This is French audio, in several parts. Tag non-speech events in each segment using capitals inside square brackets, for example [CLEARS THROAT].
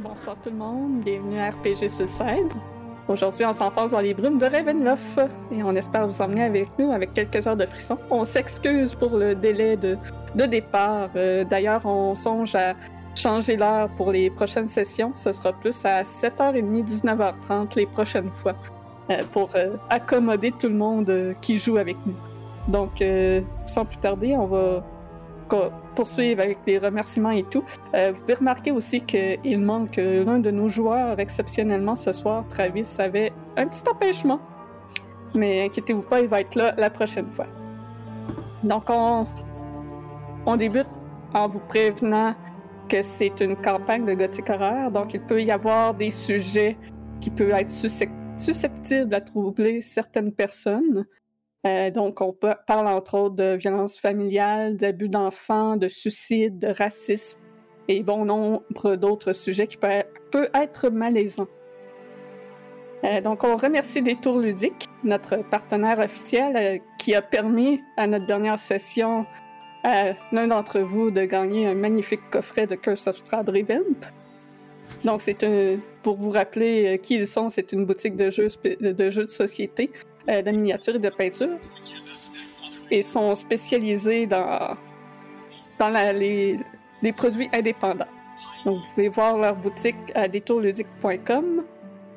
Bonsoir tout le monde, bienvenue à RPG Suicide. Aujourd'hui, on s'enfonce dans les brumes de Ravenloft et on espère vous emmener avec nous avec quelques heures de frisson. On s'excuse pour le délai de, départ. Euh, D'ailleurs, on songe à changer l'heure pour les prochaines sessions. Ce sera plus à 7h30, 19h30 les prochaines fois euh, pour euh, accommoder tout le monde qui joue avec nous. Donc, sans plus tarder, on va poursuivre avec les remerciements et tout. Euh, vous pouvez remarquer aussi qu'il manque euh, l'un de nos joueurs exceptionnellement ce soir. Travis avait un petit empêchement. Mais inquiétez-vous pas, il va être là la prochaine fois. Donc, on, on débute en vous prévenant que c'est une campagne de gothique horreur. Donc, il peut y avoir des sujets qui peuvent être suscep- susceptibles à troubler certaines personnes. Euh, donc, on parle entre autres de violence familiale, d'abus d'enfants, de suicide, de racisme et bon nombre d'autres sujets qui peuvent être malaisants. Euh, donc, on remercie Détour Ludique, notre partenaire officiel, euh, qui a permis à notre dernière session à l'un d'entre vous de gagner un magnifique coffret de Curse of Strahd Revamp. Donc, c'est un, pour vous rappeler qui ils sont, c'est une boutique de jeux, de jeux de société, euh, de miniatures et de peinture. Et sont spécialisés dans, dans les, les produits indépendants. Donc, vous pouvez voir leur boutique à détourludique.com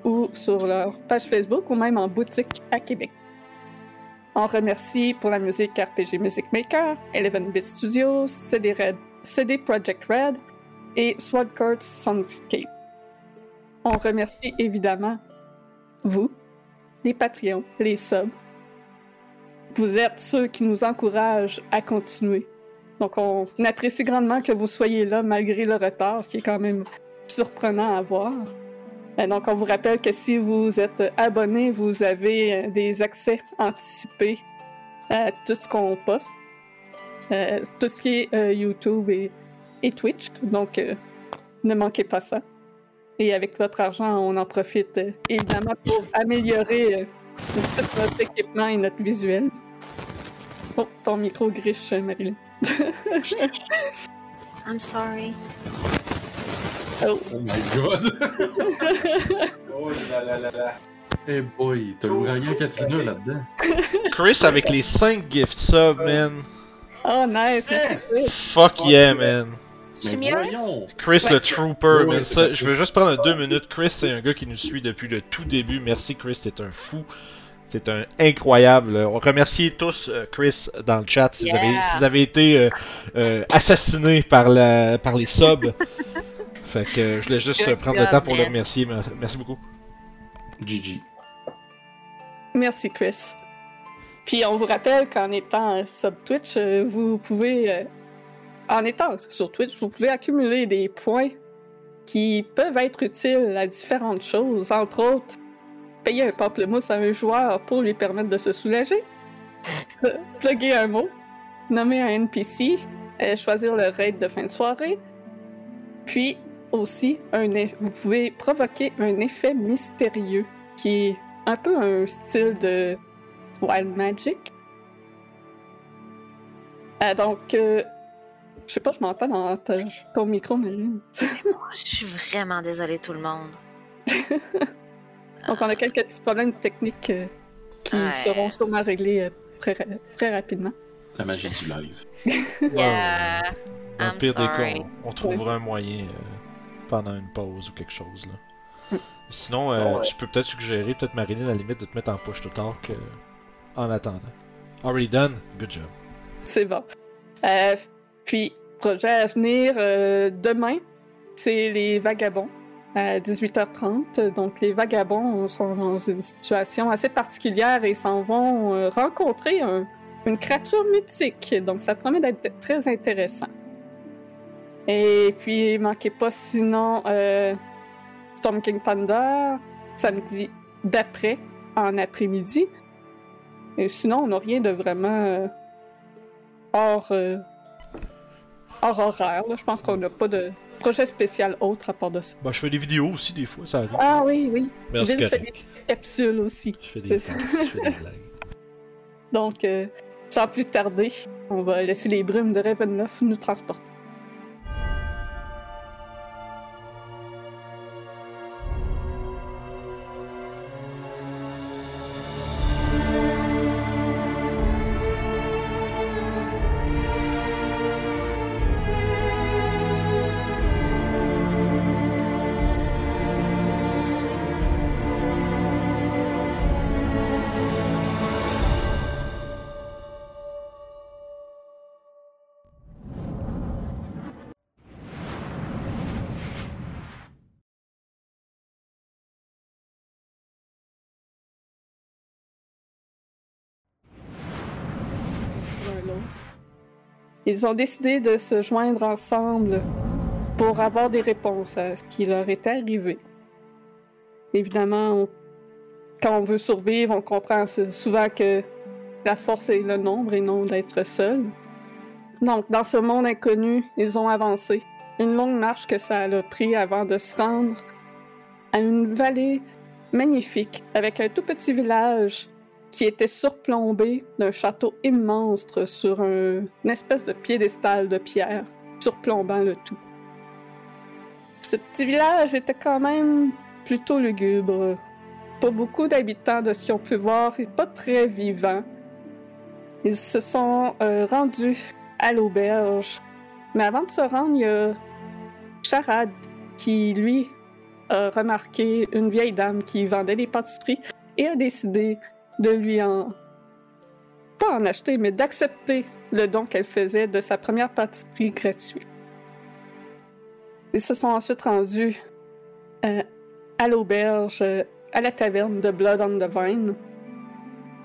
ou sur leur page Facebook ou même en boutique à Québec. On remercie pour la musique RPG Music Maker, Eleven Bit Studios, CD, Red, CD Projekt Red et Swordcourt Soundscape. On remercie évidemment vous, les Patreons, les subs. Vous êtes ceux qui nous encouragent à continuer. Donc, on apprécie grandement que vous soyez là malgré le retard, ce qui est quand même surprenant à voir. Euh, Donc, on vous rappelle que si vous êtes abonné, vous avez euh, des accès anticipés à tout ce qu'on poste, Euh, tout ce qui est YouTube et, et Twitch. Donc, ne manquez pas ça. Et avec votre argent, on en profite euh, évidemment pour améliorer euh, tout notre équipement et notre visuel. Oh, ton micro griche, Marilyn. [LAUGHS] I'm sorry. Oh, Oh my god! [LAUGHS] oh là là là là! Eh boy, t'as l'ouragan Katrina là-dedans. Chris avec les 5 gift subs, man. oh nice. Fuck yeah, man. Tu! Chris Ouais. le Trooper, Ouais, Ça, je veux juste prendre deux minutes. Chris, c'est un gars qui nous suit depuis le tout début. Merci, Chris, t'es un fou. T'es un incroyable. On remercie tous euh, Chris dans le chat si, vous, avez, Yeah. si vous avez été euh, euh, assassiné par, la, par les subs. [LAUGHS] fait que euh, je voulais juste Good prendre le temps pour le remercier. Mer- Merci beaucoup. GG. Merci, Chris. Puis on vous rappelle qu'en étant sub Twitch, vous pouvez, euh, en étant sur Twitch, vous pouvez accumuler des points qui peuvent être utiles à différentes choses, entre autres payer un pamplemousse à un joueur pour lui permettre de se soulager, [LAUGHS] plugger un mot, nommer un NPC, euh, choisir le raid de fin de soirée, puis aussi un vous pouvez provoquer un effet mystérieux qui est un peu un style de Wild Magic. Euh, donc, euh, je sais pas, je m'entends dans ta- ton micro, mais... Je suis vraiment désolée, tout le monde. [LAUGHS] donc, on a quelques petits problèmes techniques euh, qui Ouais. seront sûrement réglés euh, très, ra- très rapidement. La magie du live. [LAUGHS] Yeah. Dans le pire des cas, on, on trouvera un moyen euh, pendant une pause ou quelque chose. là. Mm. Sinon, euh, Ah ouais. je peux peut-être suggérer, peut-être Marilyn, à la limite, de te mettre en push to talk euh, en attendant. Already done? Good job. C'est bon. Euh, puis, projet à venir, euh, demain, c'est les vagabonds à 18h30. Donc, les vagabonds sont dans une situation assez particulière et s'en vont euh, rencontrer un- une créature mythique. Donc, ça promet d'être très intéressant. Et puis, manquez pas sinon euh, Storm King Thunder, samedi d'après, en après-midi. Et sinon, on n'a rien de vraiment euh, hors, hors horaire. là. Je pense qu'on n'a pas de projet spécial autre à part de ça. Bah, je fais des vidéos aussi, des fois, ça arrive. Ah oui, oui. Aussi. Je fais des [LAUGHS] c'est farces, je fais des blagues. Donc, euh, sans plus tarder, on va laisser les brumes de Ravenloft nous transporter. Ils ont décidé de se joindre ensemble pour avoir des réponses à ce qui leur est arrivé. Évidemment, quand on veut survivre, on comprend souvent que la force est le nombre et non d'être seul. Donc, dans ce monde inconnu, ils ont avancé. Une longue marche que ça a pris avant de se rendre à une vallée magnifique avec un tout petit village qui était surplombé d'un château immense sur un- une espèce de piédestal de pierre surplombant le tout. Ce petit village était quand même plutôt lugubre. Pas beaucoup d'habitants de ce ont pu voir pas très vivant. Ils se sont euh, rendus à l'auberge. Mais avant de se rendre, il y a Charade qui, lui, a remarqué une vieille dame qui vendait des pâtisseries et a décidé de lui en... pas en acheter, mais d'accepter le don qu'elle faisait de sa première pâtisserie gratuite. Ils se sont ensuite rendus euh, à l'auberge, euh, à la taverne de Blood on the Vine,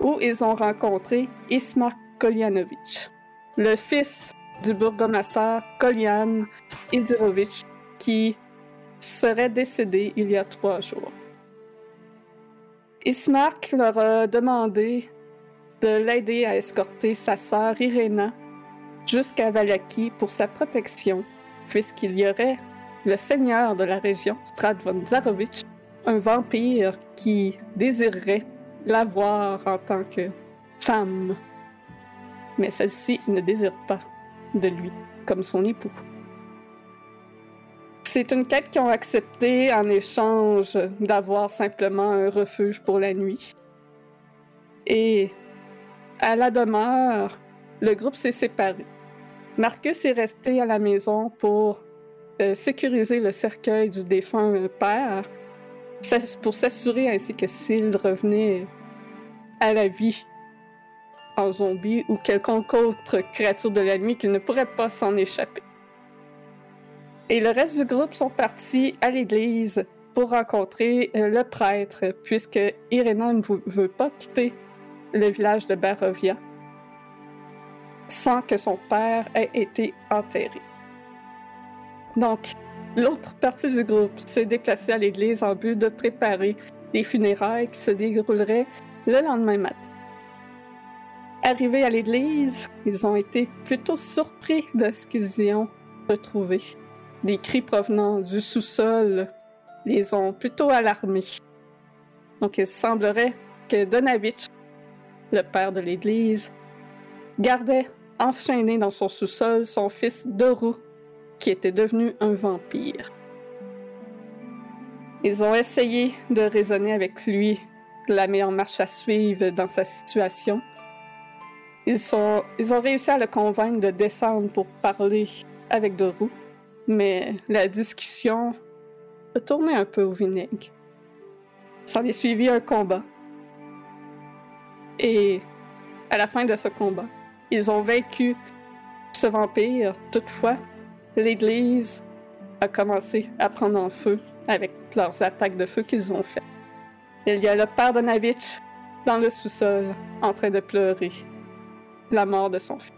où ils ont rencontré Ismar Kolyanovich, le fils du bourgmestre Kolyan Ildirovich, qui serait décédé il y a trois jours. Ismark leur a demandé de l'aider à escorter sa sœur Irena jusqu'à Valaki pour sa protection, puisqu'il y aurait le seigneur de la région, Stradvon Zarovich, un vampire qui désirerait la voir en tant que femme. Mais celle-ci ne désire pas de lui comme son époux. C'est une quête qu'ils ont acceptée en échange d'avoir simplement un refuge pour la nuit. Et à la demeure, le groupe s'est séparé. Marcus est resté à la maison pour euh, sécuriser le cercueil du défunt père, pour s'assurer ainsi que s'il revenait à la vie en zombie ou quelconque autre créature de la nuit qu'il ne pourrait pas s'en échapper. Et le reste du groupe sont partis à l'église pour rencontrer euh, le prêtre, puisque Irena ne veut pas quitter le village de Barovia sans que son père ait été enterré. Donc, l'autre partie du groupe s'est déplacée à l'église en but de préparer les funérailles qui se dérouleraient le lendemain matin. Arrivés à l'église, ils ont été plutôt surpris de ce qu'ils y ont retrouvé. Des cris provenant du sous-sol les ont plutôt alarmés. Donc il semblerait que Donavitch, le père de l'église, gardait enchaîné dans son sous-sol son fils Doru, qui était devenu un vampire. Ils ont essayé de raisonner avec lui de la meilleure marche à suivre dans sa situation. Ils, ils ont réussi à le convaincre de descendre pour parler avec Doru, mais la discussion a tourné un peu au vinaigre. S'en est suivi un combat. Et à la fin de ce combat, ils ont vaincu ce vampire. Toutefois, l'église a commencé à prendre en feu avec leurs attaques de feu qu'ils ont faites. Il y a le père de Navitch dans le sous-sol en train de pleurer la mort de son fils.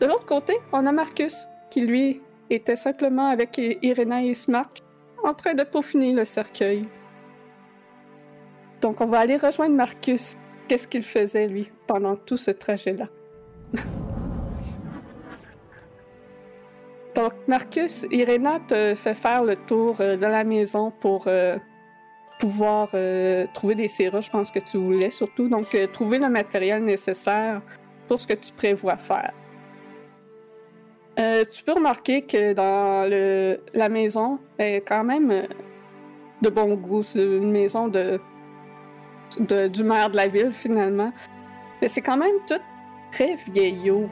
De l'autre côté, on a Marcus qui lui était simplement avec Irena et Smark en train de peaufiner le cercueil. Donc on va aller rejoindre Marcus. Qu'est-ce qu'il faisait lui pendant tout ce trajet-là? [LAUGHS] Donc, Marcus, Irena te fait faire le tour euh, de la maison pour euh, pouvoir euh, trouver des serrures, je pense que tu voulais surtout. Donc, trouver le matériel nécessaire pour ce que tu prévois faire. Euh, tu peux remarquer que dans la maison est quand même euh, de bon goût. C'est une maison de- du maire de la ville, finalement. Mais c'est quand même tout très vieillot.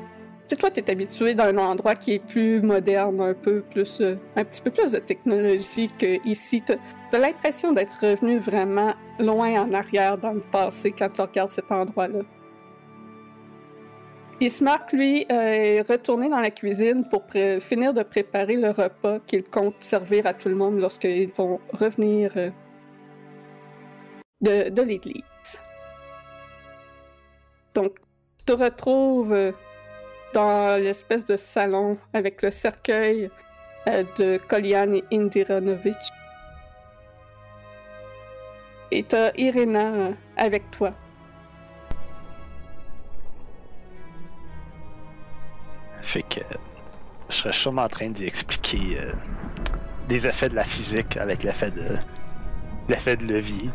Tu sais, toi, tu es habitué d'un endroit qui est plus moderne, un peu plus. euh, un petit peu plus de technologie qu'ici. Tu as l'impression d'être revenu vraiment loin en arrière dans le passé quand tu regardes cet endroit-là. Ismark, lui, euh, est retourné dans la cuisine pour finir de préparer le repas qu'il compte servir à tout le monde lorsqu'ils vont revenir euh, de, de l'église. Donc, tu te retrouves euh, dans l'espèce de salon avec le cercueil de Kolian et Indiranovic. Et t'as Irena euh, avec toi. Fait que je serais sûrement en train d'y expliquer euh, des effets de la physique avec l'effet de l'effet de levier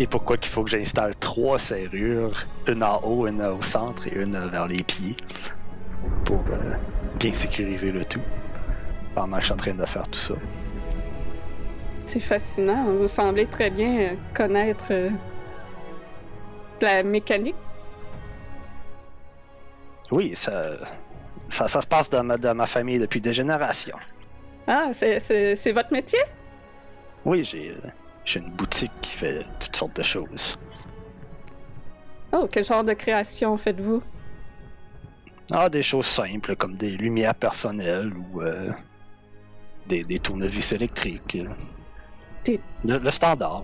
et pourquoi qu'il faut que j'installe trois serrures, une en haut, une au centre et une vers les pieds pour euh, bien sécuriser le tout pendant que je suis en train de faire tout ça. C'est fascinant. Vous semblez très bien euh, connaître euh, la mécanique. Oui, ça, ça, ça se passe dans ma, dans ma famille depuis des générations. Ah, c'est- votre métier? Oui, j'ai euh, j'ai une boutique qui fait toutes sortes de choses. Oh, quel genre de création faites-vous? Ah, des choses simples comme des lumières personnelles ou euh, des, des tournevis électriques. euh. Le, le standard.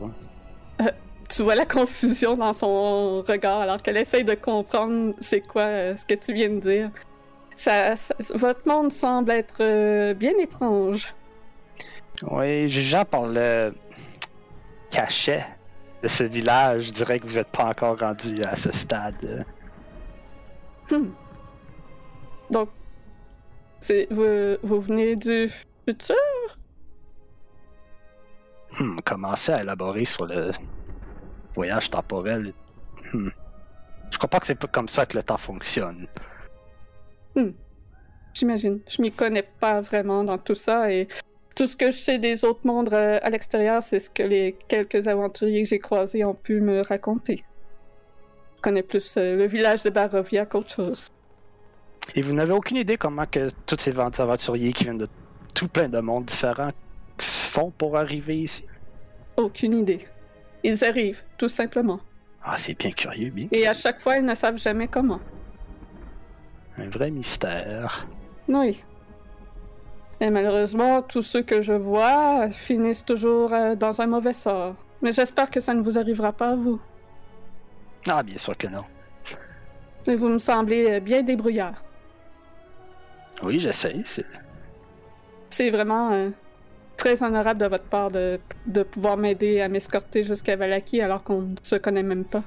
hein. Tu vois la confusion dans son regard alors qu'elle essaye de comprendre c'est quoi euh, ce que tu viens de dire. Ça, ça- votre monde semble être euh, bien étrange. Oui, jugeant par le cachet de ce village, je dirais que vous n'êtes pas encore rendu à ce stade. Hmm. Donc, vous, vous venez du futur? Hmm, commencer à élaborer sur le voyage temporel. Hmm. Je crois pas que c'est pas comme ça que le temps fonctionne. J'imagine. Je m'y connais pas vraiment dans tout ça et tout ce que je sais des autres mondes euh, à l'extérieur, c'est ce que les quelques aventuriers que j'ai croisés ont pu me raconter. Je connais plus euh, le village de Barovia qu'autre chose. Et vous n'avez aucune idée comment que tous ces aventuriers qui viennent de tout plein de mondes différents font pour arriver ici? Aucune idée. Ils arrivent, tout simplement. Ah, c'est bien curieux, bien. Et à chaque fois, ils ne savent jamais comment. Un vrai mystère. Oui. Et malheureusement, tous ceux que je vois finissent toujours euh, dans un mauvais sort. Mais j'espère que ça ne vous arrivera pas à vous. Ah, bien sûr que non. Et vous me semblez euh, bien débrouillard. Oui, j'essaye. C'est... C'est vraiment euh, très honorable de votre part de, de pouvoir m'aider à m'escorter jusqu'à Valaki alors qu'on ne se connaît même pas.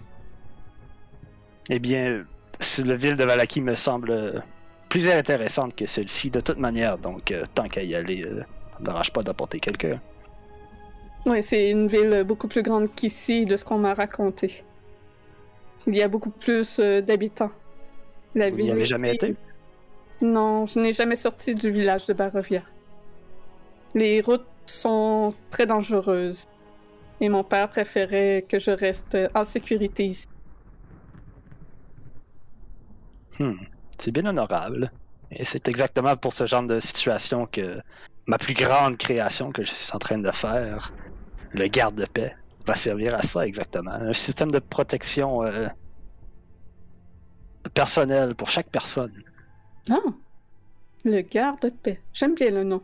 Eh bien, le ville de Valaki me semble euh, plus intéressante que celle-ci de toute manière, donc euh, tant qu'à y aller, euh, ça me dérange pas d'apporter quelqu'un. Oui, c'est une ville beaucoup plus grande qu'ici de ce qu'on m'a raconté. Il y a beaucoup plus euh, d'habitants. La Vous n'y avez ici- jamais été? Non, je n'ai jamais sorti du village de Barovia. Les routes sont très dangereuses. Et mon père préférait que je reste en sécurité ici. Hmm, c'est bien honorable. Et c'est exactement pour ce genre de situation que ma plus grande création que je suis en train de faire, le garde de paix, va servir à ça exactement. Un système de protection euh, personnel pour chaque personne. Ah! Le garde-paix. J'aime bien le nom.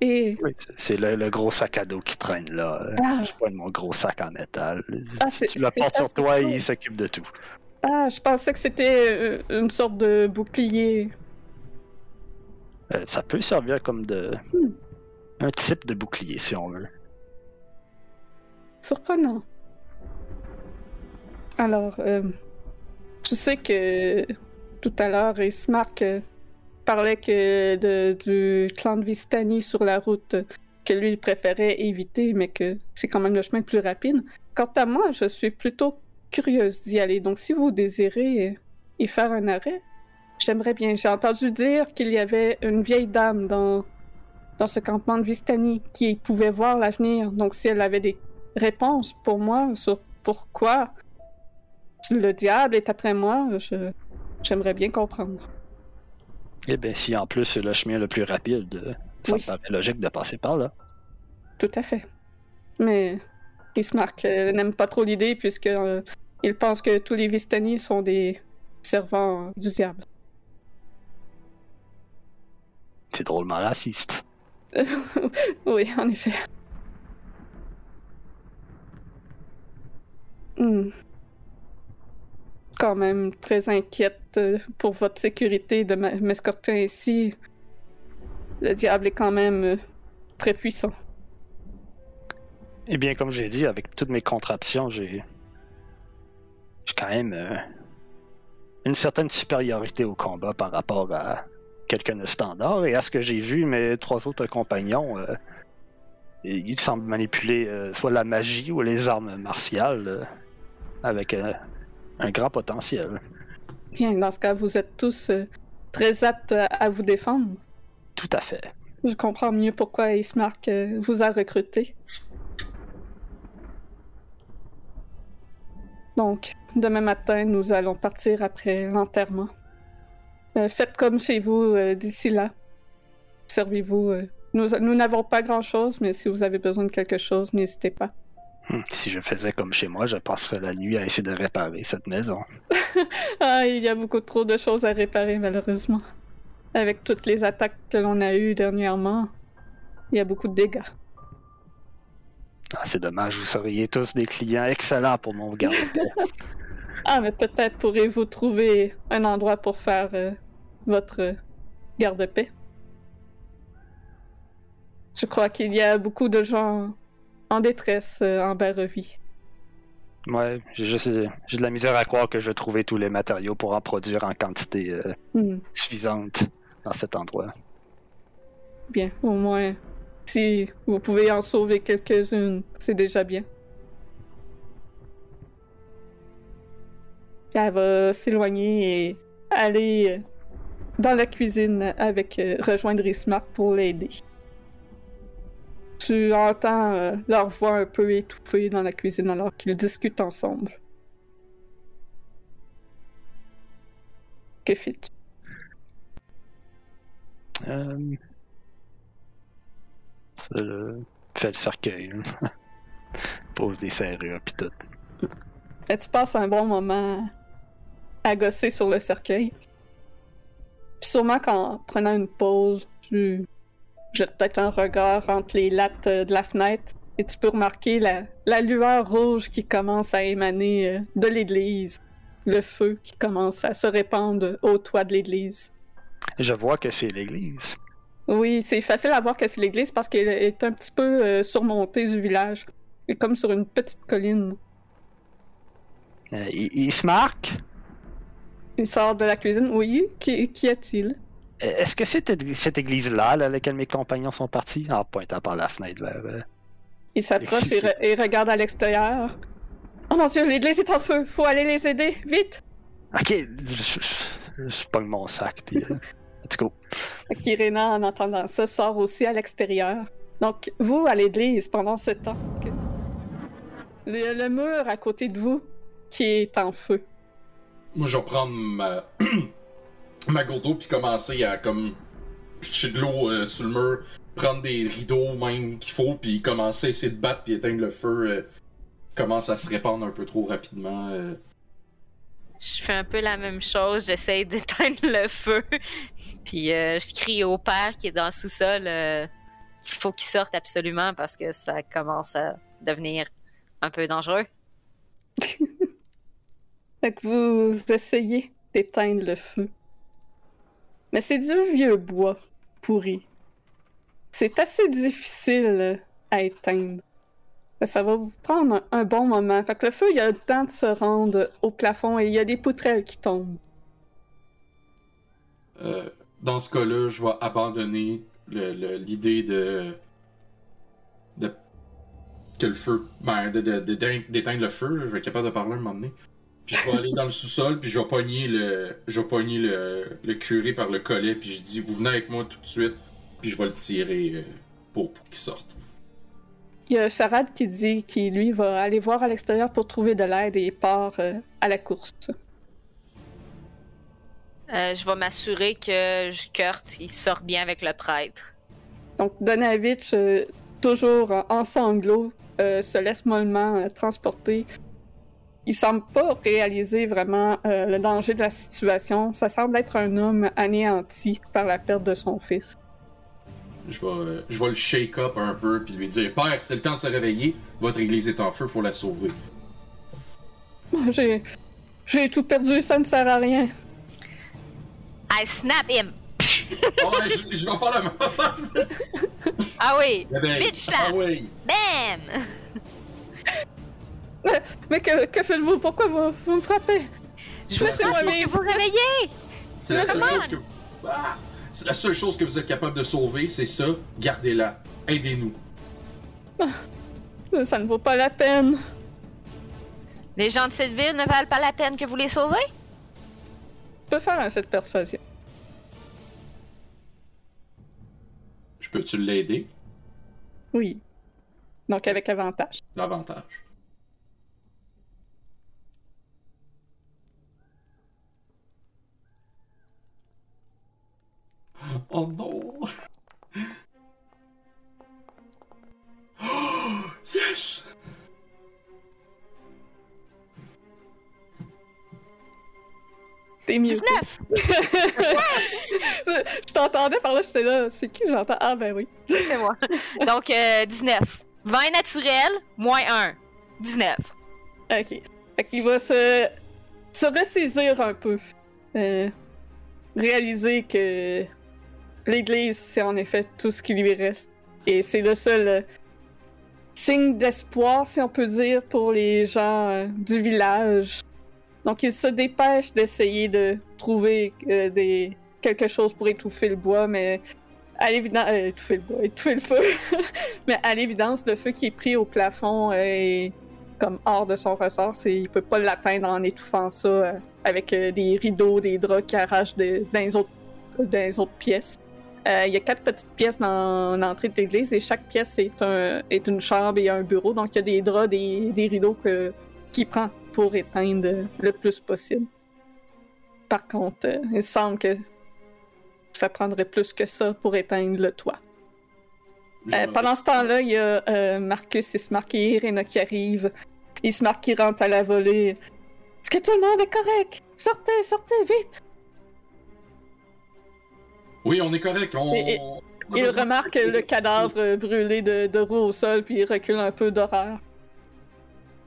Et. Oui, c'est- le, le gros sac à dos qui traîne là. Euh, Ah. Je pointe mon gros sac en métal. Ah, tu le portes sur toi, cool. il s'occupe de tout. Ah, je pensais que c'était euh, une sorte de bouclier. Euh, ça peut servir comme de Hmm. un type de bouclier si on veut. Surprenant. Alors, euh, je sais que tout à l'heure, Ismark euh, parlait que de, du clan de Vistani sur la route que lui il préférait éviter, mais que c'est quand même le chemin le plus rapide. Quant à moi, je suis plutôt curieuse d'y aller. Donc, si vous désirez y faire un arrêt, j'aimerais bien. J'ai entendu dire qu'il y avait une vieille dame dans, dans ce campement de Vistani qui pouvait voir l'avenir. Donc, si elle avait des réponse pour moi sur pourquoi le diable est après moi, je- j'aimerais bien comprendre. Eh bien, si en plus c'est le chemin le plus rapide, euh, ça Oui. me paraît logique de passer par là. Tout à fait. Mais Ismark euh, n'aime pas trop l'idée puisque euh, il pense que tous les Vistani sont des servants du diable. C'est drôlement raciste. [LAUGHS] oui, en effet. Hmm. quand même très inquiète pour votre sécurité de m'escorter ainsi. Le diable est quand même très puissant. Eh bien, comme j'ai dit, avec toutes mes contraptions, j'ai. J'ai quand même euh, une certaine supériorité au combat par rapport à quelqu'un de standard. Et à ce que j'ai vu, mes trois autres compagnons, euh, ils semblent manipuler euh, soit la magie ou les armes martiales avec un grand potentiel. Bien, dans ce cas, vous êtes tous très aptes à, vous défendre. Tout à fait. Je comprends mieux pourquoi Ismark vous a recruté. Donc, demain matin, nous allons partir après l'enterrement. Euh, faites comme chez vous euh, d'ici là. Servez-vous. euh, Nous n'avons pas grand-chose, mais si vous avez besoin de quelque chose, n'hésitez pas. Hum, Si je faisais comme chez moi, je passerais la nuit à essayer de réparer cette maison. [LAUGHS] Ah, il y a beaucoup trop de choses à réparer, malheureusement. Avec toutes les attaques que l'on a eues dernièrement, il y a beaucoup de dégâts. Ah, c'est dommage, vous seriez tous des clients excellents pour mon garde. [LAUGHS] Ah, mais peut-être pourrez-vous trouver un endroit pour faire euh, votre euh, garde-paix. Je crois qu'il y a beaucoup de gens en détresse euh, en Barovie. Ouais, j'ai juste j'ai de la misère à croire que je vais trouver tous les matériaux pour en produire en quantité euh, Hmm, suffisante dans cet endroit. bien, au moins, si vous pouvez en sauver quelques-unes, c'est déjà bien. Elle va s'éloigner et aller dans la cuisine avec euh, rejoindre Ismark pour l'aider. Tu entends euh, leur voix un peu étouffée dans la cuisine alors qu'ils discutent ensemble. Que fais-tu? Euh... Ça, le... Fait le cercueil. là. [LAUGHS] Pose des serrures pis tout. Fait, tu passes un bon moment à gosser sur le cercueil. Puis sûrement qu'en prenant une pause, tu jettes peut-être un regard entre les lattes euh, de la fenêtre et tu peux remarquer la, la lueur rouge qui commence à émaner euh, de l'église. Le feu qui commence à se répandre au toit de l'église. Je vois que c'est l'église. Oui, c'est facile à voir que c'est l'église parce qu'elle est un petit peu euh, surmontée du village. Et comme sur une petite colline. Euh, il, il se marque. Il sort de la cuisine. Oui, qu'y qu'y a-t-il? Est-ce que c'est cette église-là là, à laquelle mes compagnons sont partis? En pointant par la fenêtre vers. euh, Il s'approche et, re- et regarde à l'extérieur. Oh mon dieu, l'église est en feu! Faut aller les aider! Vite! Ok, je, je, je pogne mon sac. Let's go. En entendant ça, sort aussi à l'extérieur. Donc, vous, à l'église, pendant ce temps, que- le, le mur à côté de vous qui est en feu. Moi, je vais prendre ma, [CLEARS THROAT] ma gourde d'eau puis commencer à comme pitcher de l'eau euh, sur le mur, prendre des rideaux même qu'il faut, puis commencer à essayer de battre puis éteindre le feu. euh, qui commence à se répandre un peu trop rapidement. euh. Je fais un peu la même chose, j'essaie d'éteindre le feu. [LAUGHS] Puis euh, je crie au père qui est dans le sous-sol euh, qu'il faut qu'il sorte absolument parce que ça commence à devenir un peu dangereux. [LAUGHS] Fait que vous essayez d'éteindre le feu. Mais c'est du vieux bois pourri. C'est assez difficile à éteindre. Ça va vous prendre un, bon moment. Fait que le feu, il a le temps de se rendre au plafond et il y a des poutrelles qui tombent. Euh, dans ce cas-là, je vais abandonner l'idée de, de que le feu, ben, d'éteindre le feu. Je vais être capable de parler un moment donné. Puis je vais aller dans le sous-sol, puis je vais pogner le, je vais le, curé par le collet, puis je dis vous venez avec moi tout de suite, puis je vais le tirer euh, pour qu'il sorte. Il y a Charade qui dit qu'il, lui, va aller voir à l'extérieur pour trouver de l'aide et il part euh, à la course. Euh, je vais m'assurer que Kurt il sorte bien avec le prêtre. Donc, Donavitch, euh, toujours en, sanglots, se laisse mollement transporter. Il semble pas réaliser vraiment le danger de la situation. Ça semble être un homme anéanti par la perte de son fils. Je vais, je vais le shake up un peu, puis lui dire Père, c'est le temps de se réveiller, votre église est en feu, faut la sauver. J'ai. J'ai tout perdu, ça ne sert à rien. I snap him. Ah ouais, je, je vais faire la [LAUGHS] même. Ah oui. Ben, Bitch Ah slap. oui. Bam. Mais, mais que, que faites-vous? Pourquoi vous, vous me frappez? Je vivre. vous réveiller. C'est la seule chose que. Ah! C'est la seule chose que vous êtes capable de sauver, c'est ça. Gardez-la. Aidez-nous. Ça ne vaut pas la peine. Les gens de cette ville ne valent pas la peine que vous les sauvez? Je peux faire un jet de persuasion. Je peux-tu l'aider? Oui. Donc avec avantage. Davantage. Oh non! [GASPS] Yes! T'es mieux. 19. [LAUGHS] Je t'entendais par là, j'étais là. C'est qui j'entends? Ah ben oui. C'est moi. Donc, euh, 19. 20 naturel, moins 1. 19. Ok. Fait qu'il va se, se ressaisir un peu. Euh, réaliser que l'église, c'est en effet tout ce qui lui reste. Et c'est le seul euh, signe d'espoir, si on peut dire, pour les gens euh, du village. Donc il se dépêche d'essayer de trouver euh, quelque chose pour étouffer le bois, mais à l'évidence, étouffer le bois, étouffer le feu. [LAUGHS] mais à l'évidence, le feu qui est pris au plafond est comme hors de son ressort. C'est, il peut pas l'atteindre en étouffant ça avec des rideaux, des draps qui arrachent dans les autres pièces. Euh, il y a quatre petites pièces dans l'entrée de l'église et chaque pièce est, un, est une chambre et un bureau. Donc il y a des draps, des, des rideaux que, qu'il prend pour éteindre le plus possible. Par contre, euh, il semble que ça prendrait plus que ça pour éteindre le toit. Euh, pendant ce temps-là, il y a euh, Marcus, Ismark et Irena qui arrivent. Ismark qui rentre à la volée. Est-ce que tout le monde est correct? Sortez, sortez, vite! Oui, on est correct. On... Et- et- on a Il remarque le cadavre brûlé de, de roue au sol, puis il recule un peu d'horreur.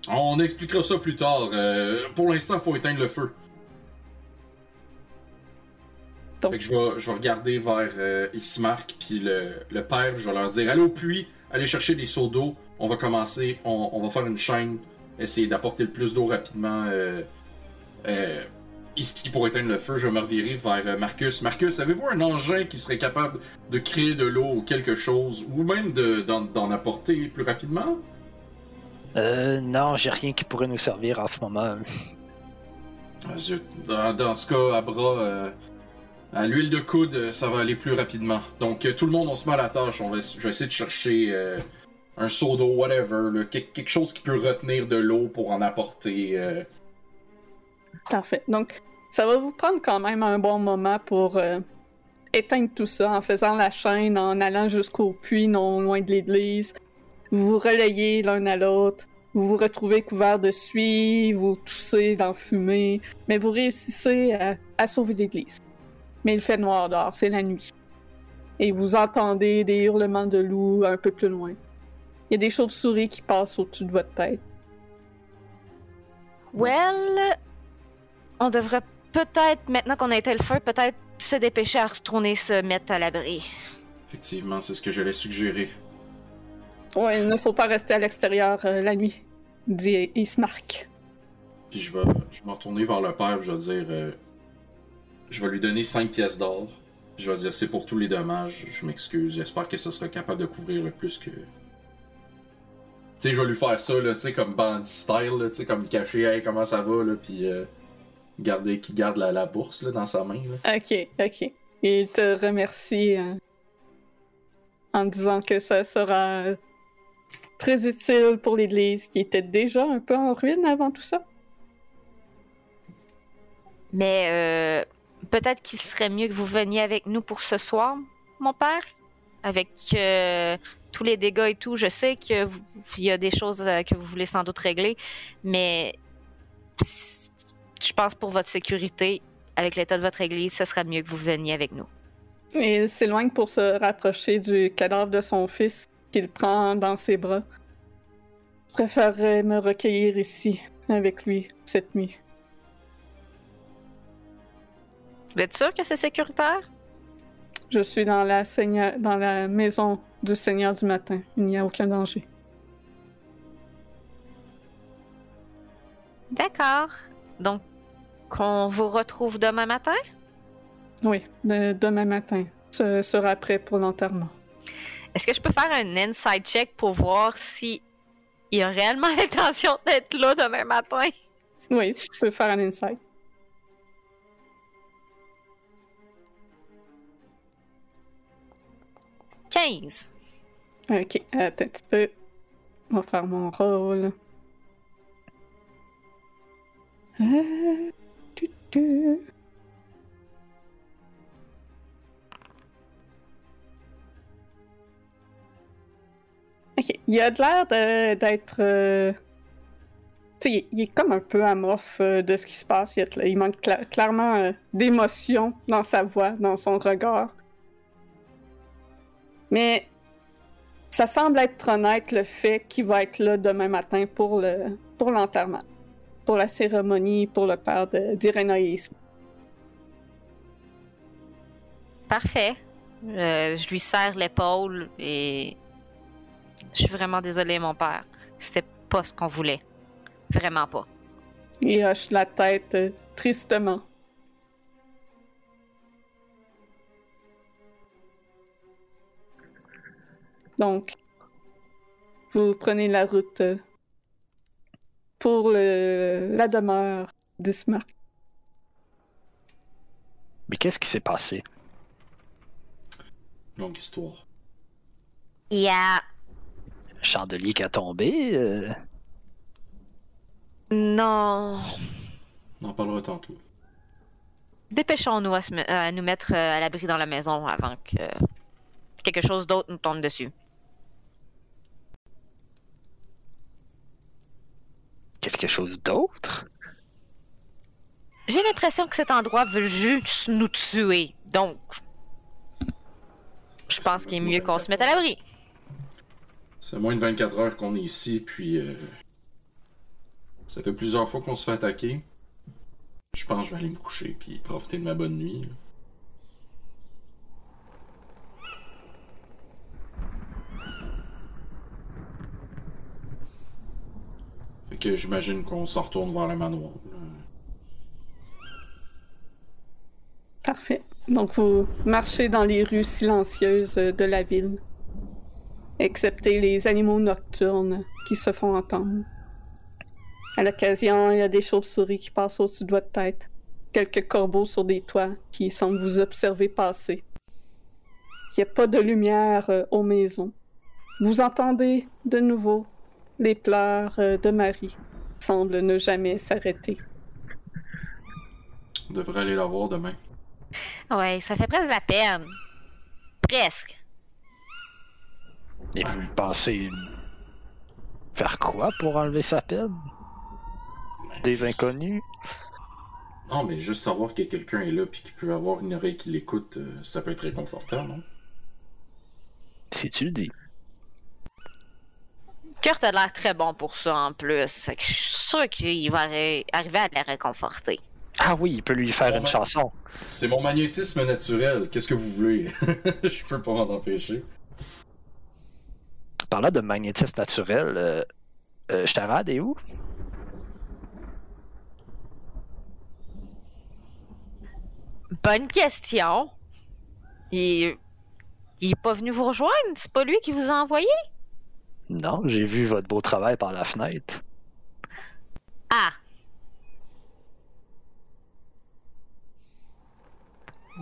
On expliquera ça plus tard. Euh, pour l'instant, il faut éteindre le feu. Donc- Fait que je vais, je vais regarder vers euh, Ismark puis le, le père. Je vais leur dire allez au puits, allez chercher des seaux d'eau. On va commencer, on, on va faire une chaîne, essayer d'apporter le plus d'eau rapidement euh, euh, ici pour éteindre le feu. Je vais me revirer vers euh, Marcus. Marcus, avez-vous un engin qui serait capable de créer de l'eau ou quelque chose, ou même de- d'en apporter plus rapidement? Euh, non, j'ai rien qui pourrait nous servir en ce moment. Ah, zut. Dans, dans ce cas, à bras, euh, à l'huile de coude, euh, ça va aller plus rapidement. Donc, tout le monde, on se met à la tâche. On va, je vais essayer de chercher euh, un seau d'eau, whatever, là, quelque chose qui peut retenir de l'eau pour en apporter. Parfait. Donc, ça va vous prendre quand même un bon moment pour euh, éteindre tout ça en faisant la chaîne, en allant jusqu'au puits non loin de l'église. Vous vous relayez l'un à l'autre. Vous vous retrouvez couvert de suie, vous toussez dans la fumée, mais vous réussissez à, à sauver l'église. Mais il fait noir dehors, c'est la nuit. Et vous entendez des hurlements de loups un peu plus loin. Il y a des chauves-souris qui passent au-dessus de votre tête. Well, on devrait peut-être, maintenant qu'on a été le feu, peut-être se dépêcher à retourner se mettre à l'abri. Effectivement, c'est ce que j'allais suggérer. Ouais, il ne faut pas rester à l'extérieur euh, la nuit, dit Ismark. Puis je vais, je vais me retourner vers le père, je vais dire. euh, je vais lui donner 5 pièces d'or. Je vais dire c'est pour tous les dommages. Je m'excuse. J'espère que ça sera capable de couvrir le plus que. Tu sais, je vais lui faire ça, là, tu sais, comme bandit style, là, tu sais, comme caché, hey, comment ça va, là, puis euh, garder, qui garde la, la bourse, là, dans sa main, là. Ok, ok. Il te remercie euh, en disant que ça sera très utile pour l'église qui était déjà un peu en ruine avant tout ça. Mais euh, peut-être qu'il serait mieux que vous veniez avec nous pour ce soir, mon père. Avec euh, tous les dégâts et tout, je sais que vous- il y a des choses euh, que vous voulez sans doute régler, mais je pense pour votre sécurité, avec l'état de votre église, ce serait mieux que vous veniez avec nous. Et il s'éloigne pour se rapprocher du cadavre de son fils qu'il prend dans ses bras. Je préférerais me recueillir ici avec lui cette nuit. Vous êtes sûr que c'est sécuritaire? Je suis dans la, seigneur... dans la maison du Seigneur du matin. Il n'y a aucun danger. D'accord. Donc, qu'on vous retrouve demain matin? Oui, de- demain matin. Ce sera prêt pour l'enterrement. Est-ce que je peux faire un inside check pour voir si il a réellement [LAUGHS] l'intention d'être là demain matin? Oui, tu peux faire un insight. « 15. Ok, attends un petit peu. On va faire mon rôle. [LAUGHS] Ok, il a l'air d'être. euh, Tu sais, il- est comme un peu amorphe euh, de ce qui se passe. Il, il manque cla- clairement euh, d'émotion dans sa voix, dans son regard. Mais ça semble être honnête le fait qu'il va être là demain matin pour le pour l'enterrement, pour la cérémonie, pour le père d'Irénaïsme. Parfait. Euh, je lui serre l'épaule et. Je suis vraiment désolée, mon père. C'était pas ce qu'on voulait. Vraiment pas. Il hoche la tête euh, tristement. Donc, vous prenez la route euh, pour le- la demeure d'Ismar. Mais qu'est-ce qui s'est passé? Longue histoire. Il y a. Un chandelier qui a tombé? euh, Non. On en parlera tantôt. Dépêchons-nous à, à nous mettre euh, à l'abri dans la maison avant que quelque chose d'autre nous tombe dessus. Quelque chose d'autre? J'ai l'impression que cet endroit veut juste nous tuer. Donc, je pense qu'il est mieux qu'on se mette à l'abri. C'est moins de 24 heures qu'on est ici, puis euh, ça fait plusieurs fois qu'on se fait attaquer. Je pense que je vais aller me coucher puis profiter de ma bonne nuit. là. Que j'imagine qu'on s'en retourne vers le manoir. Parfait. Donc, vous marchez dans les rues silencieuses de la ville, excepté les animaux nocturnes qui se font entendre. À l'occasion, il y a des chauves-souris qui passent au-dessus de votre tête, quelques corbeaux sur des toits qui semblent vous observer passer. Il n'y a pas de lumière euh, aux maisons. Vous entendez de nouveau les pleurs euh, de Marie, semblent ne jamais s'arrêter. On devrait aller la voir demain. Ouais, ça fait presque la peine. Presque. Et vous pensez faire quoi pour enlever sa peine? Des Juste- inconnus? Non, mais juste savoir que quelqu'un est là puis qu'il peut avoir une oreille qui l'écoute, euh, ça peut être réconfortant, non? Si tu le dis. Kurt a l'air très bon pour ça en plus. Fait que je suis sûr qu'il va arri- arriver à la réconforter. Ah oui, il peut lui faire une chanson. C'est mon magnétisme naturel. Qu'est-ce que vous voulez? [LAUGHS] Je peux pas m'en empêcher. Parlant de magnétisme naturel, euh, euh, est où? Bonne question. Il... il est pas venu vous rejoindre? C'est pas lui qui vous a envoyé? Non, j'ai vu votre beau travail par la fenêtre. Ah.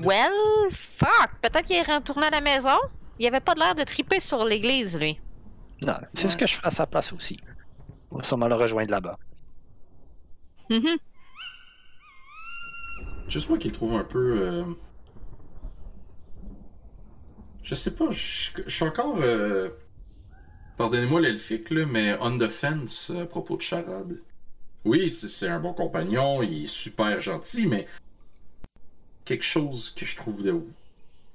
Well, fuck. Peut-être qu'il est retourné à la maison. Il avait pas l'air de triper sur l'église, lui. Non, c'est ce que je ferai à sa place aussi. On va sûrement le rejoindre là-bas. Mhm. Juste moi qui le trouve un peu. euh, Je sais pas, je je suis encore. euh, Pardonnez-moi l'elfique, mais on the fence à propos de Charade. Oui, c'est un bon compagnon, il est super gentil, mais. Quelque chose que je trouve de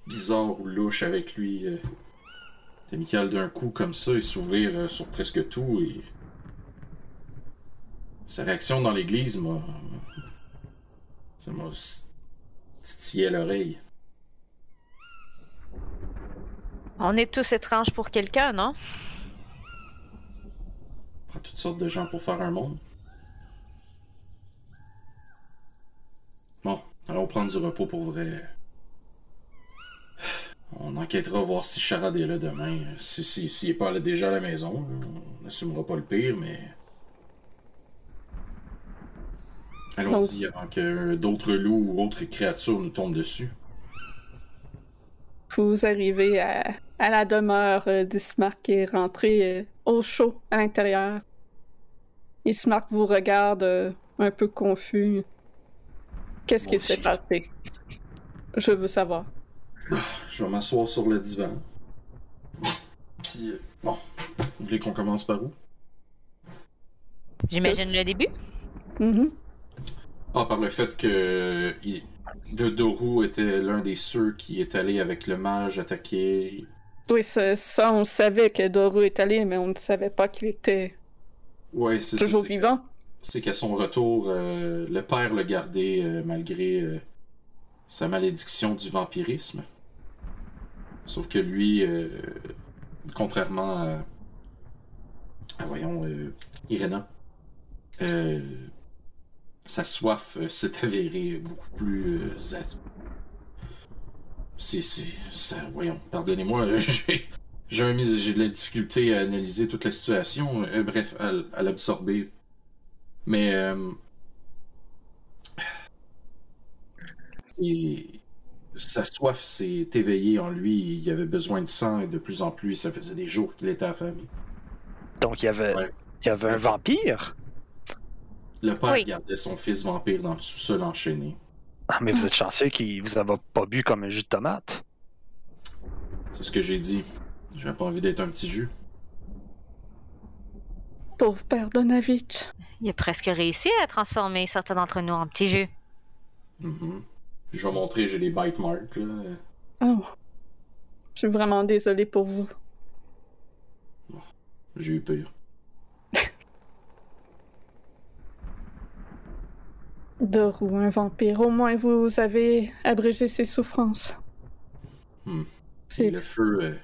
bizarre ou louche avec lui. Euh... Amical d'un coup comme ça et s'ouvrir euh, sur presque tout et. Sa réaction dans l'église m'a. Ça m'a. titillait l'oreille. On est tous étranges pour quelqu'un, non? Prend toutes sortes de gens pour faire un monde. Bon, allons prendre du repos pour vrai. On enquêtera voir si Charade est là demain. Si, si, s'il est pas déjà à la maison, on n'assumera pas le pire, mais. Allons-y avant que d'autres loups ou autres créatures nous tombent dessus. Vous arrivez à, à la demeure euh, d'Ismark qui est rentré euh, au chaud à l'intérieur. Ismark vous regarde euh, un peu confus. Qu'est-ce qui s'est passé? Je veux savoir. Je vais m'asseoir sur le divan. Puis, bon, vous voulez qu'on commence par où? J'imagine le début. Mhm. Ah, par le fait que il- le Doru était l'un des ceux qui est allé avec le mage attaquer. Oui, ça, ça, on savait que Doru est allé, mais on ne savait pas qu'il était Ouais, c'est ça, toujours c'est- vivant. C'est qu'à son retour, euh, le père l'a gardé euh, malgré euh, sa malédiction du vampirisme. Sauf que lui, euh, contrairement à, à, voyons, Irena, sa soif s'est avérée beaucoup plus C'est, c'est, ça, voyons, pardonnez-moi, [LAUGHS] j'ai, un de la difficulté à analyser toute la situation. Euh, bref, à, l'absorber. Mais euh, sa soif s'est éveillée en lui. Il avait besoin de sang et de plus en plus, ça faisait des jours qu'il était affamé. Donc il y avait, Ouais. il y avait un vampire? Le père Oui. gardait son fils vampire dans le sous-sol enchaîné. Ah, mais vous êtes chanceux qu'il vous avait pas bu comme un jus de tomate. C'est ce que j'ai dit. J'avais pas envie d'être un petit jus. Pauvre père Donavitch. Il a presque réussi à transformer certains d'entre nous en petits jeux. Mhm. Je vais montrer, j'ai les bite marks. Là. Oh. Je suis vraiment désolée pour vous. J'ai eu peur. Doru, un vampire. Au moins, vous avez abrégé ses souffrances. Hmm. C'est le feu. euh,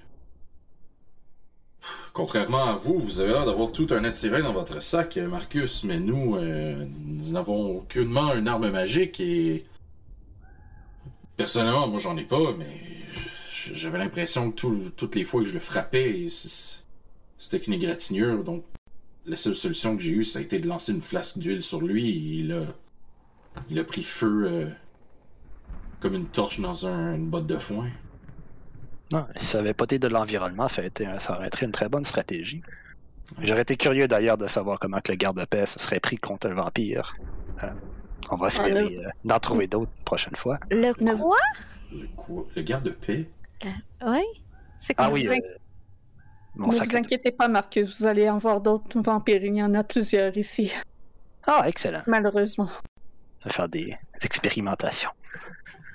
Contrairement à vous, vous avez l'air d'avoir tout un attirail dans votre sac, euh, Marcus, mais nous, euh, nous n'avons aucunement une arme magique et. Personnellement, moi j'en ai pas, mais j'avais l'impression que tout- toutes les fois que je le frappais, c'était qu'une égratignure, donc la seule solution que j'ai eue, ça a été de lancer une flasque d'huile sur lui et il a, il a pris feu euh, comme une torche dans un- une botte de foin. Non, si ça avait pas été de l'environnement, ça, a été, un- ça aurait été une très bonne stratégie. J'aurais été curieux d'ailleurs de savoir comment que le garde-paix se serait pris contre un vampire. Euh, on va espérer euh, d'en trouver d'autres une prochaine fois. Le quoi? Le, quoi? le garde-paix? Oui? C'est Ah quoi? oui, euh, ne vous inquiétez pas, Marcus. Vous allez en voir d'autres vampires. Il y en a plusieurs ici, Ah, excellent. malheureusement. Va faire des, des expérimentations.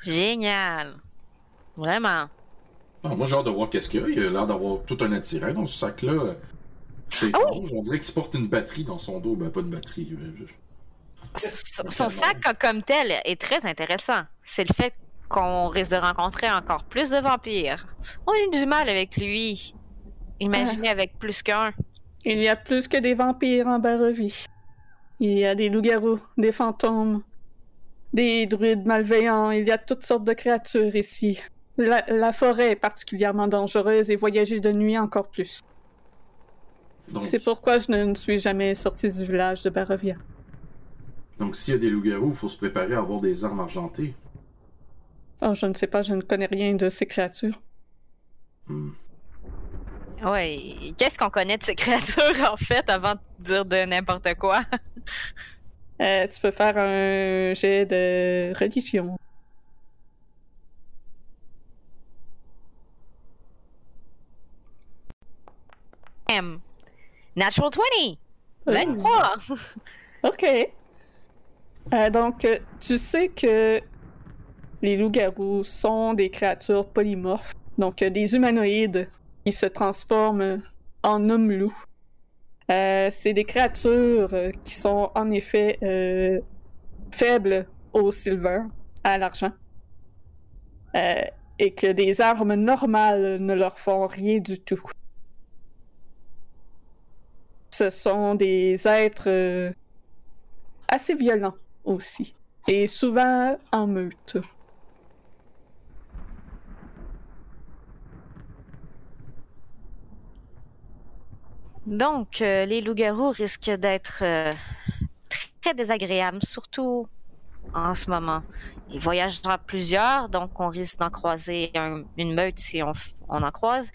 Génial. Vraiment. Ah, moi, j'ai hâte de voir qu'est-ce qu'il y a. Il a l'air d'avoir tout un attirail dans ce sac-là. C'est Ah étrange. On dirait qu'il porte une batterie dans son dos. Ben, pas de batterie. Son son sac comme tel est très intéressant. C'est le fait qu'on risque de rencontrer encore plus de vampires. On a eu du mal avec lui. Imaginez avec plus qu'un. Il y a plus que des vampires en Barovie. Il y a des loups-garous, des fantômes, des druides malveillants. Il y a toutes sortes de créatures ici. La, la forêt est particulièrement dangereuse et voyager de nuit encore plus. Donc, C'est pourquoi je ne suis jamais sortie du village de Barovia. donc s'il y a des loups-garous, il faut se préparer à avoir des armes argentées. Oh, je ne sais pas, je ne connais rien de ces créatures. Hmm. Ouais. Qu'est-ce qu'on connaît de ces [LAUGHS] créatures en fait avant de dire de n'importe quoi? [LAUGHS] Euh, tu peux faire un jet de religion. M. Natural 20. Euh, 23. Ok. Euh, donc, euh, tu sais que les loups-garous sont des créatures polymorphes, donc des humanoïdes qui se transforment en hommes-loups. Euh, c'est des créatures euh, qui sont en effet euh, faibles au silver, à l'argent. et que des armes normales ne leur font rien du tout. Ce sont des êtres assez violents aussi, et souvent en meute. Donc, euh, les loups-garous risquent d'être euh, très désagréables, surtout en ce moment. Il voyagera plusieurs, donc on risque d'en croiser un- une meute si on, on en croise.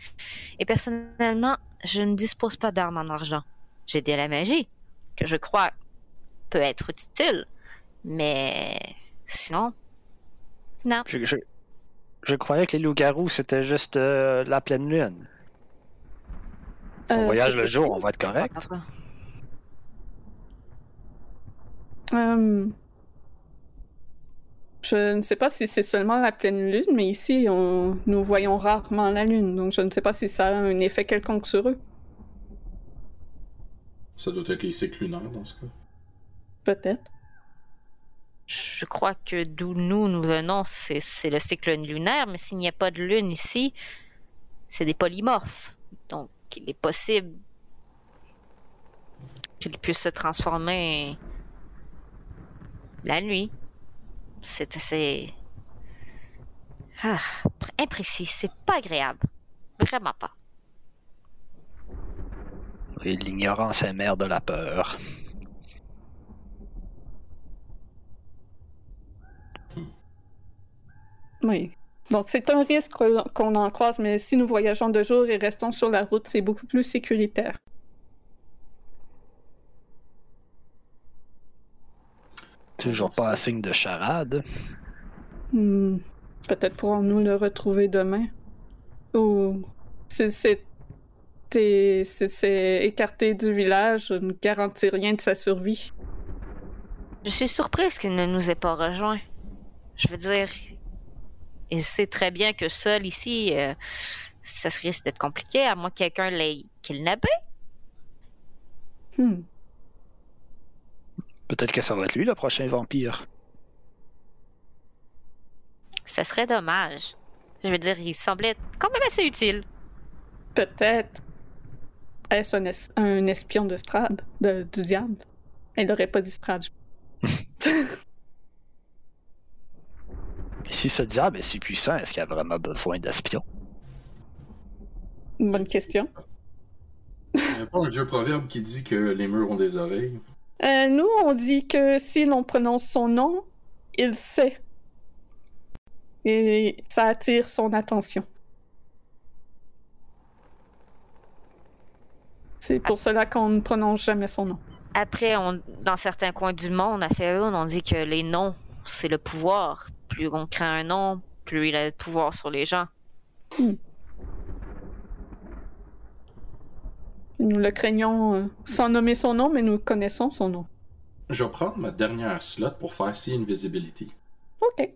Et personnellement, je ne dispose pas d'armes en argent. J'ai de la magie, que je crois peut être utile, mais sinon, non. Je, je, je croyais que les loups-garous, c'était juste euh, la pleine lune. Si on Euh, voyage le jour, on va être correct. Euh, Je ne sais pas si c'est seulement la pleine lune, mais ici, on... nous voyons rarement la lune, donc je ne sais pas si ça a un effet quelconque sur eux. Ça doit être les cycles lunaires dans ce cas. Peut-être. Je crois que d'où nous, nous venons, c'est c'est le cycle lunaire, mais s'il n'y a pas de lune ici, c'est des polymorphes. Donc, il est possible qu'ils puissent se transformer la nuit. C'est assez... Ah, imprécis, c'est pas agréable. Vraiment pas. Et l'ignorance est mère de la peur. Oui. Donc c'est un risque qu'on en croise, mais si nous voyageons de jour et restons sur la route, c'est beaucoup plus sécuritaire. Toujours pas un signe de charade. Hmm. Peut-être pourrons-nous le retrouver demain. Ou si c'est écarté du village, je ne garantis rien de sa survie. Je suis surprise qu'il ne nous ait pas rejoints. Je veux dire, il sait très bien que seul ici, euh, ça risque d'être compliqué, à moins que quelqu'un l'ait kidnappé. Hmm. Peut-être que ça va être lui le prochain vampire. Ça serait dommage. Je veux dire, il semblait quand même assez utile. Peut-être. Est-ce un, es- un espion de Strad, de- du diable? Elle n'aurait pas dit Strad. [LAUGHS] [LAUGHS] je- Et si ce diable est si puissant, est-ce qu'il a vraiment besoin d'espions? Bonne question. Il n'y a pas un vieux proverbe qui dit que les murs ont des oreilles? Euh, nous, on dit que si l'on prononce son nom, il sait. Et ça attire son attention. C'est pour cela qu'on ne prononce jamais son nom. Après, on, dans certains coins du monde, à Faerun, on dit que les noms, c'est le pouvoir. Plus on crée un nom, plus il a le pouvoir sur les gens. Nous le craignons euh, sans nommer son nom, mais nous connaissons son nom. Je vais prendre ma dernière slot pour faire See Invisibility. Ok.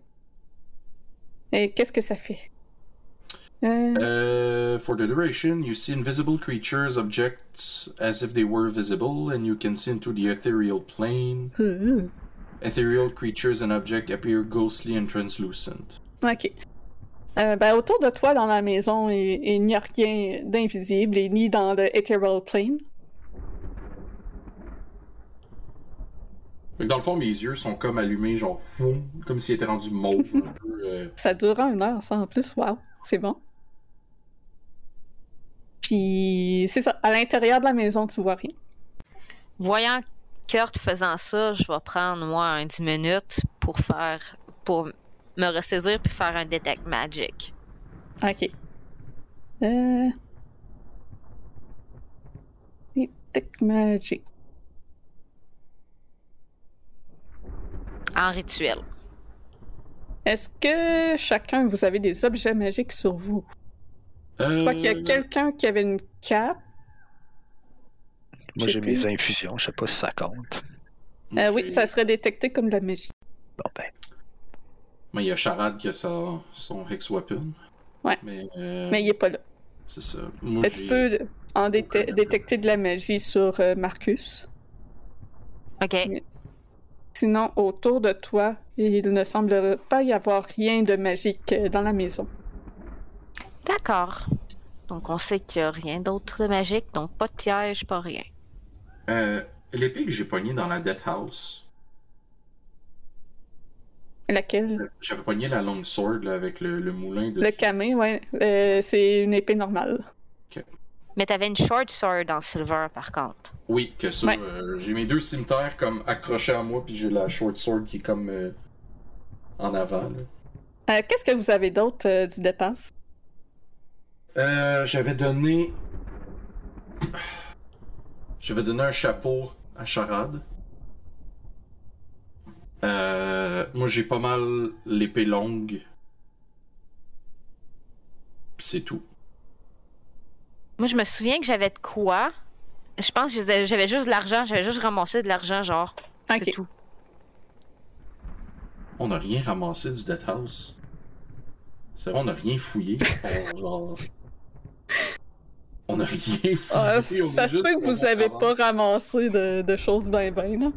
Et qu'est-ce que ça fait? Euh, Uh, for the duration, you see invisible creatures, objects as if they were visible, and you can see into the ethereal plane. euh, Ethereal creatures and objects appear ghostly and translucent. Ok. Euh, ben, autour de toi dans la maison, il, il n'y a rien d'invisible et ni dans le Ethereal Plane. Dans le fond, mes yeux sont comme allumés, genre, comme s'ils étaient rendus un peu, euh, [LAUGHS] Ça durera une heure, ça en plus. Wow, c'est bon. Puis, c'est ça. À l'intérieur de la maison, tu vois rien. Voyant Kurt faisant ça, je vais prendre moi un 10 minutes pour faire pour me ressaisir puis faire un detect magic. Ok. Euh. Detect Magic. En rituel. Est-ce que chacun, vous avez des objets magiques sur vous? Je crois qu'il y a euh, quelqu'un qui avait une cape. Moi, j'ai mes infusions, je sais pas si ça compte. Euh, oui, ça serait détecté comme de la magie. Bon, ben, Mais il y a Charade qui a sa- son Hex Weapon. Ouais. Mais, euh, Mais il est pas là. c'est ça. Moi, Mais tu peux en déte- détecter de la magie sur euh, Marcus. OK. Sinon, autour de toi, il ne semble pas y avoir rien de magique euh, dans la maison. D'accord. Donc on sait qu'il n'y a rien d'autre de magique, donc pas de piège, pas rien. Euh, L'épée que j'ai pognée dans la Death House, Laquelle? j'avais pogné la long sword là, avec le, le moulin de. Le camé, ouais. Euh, c'est une épée normale. Mais t'avais une short sword en silver par contre. Oui, que ça. Ouais. euh, j'ai mes deux cimetières comme accrochés à moi, puis j'ai la short sword qui est comme euh, en avant. Là. Euh, Qu'est-ce que vous avez d'autre euh, du dépense? Euh, j'avais donné. J'avais donné un chapeau à Charade. Euh, moi, j'ai pas mal l'épée longue. Pis C'est tout. Moi, je me souviens que j'avais de quoi. Je pense que j'avais- juste de l'argent. J'avais juste ramassé de l'argent, genre. C'est tout. On n'a rien ramassé du Death House. C'est vrai, on n'a rien fouillé. [LAUGHS] On, genre... on a rien fouillé. Ah, ça se juste peut que vous fait avez notre pas ramassé de, de choses ben ben, là.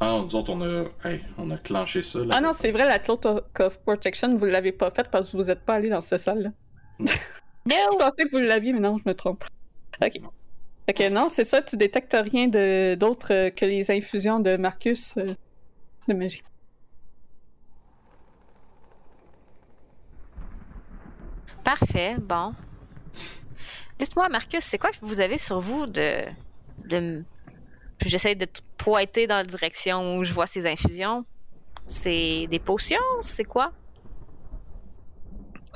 Ah non, nous autres, on a, hey, on a clenché ça. Là, Ah non, c'est vrai, la Cloak of Protection, vous l'avez pas faite parce que vous êtes pas allé dans cette salle-là. [LAUGHS] Je pensais que vous l'aviez, mais non, je me trompe. Ok. Ok, non, c'est ça, tu détectes rien de- d'autre euh, que les infusions de Marcus euh, de magie. Parfait, bon. Dites-moi, Marcus, c'est quoi que vous avez sur vous de. de... Puis j'essaie de te pointer dans la direction où je vois ces infusions. C'est des potions? C'est quoi?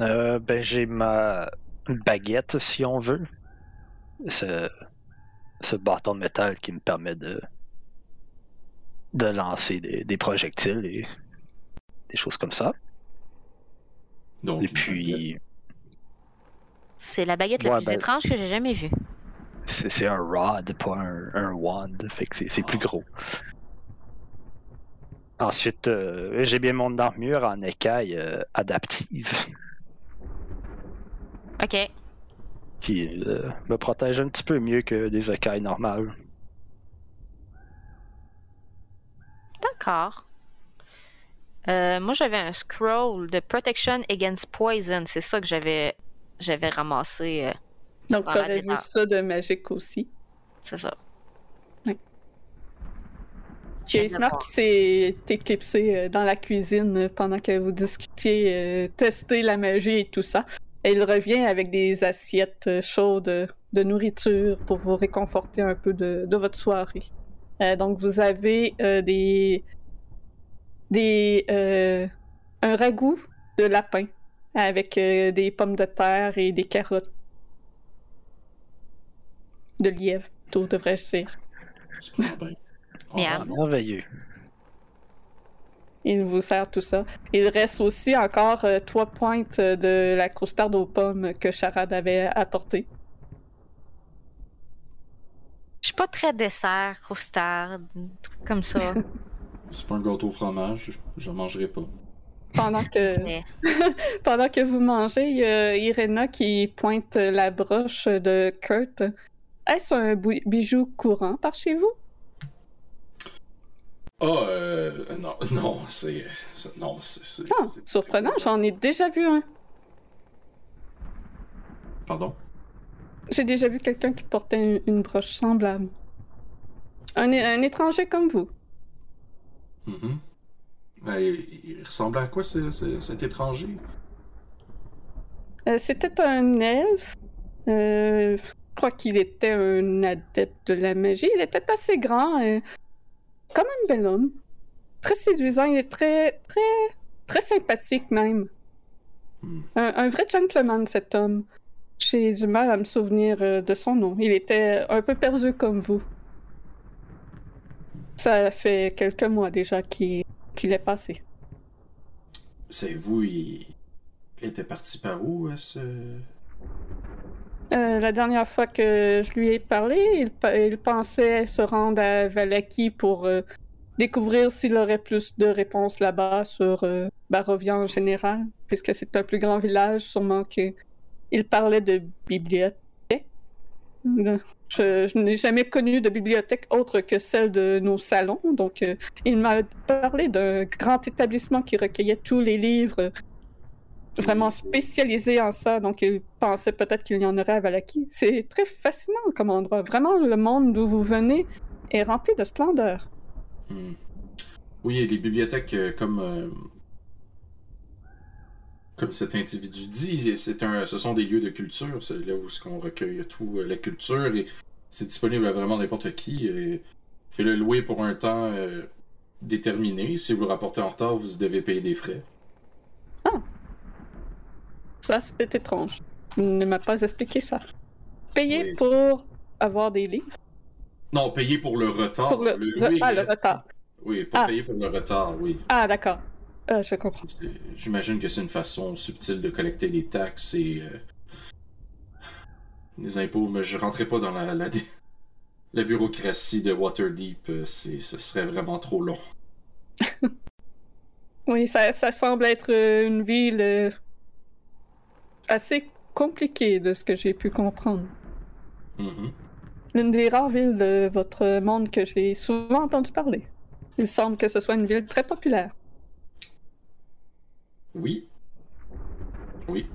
Euh, ben, j'ai ma baguette, si on veut. Ce, ce bâton de métal qui me permet de, de lancer des, des projectiles et des choses comme ça. Donc, Et puis, C'est la baguette la plus ben- étrange que j'ai jamais vue. c'est un rod, pas un, un wand. Fait que c'est plus gros. Ensuite, euh, j'ai bien mon armure en écaille euh, adaptive Ok. qui euh, me protège un petit peu mieux que des écailles normales. D'accord. Euh, moi, j'avais un scroll de Protection Against Poison. C'est ça que j'avais j'avais ramassé. euh, Donc, t'aurais vu ça de magique aussi. c'est ça. Ismar voir. qui s'est éclipsé euh, dans la cuisine euh, pendant que vous discutiez euh, tester la magie et tout ça. Et il revient avec des assiettes euh, chaudes de nourriture pour vous réconforter un peu de, de votre soirée. Euh, donc vous avez euh, des des euh, un ragoût de lapin avec euh, des pommes de terre et des carottes. De lièvre, plutôt devrais-je dire. bien. [LAUGHS] Ah. Merveilleux. Il vous sert tout ça. Il reste aussi encore euh, trois pointes de la croustarde aux pommes que Charade avait apportée. Je suis pas très dessert, croustarde, truc comme ça. [LAUGHS] C'est pas un gâteau au fromage, je, je mangerai pas. Pendant que, [LAUGHS] pendant que vous mangez, il y a Irena qui pointe la broche de Kurt. Est-ce un bijou courant par chez vous? Ah, euh, non, [LAUGHS] non, c'est. Non, c'est. Ah, c'est- surprenant, j'en ai déjà vu un. Pardon? J'ai déjà vu quelqu'un qui portait une, une broche semblable. Un, un étranger comme vous. Mhm. Ben, il, il ressemblait à quoi ce- ce- cet étranger? Euh, C'était un elfe. Euh, je crois qu'il était un adepte de la magie. Il était assez grand. euh, comme un bel homme. Très séduisant. Il est très, très, très sympathique même. Hmm. Un, un vrai gentleman, cet homme. J'ai du mal à me souvenir euh, de son nom. Il était un peu perdu comme vous. Ça fait quelques mois déjà qu'il qu'il est passé. Savez-vous, il... il était parti par où, ce. Euh, la dernière fois que je lui ai parlé, il, pensait se rendre à Valaki pour euh, découvrir s'il aurait plus de réponses là-bas sur euh, Barovia en général, puisque c'est un plus grand village, sûrement que il parlait de bibliothèque Je, n'ai jamais connu de bibliothèque autre que celle de nos salons, donc euh, il m'a parlé d'un grand établissement qui recueillait tous les livres euh, vraiment spécialisés en ça, donc il pensait peut-être qu'il y en aurait à Valaki. C'est très fascinant comme endroit. Vraiment, le monde d'où vous venez est rempli de splendeur. Hmm. Oui, et les bibliothèques, euh, comme, comme cet individu dit, c'est un, ce sont des lieux de culture. C'est là où on recueille toute la culture et c'est disponible à vraiment n'importe qui. Et fait le louer pour un temps euh, déterminé. Si vous le rapportez en retard, vous devez payer des frais. Ça, c'est étrange. Il ne m'a pas expliqué ça. Payer Oui. pour avoir des livres? Non, payer pour le retard. Pour le, louer, ah, le reste- retard. Oui, pour Ah. payer pour le retard, oui. Ah, d'accord. Euh, je comprends. J'imagine que c'est une façon subtile de collecter des taxes et euh, les impôts, mais je rentrais pas dans la, la, [LAUGHS] la bureaucratie de Waterdeep. euh, c'est- Ce serait vraiment trop long. [LAUGHS] Oui, ça, ça semble être euh, une ville assez compliquée de ce que j'ai pu comprendre. Mhm. L'une des rares villes de votre monde que j'ai souvent entendu parler. Il semble que ce soit une ville très populaire. Oui. Oui.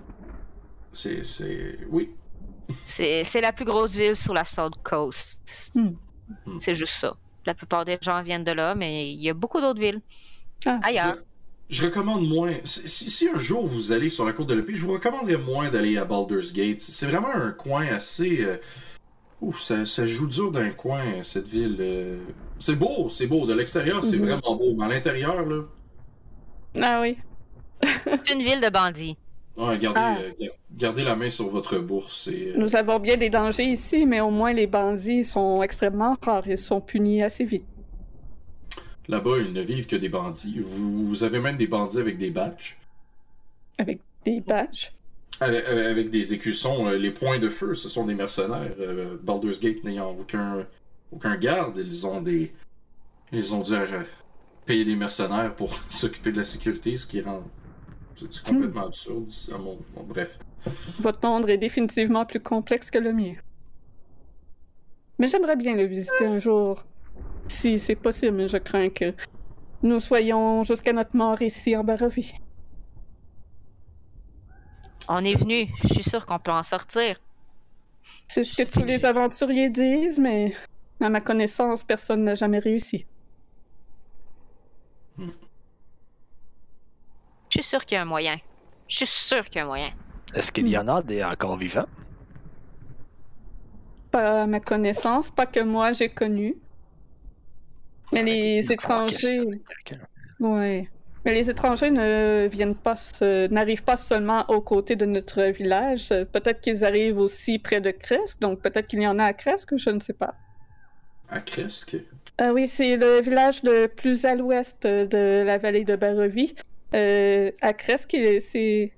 C'est. c'est... Oui. C'est c'est la plus grosse ville sur la South Coast. Hmm. Hmm. C'est juste ça. La plupart des gens viennent de là, mais il y a beaucoup d'autres villes Ah. ailleurs. Je recommande moins. Si, si- si un jour vous allez sur la côte de l'épée, je vous recommanderais moins d'aller à Baldur's Gate. C'est vraiment un coin assez. euh, Ouf, ça, ça joue dur d'un coin, cette ville. euh. C'est beau, c'est beau. De l'extérieur, c'est Mhm. vraiment beau. Mais à l'intérieur, là. Ah oui. C'est une ville de bandits. Ouais, gardez, Ah. euh, ga- gardez la main sur votre bourse. Et, euh, Nous avons bien des dangers ici, mais au moins les bandits sont extrêmement rares et sont punis assez vite. Là-bas, ils ne vivent que des bandits. Vous, vous avez même des bandits avec des badges? Avec des badges? Avec, avec- avec des écussons. euh, les points de feu, ce sont des mercenaires. Euh, Baldur's Gate n'ayant aucun, aucun garde, ils ont des. Ils ont dû euh, payer des mercenaires pour [LAUGHS] s'occuper de la sécurité, ce qui rend. C'est complètement absurde. à mon- bon, bref. Votre monde est définitivement plus complexe que le mien. Mais j'aimerais bien le visiter un jour. Si c'est possible, mais je crains que nous soyons jusqu'à notre mort ici en Barovie. On est venu. Je suis sûr qu'on peut en sortir. C'est ce que tous les aventuriers disent, mais à ma connaissance, personne n'a jamais réussi. Je suis sûr qu'il y a un moyen. Je suis sûr qu'il y a un moyen. Est-ce qu'il y en a des encore vivants? Pas à ma connaissance, pas que moi j'ai connu. Mais les me faire étrangers. Ouais. Mais les étrangers ne viennent pas, se- n'arrivent pas seulement aux côtés de notre village. Peut-être qu'ils arrivent aussi près de Cresque, donc peut-être qu'il y en a à Cresque, je ne sais pas. À Cresque. Ah oui, c'est le village le plus à l'ouest de la vallée de Barovie. Euh, à Cresque, c'est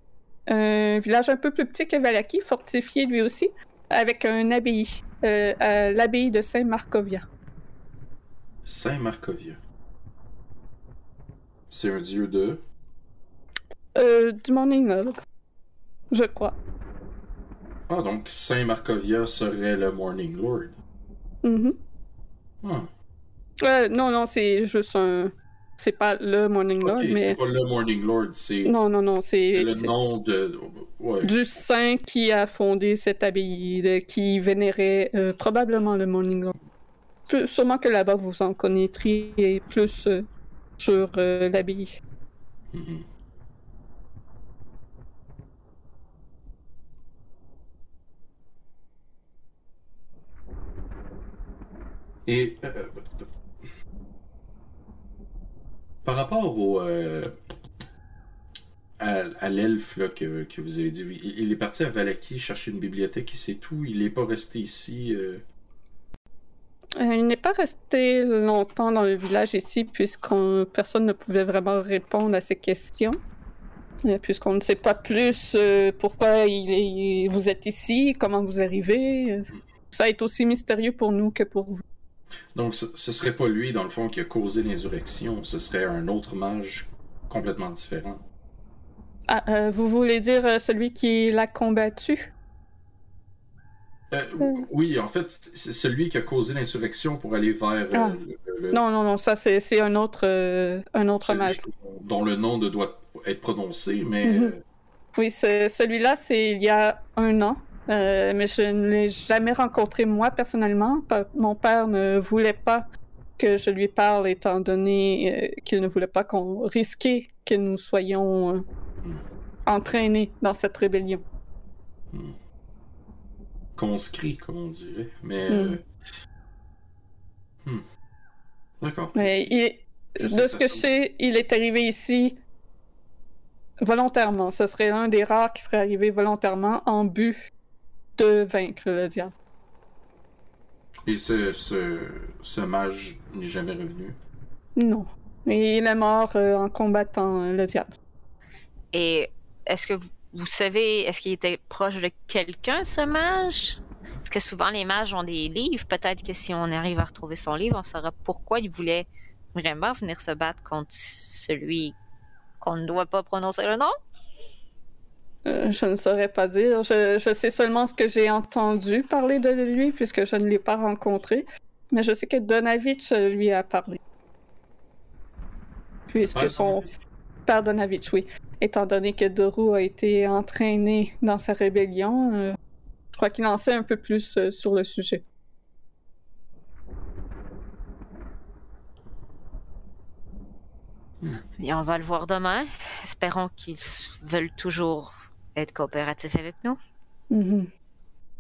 un village un peu plus petit que Valaki, fortifié lui aussi, avec un abbaye, euh, à l'abbaye de Saint-Marcovia. Saint-Marcovia. C'est un dieu de? Euh, du Morning Log, je crois. Ah, donc Saint-Marcovia serait le Morning Lord. Mhm. Ah, Euh, non, non, c'est juste un. C'est pas le Morning Lord, mais. c'est pas le Morning Lord, c'est Non, non, non, c'est le nom de. Ouais. Du saint qui a fondé cette abbaye, de- qui vénérait euh, probablement le Morning Lord. Plus- sûrement que là-bas vous en connaîtriez plus euh, sur euh, l'abbaye. Mhm. Et euh, par rapport au euh, à, à l'elfe que, vous avez dit, il, est parti à Valaki chercher une bibliothèque et c'est tout. Il n'est pas resté ici. euh. Euh, il n'est pas resté longtemps dans le village ici, puisqu'on personne ne pouvait vraiment répondre à ces questions. Puisqu'on ne sait pas plus pourquoi il vous êtes ici, comment vous arrivez. Ça est aussi mystérieux pour nous que pour vous. Donc ce, ce serait pas lui dans le fond qui a causé l'insurrection. Ce serait un autre mage complètement différent. Ah, euh, vous voulez dire euh, celui qui l'a combattu? Euh, oui, en fait, c'est celui qui a causé l'insurrection pour aller vers euh, Ah. le- le- Non, non, non, ça c'est c'est un autre, euh, un autre mage. dont le nom ne doit être prononcé, mais Mhm. Oui, c'est- celui-là, c'est il y a un an. Euh, mais je ne l'ai jamais rencontré moi personnellement. Mon père ne voulait pas que je lui parle étant donné euh, qu'il ne voulait pas qu'on risquait que nous soyons euh, entraînés dans cette rébellion. conscrit, comme on dirait. Mais. Euh, hmm. D'accord. Il- de ce que je sais, il est arrivé ici volontairement. Ce serait un des rares qui serait arrivé volontairement en but de vaincre le diable. Et ce, ce, ce mage n'est jamais revenu? Non. Et il est mort euh, en combattant euh, le diable. Et est-ce que vous, vous savez, est-ce qu'il était proche de quelqu'un, ce mage? Parce que souvent, les mages ont des livres. Peut-être que si on arrive à retrouver son livre, on saura pourquoi il voulait vraiment venir se battre contre celui qu'on ne doit pas prononcer le nom. Euh, je ne saurais pas dire. Je, je sais seulement ce que j'ai entendu parler de lui, puisque je ne l'ai pas rencontré. Mais je sais que Donavitch euh, lui a parlé. Puisque son père Donavitch, oui. Étant donné que Doru a été entraîné dans sa rébellion, euh, je crois qu'il en sait un peu plus euh, sur le sujet. Et on va le voir demain. Espérons qu'ils veulent toujours être coopératifs avec nous. Mhm.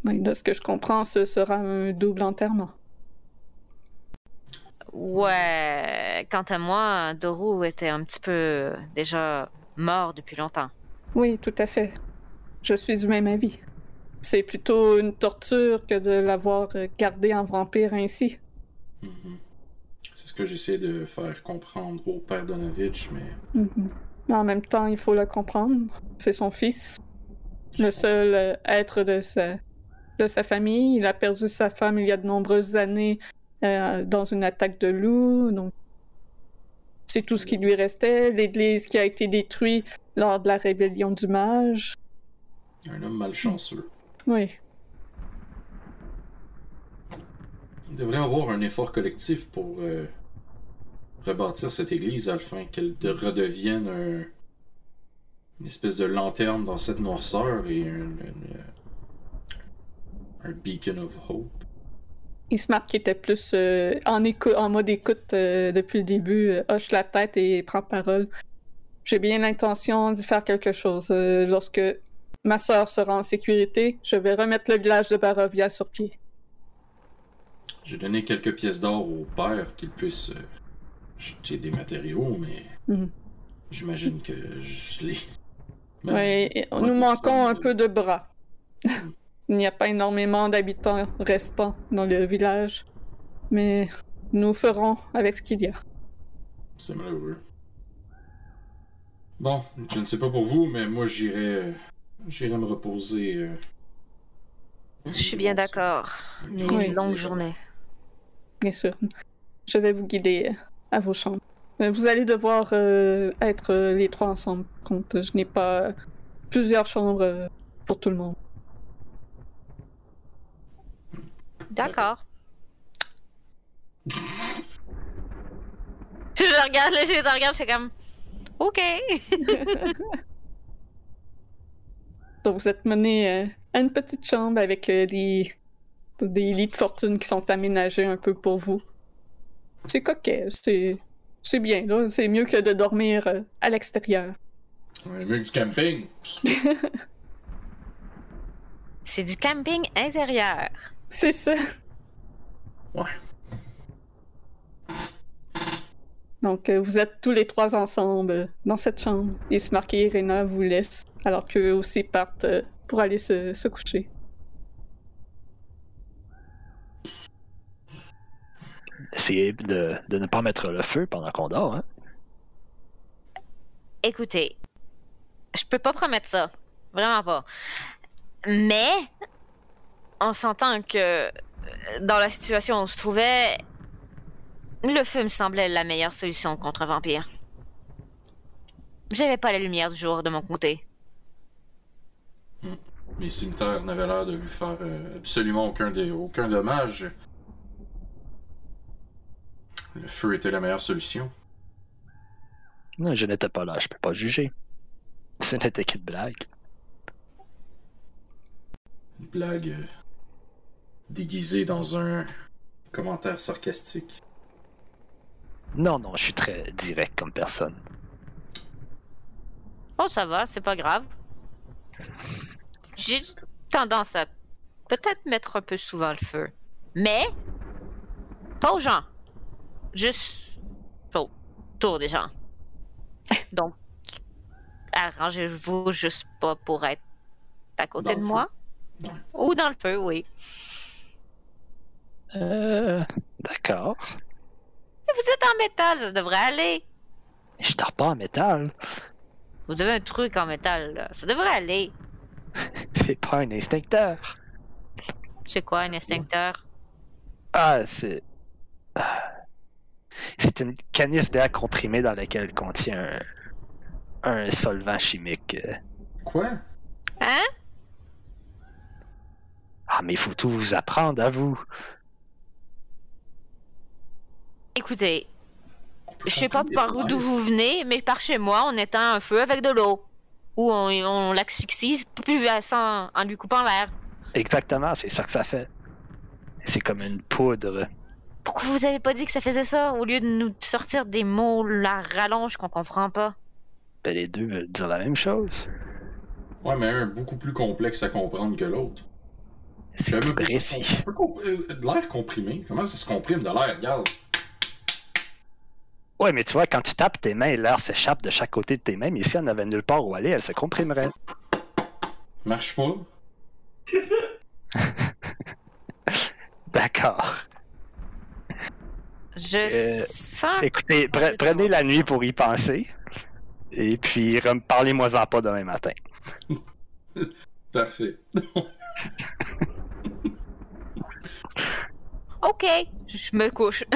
Oui, de ce que je comprends, ce sera un double enterrement. Ouais, quant à moi, Doru était un petit peu déjà mort depuis longtemps. Oui, tout à fait. Je suis du même avis. C'est plutôt une torture que de l'avoir gardé en vampire ainsi. Mhm. C'est ce que j'essaie de faire comprendre au père Donovitch, mais. Mhm. Mais en même temps, il faut le comprendre. C'est son fils, le seul euh, être de sa, de sa famille. Il a perdu sa femme il y a de nombreuses années euh, dans une attaque de loup. Donc, c'est tout ce qui lui restait. L'église qui a été détruite lors de la rébellion du mage. Un homme malchanceux. Oui. Il devrait avoir un effort collectif pour euh, rebâtir cette église afin qu'elle de- redevienne un- une espèce de lanterne dans cette noirceur et un, beacon of hope. Ismark qui était plus euh, en, en mode écoute euh, depuis le début, euh, hoche la tête et prend parole. J'ai bien l'intention d'y faire quelque chose. Euh, lorsque ma sœur sera en sécurité, je vais remettre le village de Barovia sur pied. J'ai donné quelques pièces d'or au père qu'il puisse jeter des matériaux, mais Mhm. j'imagine que je l'ai. Oui, nous manquons un peu de bras. [LAUGHS] Il n'y a pas énormément d'habitants restants dans le village, mais nous ferons avec ce qu'il y a. C'est malheureux. Bon, je ne sais pas pour vous, mais moi j'irai. J'irai me reposer. euh, Je suis bien d'accord. Une Oui. longue journée. Bien sûr. Je vais vous guider euh, à vos chambres. Euh, Vous allez devoir euh, être euh, les trois ensemble. contre, je n'ai pas plusieurs chambres pour tout le monde. D'accord. [LAUGHS] je le regarde, je les regarde, je fais comme. Ok. [LAUGHS] Donc, vous êtes menés euh, à une petite chambre avec des, des lits de fortune qui sont aménagés un peu pour vous. C'est coquet, c'est c'est bien, là. C'est mieux que de dormir euh, à l'extérieur. Ouais, mieux que du camping. [LAUGHS] C'est du camping intérieur. C'est ça. Ouais. Donc, euh, vous êtes tous les trois ensemble euh, dans cette chambre. Et Smart et Irena vous laissent, alors qu'eux aussi partent euh, pour aller se, se coucher. Essayez de, de ne pas mettre le feu pendant qu'on dort, hein? Écoutez, je peux pas promettre ça. Vraiment pas. Mais, on s'entend que euh, dans la situation où on se trouvait, le feu me semblait la meilleure solution contre vampire. J'avais pas la lumière du jour de mon côté. Mes cimetières n'avaient l'air de lui faire euh, absolument aucun, dé- aucun dommage. Le feu était la meilleure solution. Non, je n'étais pas là, je peux pas juger. [LAUGHS] Ce n'était qu'une blague. Une blague euh, déguisée dans un commentaire sarcastique. Non, non, je suis très direct comme personne. Oh, ça va, c'est pas grave. J'ai tendance à peut-être mettre un peu souvent le feu. Mais, pas aux gens. Juste autour des gens. [LAUGHS] Donc, arrangez-vous juste pas pour être à côté Dans de moi. Ou dans le feu, oui. Euh. D'accord. Mais vous êtes en métal, ça devrait aller. Mais je dors pas en métal. Vous avez un truc en métal, là. Ça devrait aller. [LAUGHS] C'est pas un instincteur. C'est quoi un extincteur? Ah, c'est. Ah. C'est une canisse d'air comprimé dans laquelle contient un, un solvant chimique. Quoi? Hein? Ah, mais il faut tout vous apprendre à vous. Écoutez, je sais pas par d'où vous venez, mais par chez moi, on éteint un feu avec de l'eau. Ou on, on l'asphyxie plus sans, en lui coupant l'air. Exactement, c'est ça que ça fait. C'est comme une poudre. Pourquoi vous avez pas dit que ça faisait ça au lieu de nous sortir des mots la rallonge qu'on comprend pas? Ben, les deux veulent dire la même chose. Ouais, mais un beaucoup plus complexe à comprendre que l'autre. C'est plus précis. Un peu comp- euh, De l'air comprimé. Comment ça se comprime de l'air? Regarde. Ouais, mais tu vois, quand tu tapes tes mains, l'air s'échappe de chaque côté de tes mains, mais si on avait nulle part où aller, elle se comprimerait. Marche pas. [LAUGHS] D'accord. Je Euh, sens. Écoutez, pre- prenez la nuit pour y penser. Et puis, parlez-moi-en pas demain matin. [LAUGHS] Parfait. [LAUGHS] Ok, je me couche. [LAUGHS]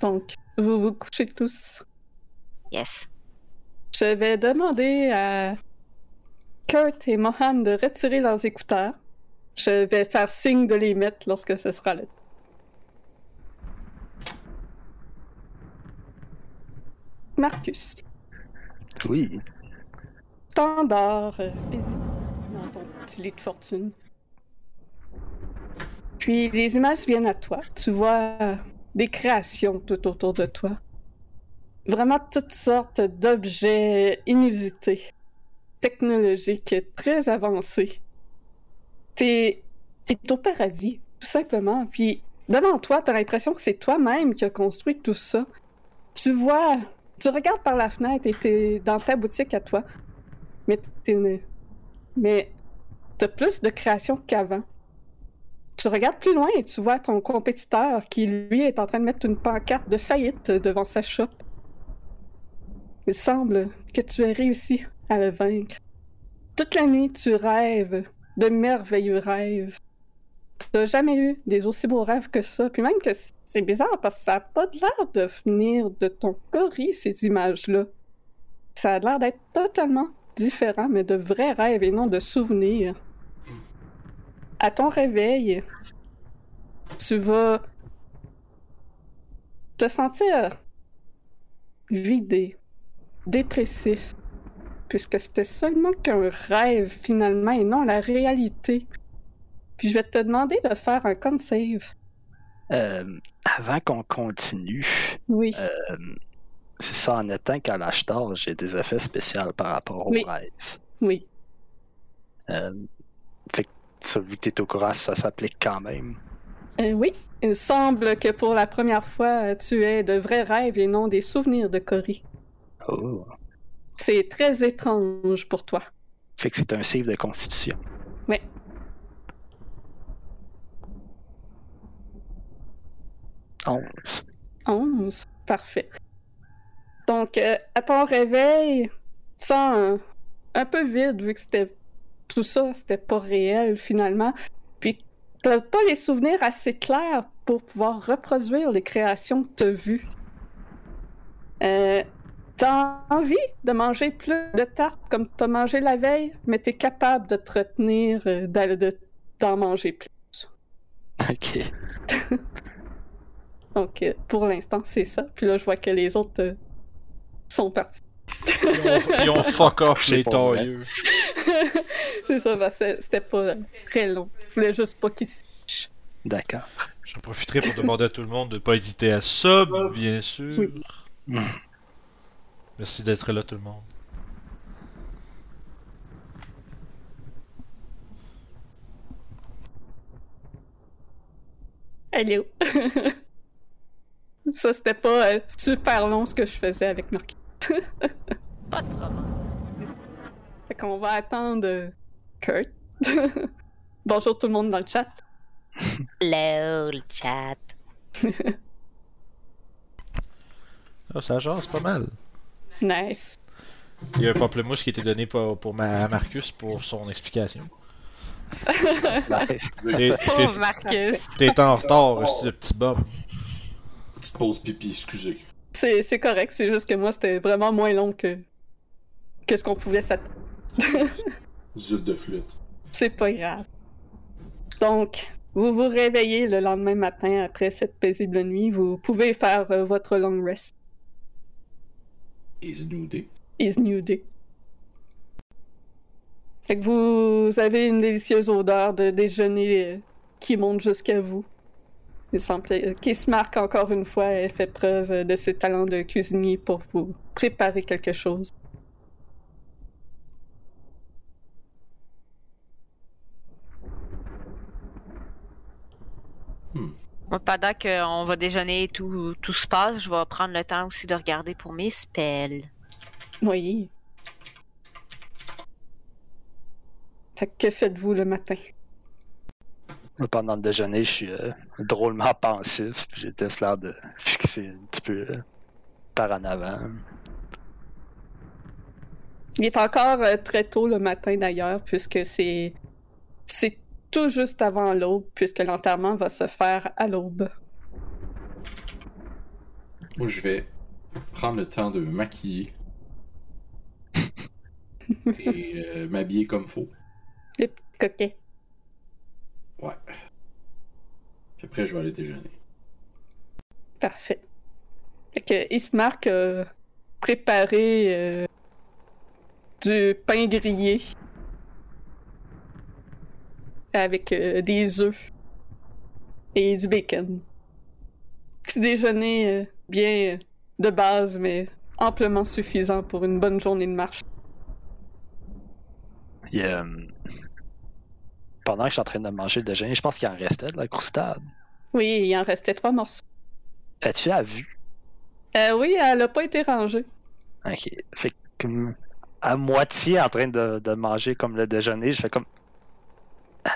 Donc, vous vous couchez tous. yes. Je vais demander à Kurt et Mohan de retirer leurs écouteurs. Je vais faire signe de les mettre lorsque ce sera le Marcus, Oui. euh, paisible dans ton petit lit de fortune. Puis les images viennent à toi. Tu vois euh, des créations tout autour de toi. Vraiment toutes sortes d'objets inusités, technologiques, très avancés. T'es au paradis, tout simplement. Puis devant toi, t'as l'impression que c'est toi-même qui as construit tout ça. Tu vois, tu regardes par la fenêtre et t'es dans ta boutique à toi. Mais t'es. Mais t'as plus de création qu'avant. Tu regardes plus loin et tu vois ton compétiteur qui, lui, est en train de mettre une pancarte de faillite devant sa shop. Il semble que tu aies réussi à le vaincre. Toute la nuit, tu rêves de merveilleux rêves. T'as jamais eu des aussi beaux rêves que ça? Puis même que c'est bizarre parce que ça a pas l'air de venir de ton cori, ces images-là. Ça a l'air d'être totalement différent, mais de vrais rêves et non de souvenirs. À ton réveil, tu vas te sentir vidé, dépressif, puisque c'était seulement qu'un rêve finalement et non la réalité. Puis je vais te demander de faire un con save. Euh, avant qu'on continue, Oui. euh, c'est ça, en étant qu'à l'âge j'ai des effets spéciaux par rapport au Oui. rêve. Oui. Euh, fait que ça, vu que t'es au courant, ça s'applique quand même. Oui. Il semble que pour la première fois, tu aies de vrais rêves et non des souvenirs de Cory. Oh. C'est très étrange pour toi. Fait que c'est un save de constitution. Oui. Onze. 11. Parfait. Donc, euh, à ton réveil, tu sens un, un peu vide vu que c'était tout ça, c'était pas réel finalement. Puis, t'as pas les souvenirs assez clairs pour pouvoir reproduire les créations que t'as vues. Euh, T'as envie de manger plus de tartes comme t'as mangé la veille, mais t'es capable de te retenir euh, d'aller de- d'en manger plus. Ok. [LAUGHS] Donc, euh, pour l'instant, c'est ça. Puis là, je vois que les autres euh, sont partis. Ils ont, ils ont [LAUGHS] fuck off les tailleux. [LAUGHS] c'est ça, bah, c'était pas très long. Je voulais juste pas qu'ils D'accord. J'en profiterai pour demander à tout le monde de pas hésiter à sub, bien sûr. Oui. Merci d'être là, tout le monde. Allô? [LAUGHS] ça, c'était pas euh, super long ce que je faisais avec Marquis. Pas de problème. Fait qu'on va attendre euh, Kurt. [LAUGHS] Bonjour tout le monde dans le chat. [LAUGHS] Hello, le chat. Ah, ça jase pas mal. Nice. Il y a un pamplemousse qui a été donné pour, pour ma- à Marcus pour son explication. Nice. T'es- Pauvre t'es- Marcus. T'es en retard, ce petit bum. Petite pause pipi, excusez. C'est c'est correct, c'est juste que moi, c'était vraiment moins long que, que ce qu'on pouvait s'attendre. [LAUGHS] Zut de flûte. C'est pas grave. Donc, vous vous réveillez le lendemain matin après cette paisible nuit. Vous pouvez faire euh, votre long rest. Is nudé. is new day. Fait que vous avez une délicieuse odeur de déjeuner euh, qui monte jusqu'à vous. Il semble euh, Kismark, encore une fois, a fait preuve de ses talents de cuisinier pour vous préparer quelque chose. Moi, pendant qu'on va déjeuner et tout, tout se passe, je vais prendre le temps aussi de regarder pour mes spells. Oui. Fait que faites-vous le matin? Pendant le déjeuner, je suis euh, drôlement pensif. puis J'ai juste l'air de fixer un petit peu euh, par en avant. Il est encore euh, très tôt le matin d'ailleurs, puisque c'est c'est tout juste avant l'aube, puisque l'enterrement va se faire à l'aube. Moi, je vais prendre le temps de me maquiller. [LAUGHS] et euh, m'habiller comme faut. Les petits coquets. Ouais. Puis après, je vais aller déjeuner. Parfait. Fait que Ismark a préparé euh, du pain grillé avec euh, des œufs et du bacon. Petit déjeuner euh, bien euh, de base, mais amplement suffisant pour une bonne journée de marche. Pendant que je suis en train de manger le déjeuner, je pense qu'il en restait de la croustade. Oui, il en restait trois morceaux. As-tu à vue? Euh, oui, elle a pas été rangée. Ok. Fait que, comme, à moitié en train de, de manger comme le déjeuner, je fais comme.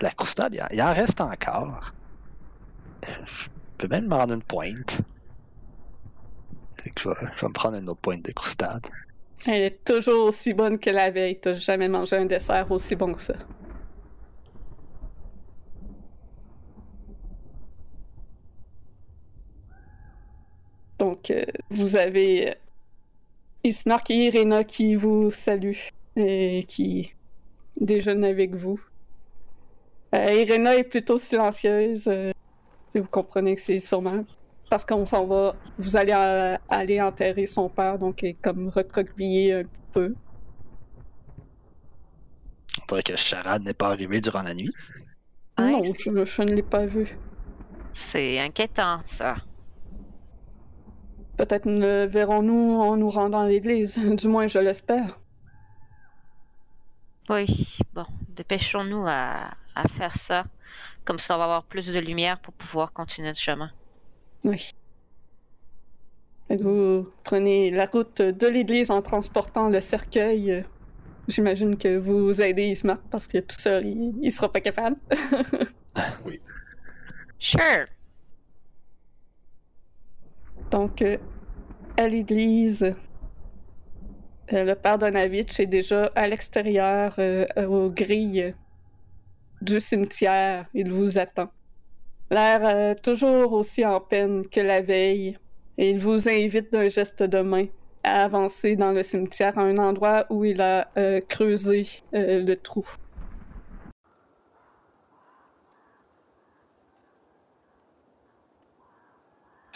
La croustade, il en, reste encore. Je peux même me rendre une pointe. Je vais me prendre une autre pointe de croustade. Elle est toujours aussi bonne que la veille. T'as jamais mangé un dessert aussi bon que ça. Donc, euh, vous avez euh, Ismark et Irena qui vous saluent et qui déjeunent avec vous. Euh, Irena est plutôt silencieuse. euh, si vous comprenez que c'est sûrement parce qu'on s'en va. Vous allez euh, aller enterrer son père, donc elle est comme recroquevillée un petit peu. On dirait que Charade n'est pas arrivé durant la nuit. Non, c'est- je, je ne l'ai pas vu. C'est inquiétant, ça. Peut-être le verrons-nous en nous rendant à l'église. [LAUGHS] Du moins, je l'espère. Oui, bon, dépêchons-nous à, à faire ça. Comme ça, on va avoir plus de lumière pour pouvoir continuer le chemin. Oui. Vous prenez la route de l'église en transportant le cercueil. J'imagine que vous aidez Ismark parce que tout seul, il, il sera pas capable. [LAUGHS] Sure! Donc, euh, à l'église, euh, le père Donavitch est déjà à l'extérieur, euh, aux grilles du cimetière. Il vous attend. L'air euh, toujours aussi en peine que la veille. Il vous invite d'un geste de main à avancer dans le cimetière à un endroit où il a euh, creusé euh, le trou.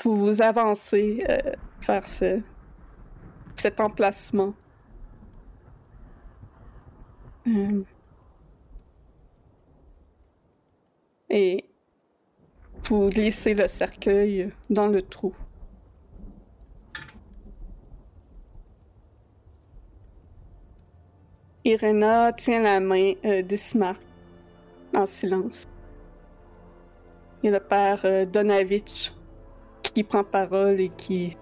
Vous vous avancez vers ce, cet emplacement. Euh, et vous glissez le cercueil dans le trou. Irena tient la main euh, d'Ismark en silence. Et le père euh, Donavitch qui prend parole et qui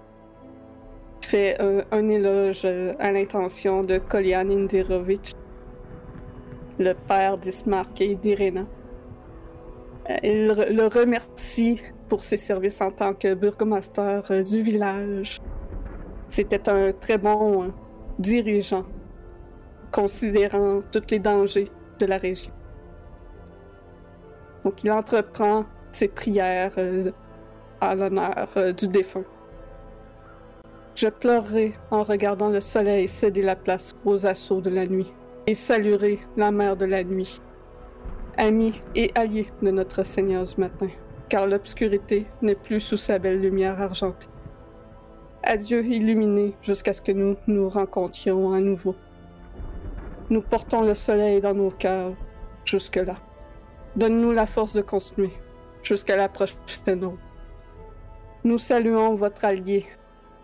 fait un, un éloge euh, à l'intention de Kolian Indirovitch, le père d'Ismark et d'Irena. Il le remercie pour ses services en tant que burgomaster euh, du village. C'était un très bon euh, dirigeant, considérant tous les dangers de la région. Donc il entreprend ses prières euh, à l'honneur du défunt. Je pleurerai en regardant le soleil céder la place aux assauts de la nuit et saluerai la mère de la nuit, amie et alliée de notre Seigneur du matin, car l'obscurité n'est plus sous sa belle lumière argentée. Adieu illuminé jusqu'à ce que nous nous rencontrions à nouveau. Nous portons le soleil dans nos cœurs jusque-là. Donne-nous la force de continuer jusqu'à la prochaine aube. Nous saluons votre allié,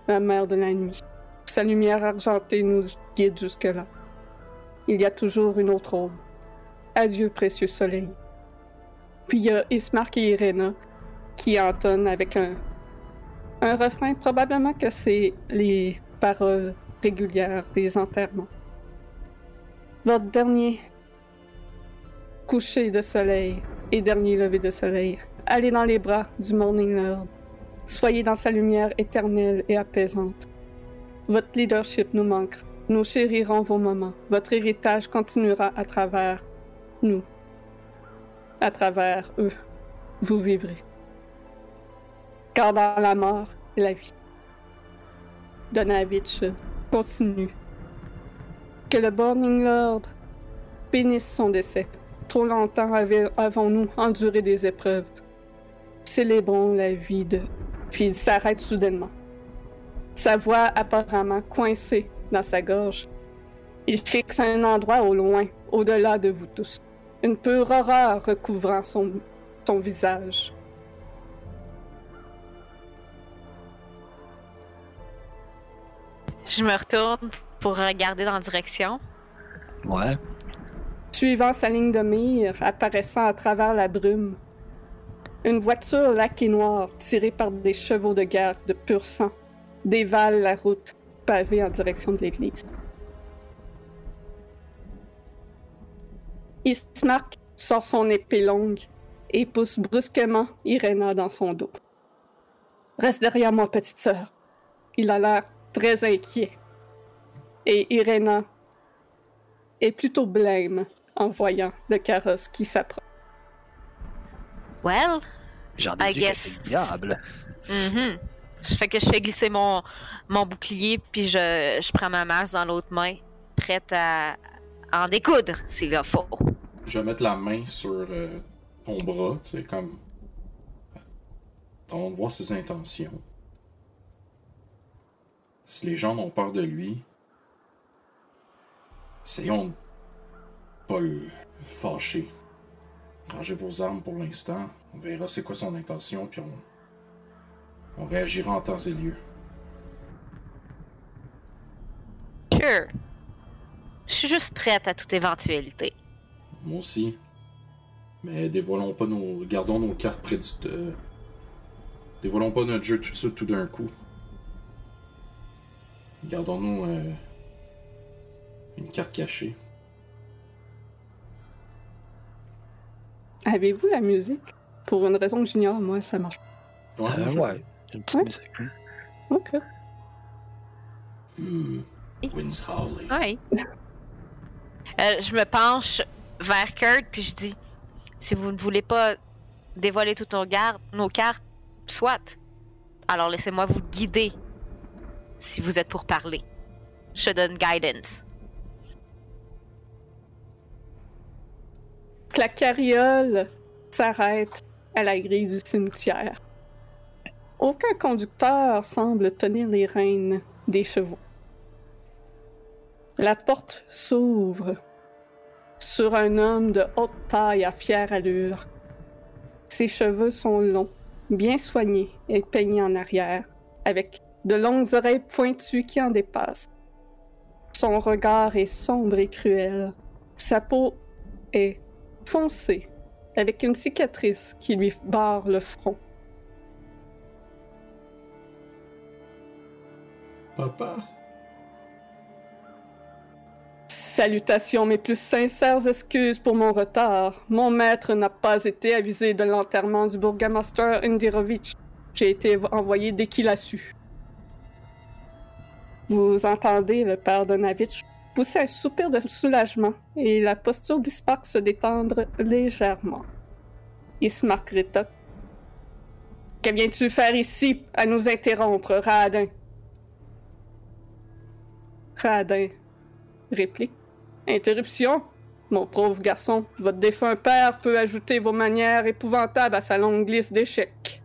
la mère de la nuit. Sa lumière argentée nous guide jusque-là. Il y a toujours une autre aube. Adieu, précieux soleil. Puis il y a Ismark et Irena qui entonnent avec un, un refrain. Probablement que c'est les paroles régulières des enterrements. Votre dernier coucher de soleil et dernier lever de soleil. Allez dans les bras du Morning Lord. Soyez dans sa lumière éternelle et apaisante. Votre leadership nous manquera. Nous chérirons vos moments. Votre héritage continuera à travers nous. À travers eux, vous vivrez. Car dans la mort la vie. Donavitch continue. Que le Burning Lord bénisse son décès. Trop longtemps avons-nous enduré des épreuves. Célébrons la vie de... Puis il s'arrête soudainement. Sa voix apparemment coincée dans sa gorge. Il fixe un endroit au loin, au-delà de vous tous. Une pure horreur recouvrant son, son visage. Je me retourne pour regarder dans la direction. Ouais. Suivant sa ligne de mire, apparaissant à travers la brume. Une voiture laquée noire, tirée par des chevaux de guerre de pur sang, dévale la route pavée en direction de l'église. Ismark sort son épée longue et pousse brusquement Irena dans son dos. Reste derrière moi, petite sœur. Il a l'air très inquiet. Et Irena est plutôt blême en voyant le carrosse qui s'approche. Well, J'en I ai dit que guess. diable. Je fais que je fais glisser mon, mon bouclier, puis je, je prends ma masse dans l'autre main, prête à en découdre s'il le faut. Je vais mettre la main sur euh, ton bras, tu sais, comme. On va voir ses intentions. Si les gens ont peur de lui, essayons de pas le fâcher. Rangez vos armes pour l'instant. On verra c'est quoi son intention, puis on, on réagira en temps et lieu. Sure. Je suis juste prête à toute éventualité. Moi aussi. Mais dévoilons pas nos. Gardons nos cartes près du. euh, Dévoilons pas notre jeu tout de suite, tout d'un coup. Gardons-nous euh, une carte cachée. Avez-vous la musique? Pour une raison que j'ignore, moi, ça marche Ouais, Euh, ouais. Une petite Ouais. musique. hein. pas. Ok. Hmm. Winds Howley. Oui. [LAUGHS] Euh, je me penche vers Kurt, puis je dis si vous ne voulez pas dévoiler toutes nos, nos cartes, soit. Alors laissez-moi vous guider. si vous êtes pour parler. Je donne guidance. La carriole s'arrête à la grille du cimetière. Aucun conducteur semble tenir les rênes des chevaux. La porte s'ouvre sur un homme de haute taille à fière allure. Ses cheveux sont longs, bien soignés et peignés en arrière, avec de longues oreilles pointues qui en dépassent. Son regard est sombre et cruel. Sa peau est foncée, avec une cicatrice qui lui barre le front. Papa? Salutations, mes plus sincères excuses pour mon retard. Mon maître n'a pas été avisé de l'enterrement du bourgmestre Indirovitch. J'ai été envoyé dès qu'il a su. Vous entendez le père Donavitch pousser un soupir de soulagement et la posture d'Ispark se détendre légèrement. Ismark rétoque. Que viens-tu faire ici à nous interrompre, Radin? Radin réplique. Interruption? Mon pauvre garçon, votre défunt père peut ajouter vos manières épouvantables à sa longue liste d'échecs.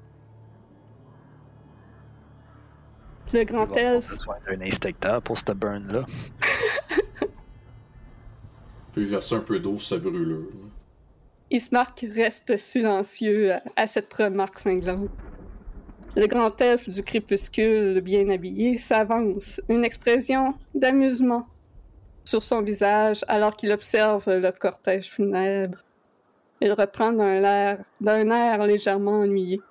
Le grand elfe besoin d'un instincteur pour ce burn-là. [LAUGHS] peut verser un peu d'eau sur sa brûlure. Ismark reste silencieux à, à cette remarque cinglante. Le grand elfe du crépuscule, bien habillé, s'avance, une expression d'amusement sur son visage alors qu'il observe le cortège funèbre. Il reprend d'un air, air légèrement ennuyé.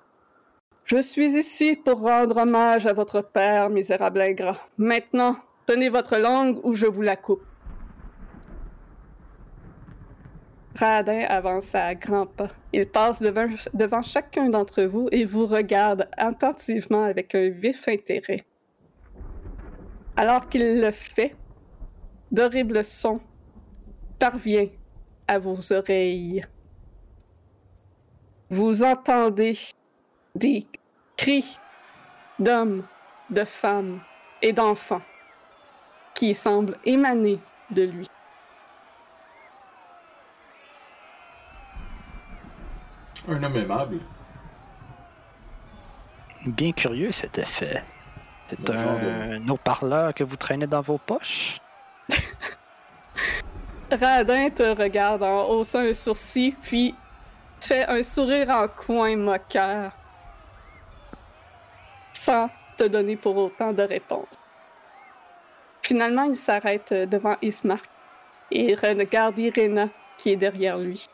Je suis ici pour rendre hommage à votre père, misérable ingrat. Maintenant, tenez votre langue ou je vous la coupe. Radin avance à grands pas. Il passe devant, devant chacun d'entre vous et vous regarde attentivement avec un vif intérêt. Alors qu'il le fait, d'horribles sons parviennent à vos oreilles. Vous entendez des cris d'hommes, de femmes et d'enfants qui semblent émaner de lui. Un homme aimable. Bien curieux cet effet. C'est genre un haut-parleur que vous traînez dans vos poches? [LAUGHS] Radin te regarde en haussant un sourcil, puis fait un sourire en coin moqueur, sans te donner pour autant de réponse. Finalement, il s'arrête devant Ismark et regarde Irena qui est derrière lui.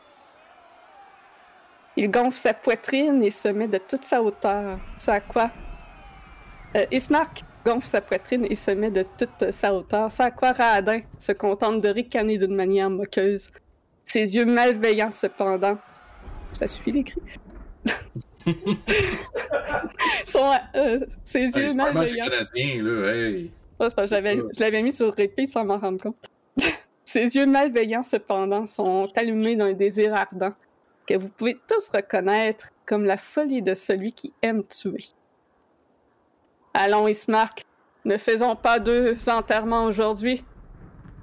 Il gonfle sa poitrine et se met de toute sa hauteur. C'est à quoi euh, gonfle sa poitrine et se met de toute sa hauteur. C'est à quoi Radin se contente de ricaner d'une manière moqueuse. Ses yeux malveillants, cependant. Ça suffit l'écrit. [LAUGHS] Sont, euh, ses yeux malveillants. canadien, là, hey. Je l'avais mis sur repeat sans m'en rendre compte. [LAUGHS] Ses yeux malveillants, cependant, sont allumés d'un désir ardent que vous pouvez tous reconnaître comme la folie de celui qui aime tuer. Allons, Ismark, ne faisons pas deux enterrements aujourd'hui.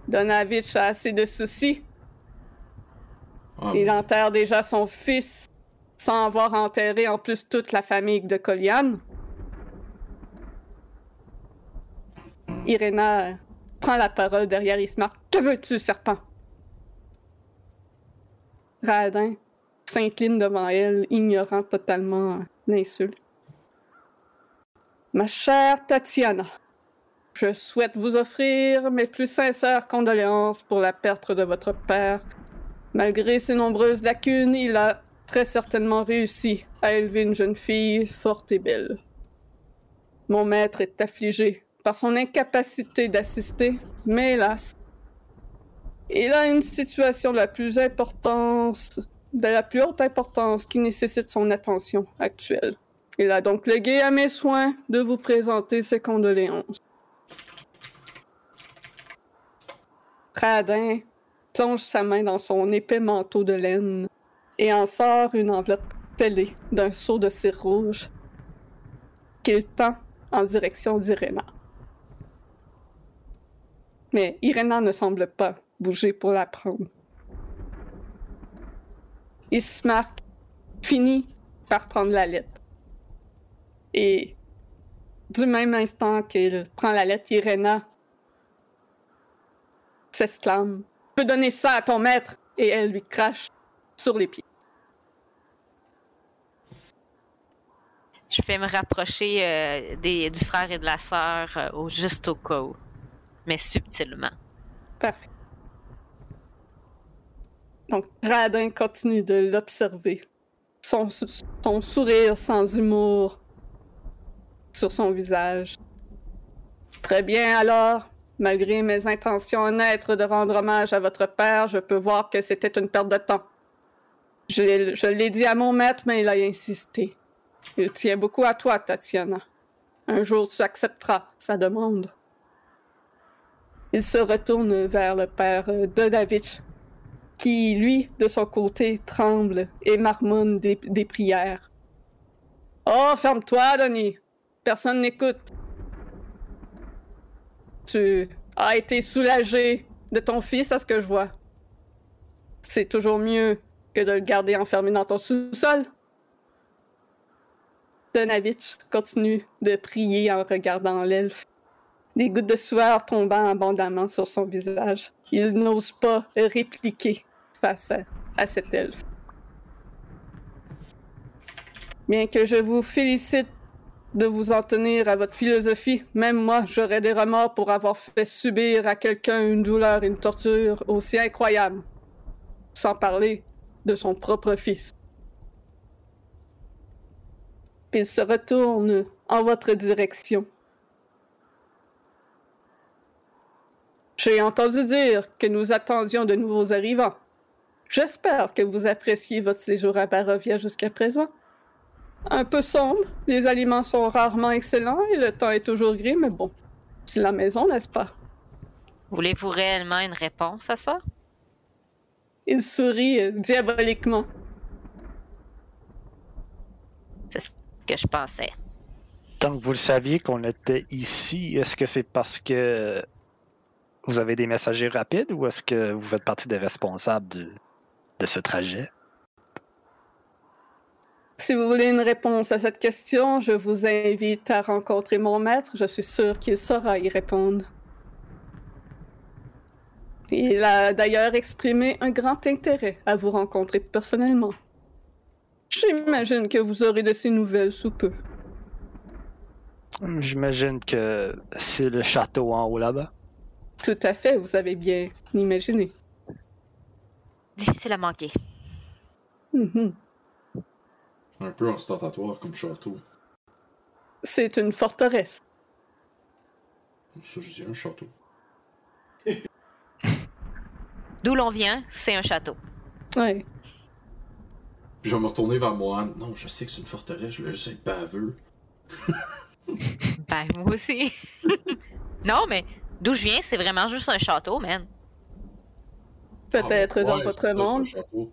Donavitch a assez de soucis. Ah, Il enterre déjà son fils sans avoir enterré en plus toute la famille de Colian. Irena prend la parole derrière Ismark. Que veux-tu, serpent? Radin s'incline devant elle, ignorant totalement l'insulte. Ma chère Tatiana, je souhaite vous offrir mes plus sincères condoléances pour la perte de votre père. Malgré ses nombreuses lacunes, il a très certainement réussi à élever une jeune fille forte et belle. Mon maître est affligé par son incapacité d'assister, mais hélas, il a une situation de la plus importance, de la plus haute importance qui nécessite son attention actuelle. Il a donc légué à mes soins de vous présenter ses condoléances. Radin plonge sa main dans son épais manteau de laine et en sort une enveloppe scellée d'un seau de cire rouge qu'il tend en direction d'Irena. Mais Irena ne semble pas bouger pour la prendre. Ismark finit par prendre la lettre. Et du même instant qu'il prend la lettre, Irena s'exclame peux donner ça à ton maître et elle lui crache sur les pieds. Je vais me rapprocher euh, des, du frère et de la sœur euh, au juste au cas où, mais subtilement. Parfait. Donc, Radin continue de l'observer. Son, son sourire sans humour sur son visage. Très bien alors. Malgré mes intentions honnêtes de rendre hommage à votre père, je peux voir que c'était une perte de temps. Je, l'ai dit à mon maître, mais il a insisté. Il tient beaucoup à toi, Tatiana. Un jour, tu accepteras sa demande. Il se retourne vers le père Dodavitch, qui, lui, de son côté, tremble et marmonne des, des prières. Oh, ferme-toi, Denis. Personne n'écoute. Tu as été soulagé de ton fils, à ce que je vois. C'est toujours mieux que de le garder enfermé dans ton sous-sol. Donavitch continue de prier en regardant l'elfe. Des gouttes de sueur tombant abondamment sur son visage. Il n'ose pas répliquer face à, à cet elfe. Bien que je vous félicite de vous en tenir à votre philosophie. Même moi, j'aurais des remords pour avoir fait subir à quelqu'un une douleur une torture aussi incroyables. Sans parler de son propre fils. Puis il se retourne en votre direction. J'ai entendu dire que nous attendions de nouveaux arrivants. J'espère que vous appréciez votre séjour à Barovia jusqu'à présent. Un peu sombre, les aliments sont rarement excellents et le temps est toujours gris, mais bon, c'est la maison, n'est-ce pas? Voulez-vous réellement une réponse à ça? Il sourit euh, diaboliquement. C'est ce que je pensais. Tant que vous le saviez qu'on était ici, est-ce que c'est parce que vous avez des messagers rapides ou est-ce que vous faites partie des responsables de ce trajet? Si vous voulez une réponse à cette question, je vous invite à rencontrer mon maître. Je suis sûre qu'il saura y répondre. Il a d'ailleurs exprimé un grand intérêt à vous rencontrer personnellement. J'imagine que vous aurez de ses nouvelles sous peu. J'imagine que c'est le château en haut là-bas. Tout à fait, vous avez bien imaginé. Difficile à manquer. Mhm. Un peu ostentatoire comme château. C'est une forteresse. Ça, je dis un château. [LAUGHS] D'où l'on vient, c'est un château. Ouais. Puis je vais me retourner vers Mohan. Non, je sais que c'est une forteresse, je voulais juste être baveux. Ben, moi aussi. [LAUGHS] non, mais d'où je viens, c'est vraiment juste un château, man. Peut-être Ah, dans ouais, votre monde. château.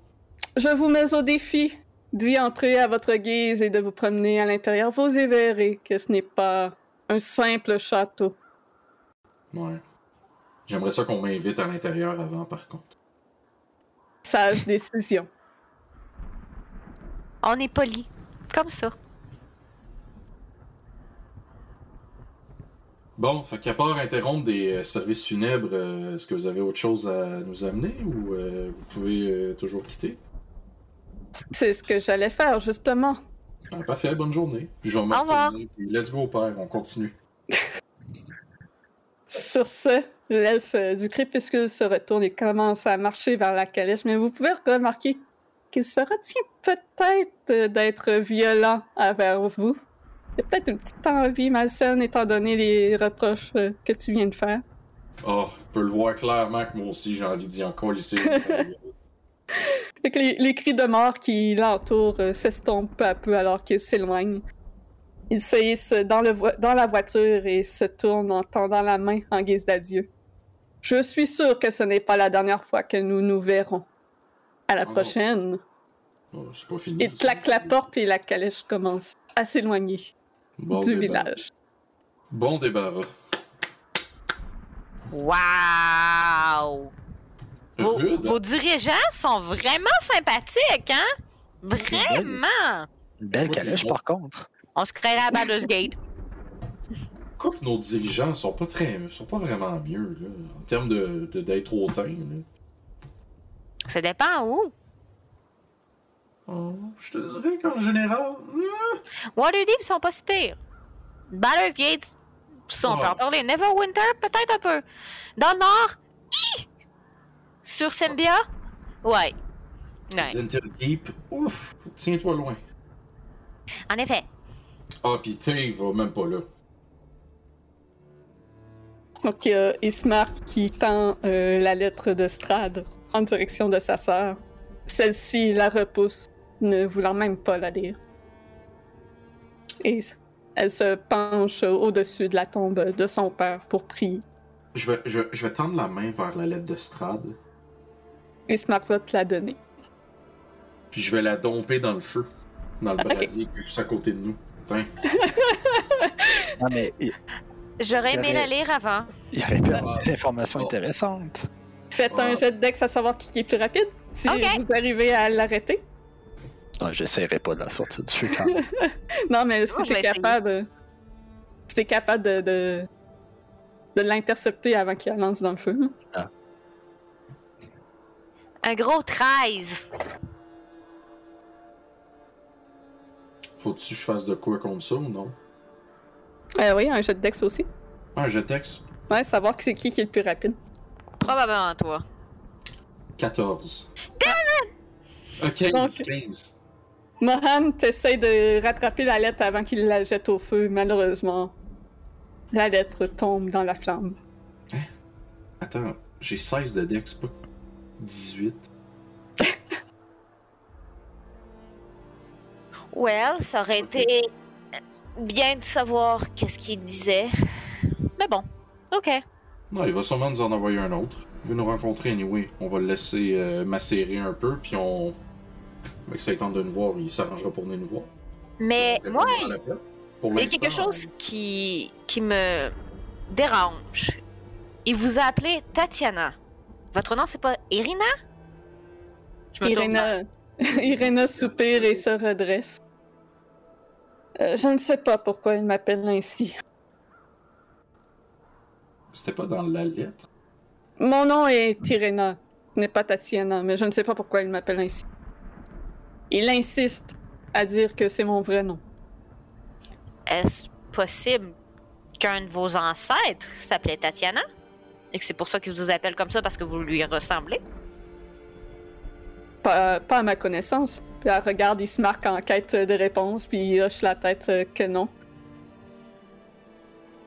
Je vous mets au défi d'y entrer à votre guise et de vous promener à l'intérieur. Vous y verrez que ce n'est pas un simple château. Ouais. J'aimerais ça qu'on m'invite à l'intérieur avant, par contre. Sage décision. On est poli. Comme ça. Bon, fait qu'à part interrompre des euh, services funèbres, euh, est-ce que vous avez autre chose à nous amener ou euh, vous pouvez euh, toujours quitter? C'est ce que j'allais faire, justement. Ah, parfait, bonne journée. Puis je vais me Au revoir. retourner, puis let's go, père, on continue. [LAUGHS] Sur ce, l'elfe euh, du crépuscule se retourne et commence à marcher vers la calèche, mais vous pouvez remarquer qu'il se retient peut-être euh, d'être violent envers vous. Il y a peut-être une petite envie malsaine étant donné les reproches euh, que tu viens de faire. Oh, on peut le voir clairement que moi aussi j'ai envie d'y encore lisser. [LAUGHS] Les, les cris de mort qui l'entourent euh, s'estompent peu à peu alors qu'il s'éloigne. Il se hisse dans, le vo- dans la voiture et se tourne en tendant la main en guise d'adieu. Je suis sûr que ce n'est pas la dernière fois que nous nous verrons. À la Oh. prochaine. Oh, pas fini. Il claque la porte et la calèche commence à s'éloigner Bon du débarras. village. Bon débarras. Wow! Vos, vos dirigeants sont vraiment sympathiques, hein? Vraiment! Une belle calèche, par contre. On se créerait à Baldur's Gate. Quoi que nos dirigeants sont pas très. sont pas vraiment mieux, là, en termes de, de- d'être hautain, là. Ça dépend où. Oh, je te dirais qu'en général. hmm, Waterdeep sont pas si pires. Baldur's Gate, ça, on peut en parler. Neverwinter, peut-être un peu. Dans le Nord, hi! Sur Symbia, ouais. Ouais, Zenterdeep, ouf, tiens-toi loin. en effet. Ah, pis Tay va même pas là. Donc, il y a Ismark qui tend euh, la lettre de Strad en direction de sa sœur. Celle-ci la repousse, ne voulant même pas la lire. Et elle se penche au-dessus de la tombe de son père pour prier. Je vais, je, je vais tendre la main vers la lettre de Strad, Ismark va te la donner. puis je vais la domper dans le feu. Dans le brasier qui est juste à côté de nous. Tiens. Non, [LAUGHS] mais J'aurais aimé la lire avant. il aurait pu Ah. avoir des informations Oh. intéressantes. Faites un Ah. jet de dex à savoir qui est plus rapide. Si vous arrivez à l'arrêter. Ah, J'essaierai pas de la sortir du feu quand même. [LAUGHS] Non, mais si t'es essayer. capable. Si t'es capable de. de, de l'intercepter avant qu'il la lance dans le feu. hein. Un gros 13. Faut-tu que je fasse de quoi contre ça ou non? Euh, oui, un jet de dex aussi. Ah, je texte Ouais, savoir qui c'est qui qui est le plus rapide. Probablement toi. 14. Ok, Donc- 15. Mohan t'essaie de rattraper la lettre avant qu'il la jette au feu. Malheureusement, la lettre tombe dans la flamme. Attends, j'ai 16 de dex, pas 18. [LAUGHS] Well, ça aurait été bien de savoir qu'est-ce qu'il disait. Mais bon, ok. Non, il va sûrement nous en envoyer un autre. Il veut nous rencontrer anyway. On va le laisser euh, macérer un peu, puis on. Avec ça, il tente de nous voir, il s'arrangera pour venir nous voir. Mais Euh, moi, il y a quelque chose qui, qui me dérange. Il vous a appelé Tatiana. Votre nom, c'est pas Irina? Je me Irena, [LAUGHS] Irena soupire et se redresse. Euh, je ne sais pas pourquoi il m'appelle ainsi. C'était pas dans la lettre? Mon nom est Irena, ce n'est pas Tatiana, mais je ne sais pas pourquoi il m'appelle ainsi. Il insiste à dire que c'est mon vrai nom. Est-ce possible qu'un de vos ancêtres s'appelait Tatiana? Et que c'est pour ça qu'il vous appelle comme ça parce que vous lui ressemblez? Pas, à ma connaissance. Puis elle regarde, il se marque en quête de réponse, puis il hoche la tête euh, que non.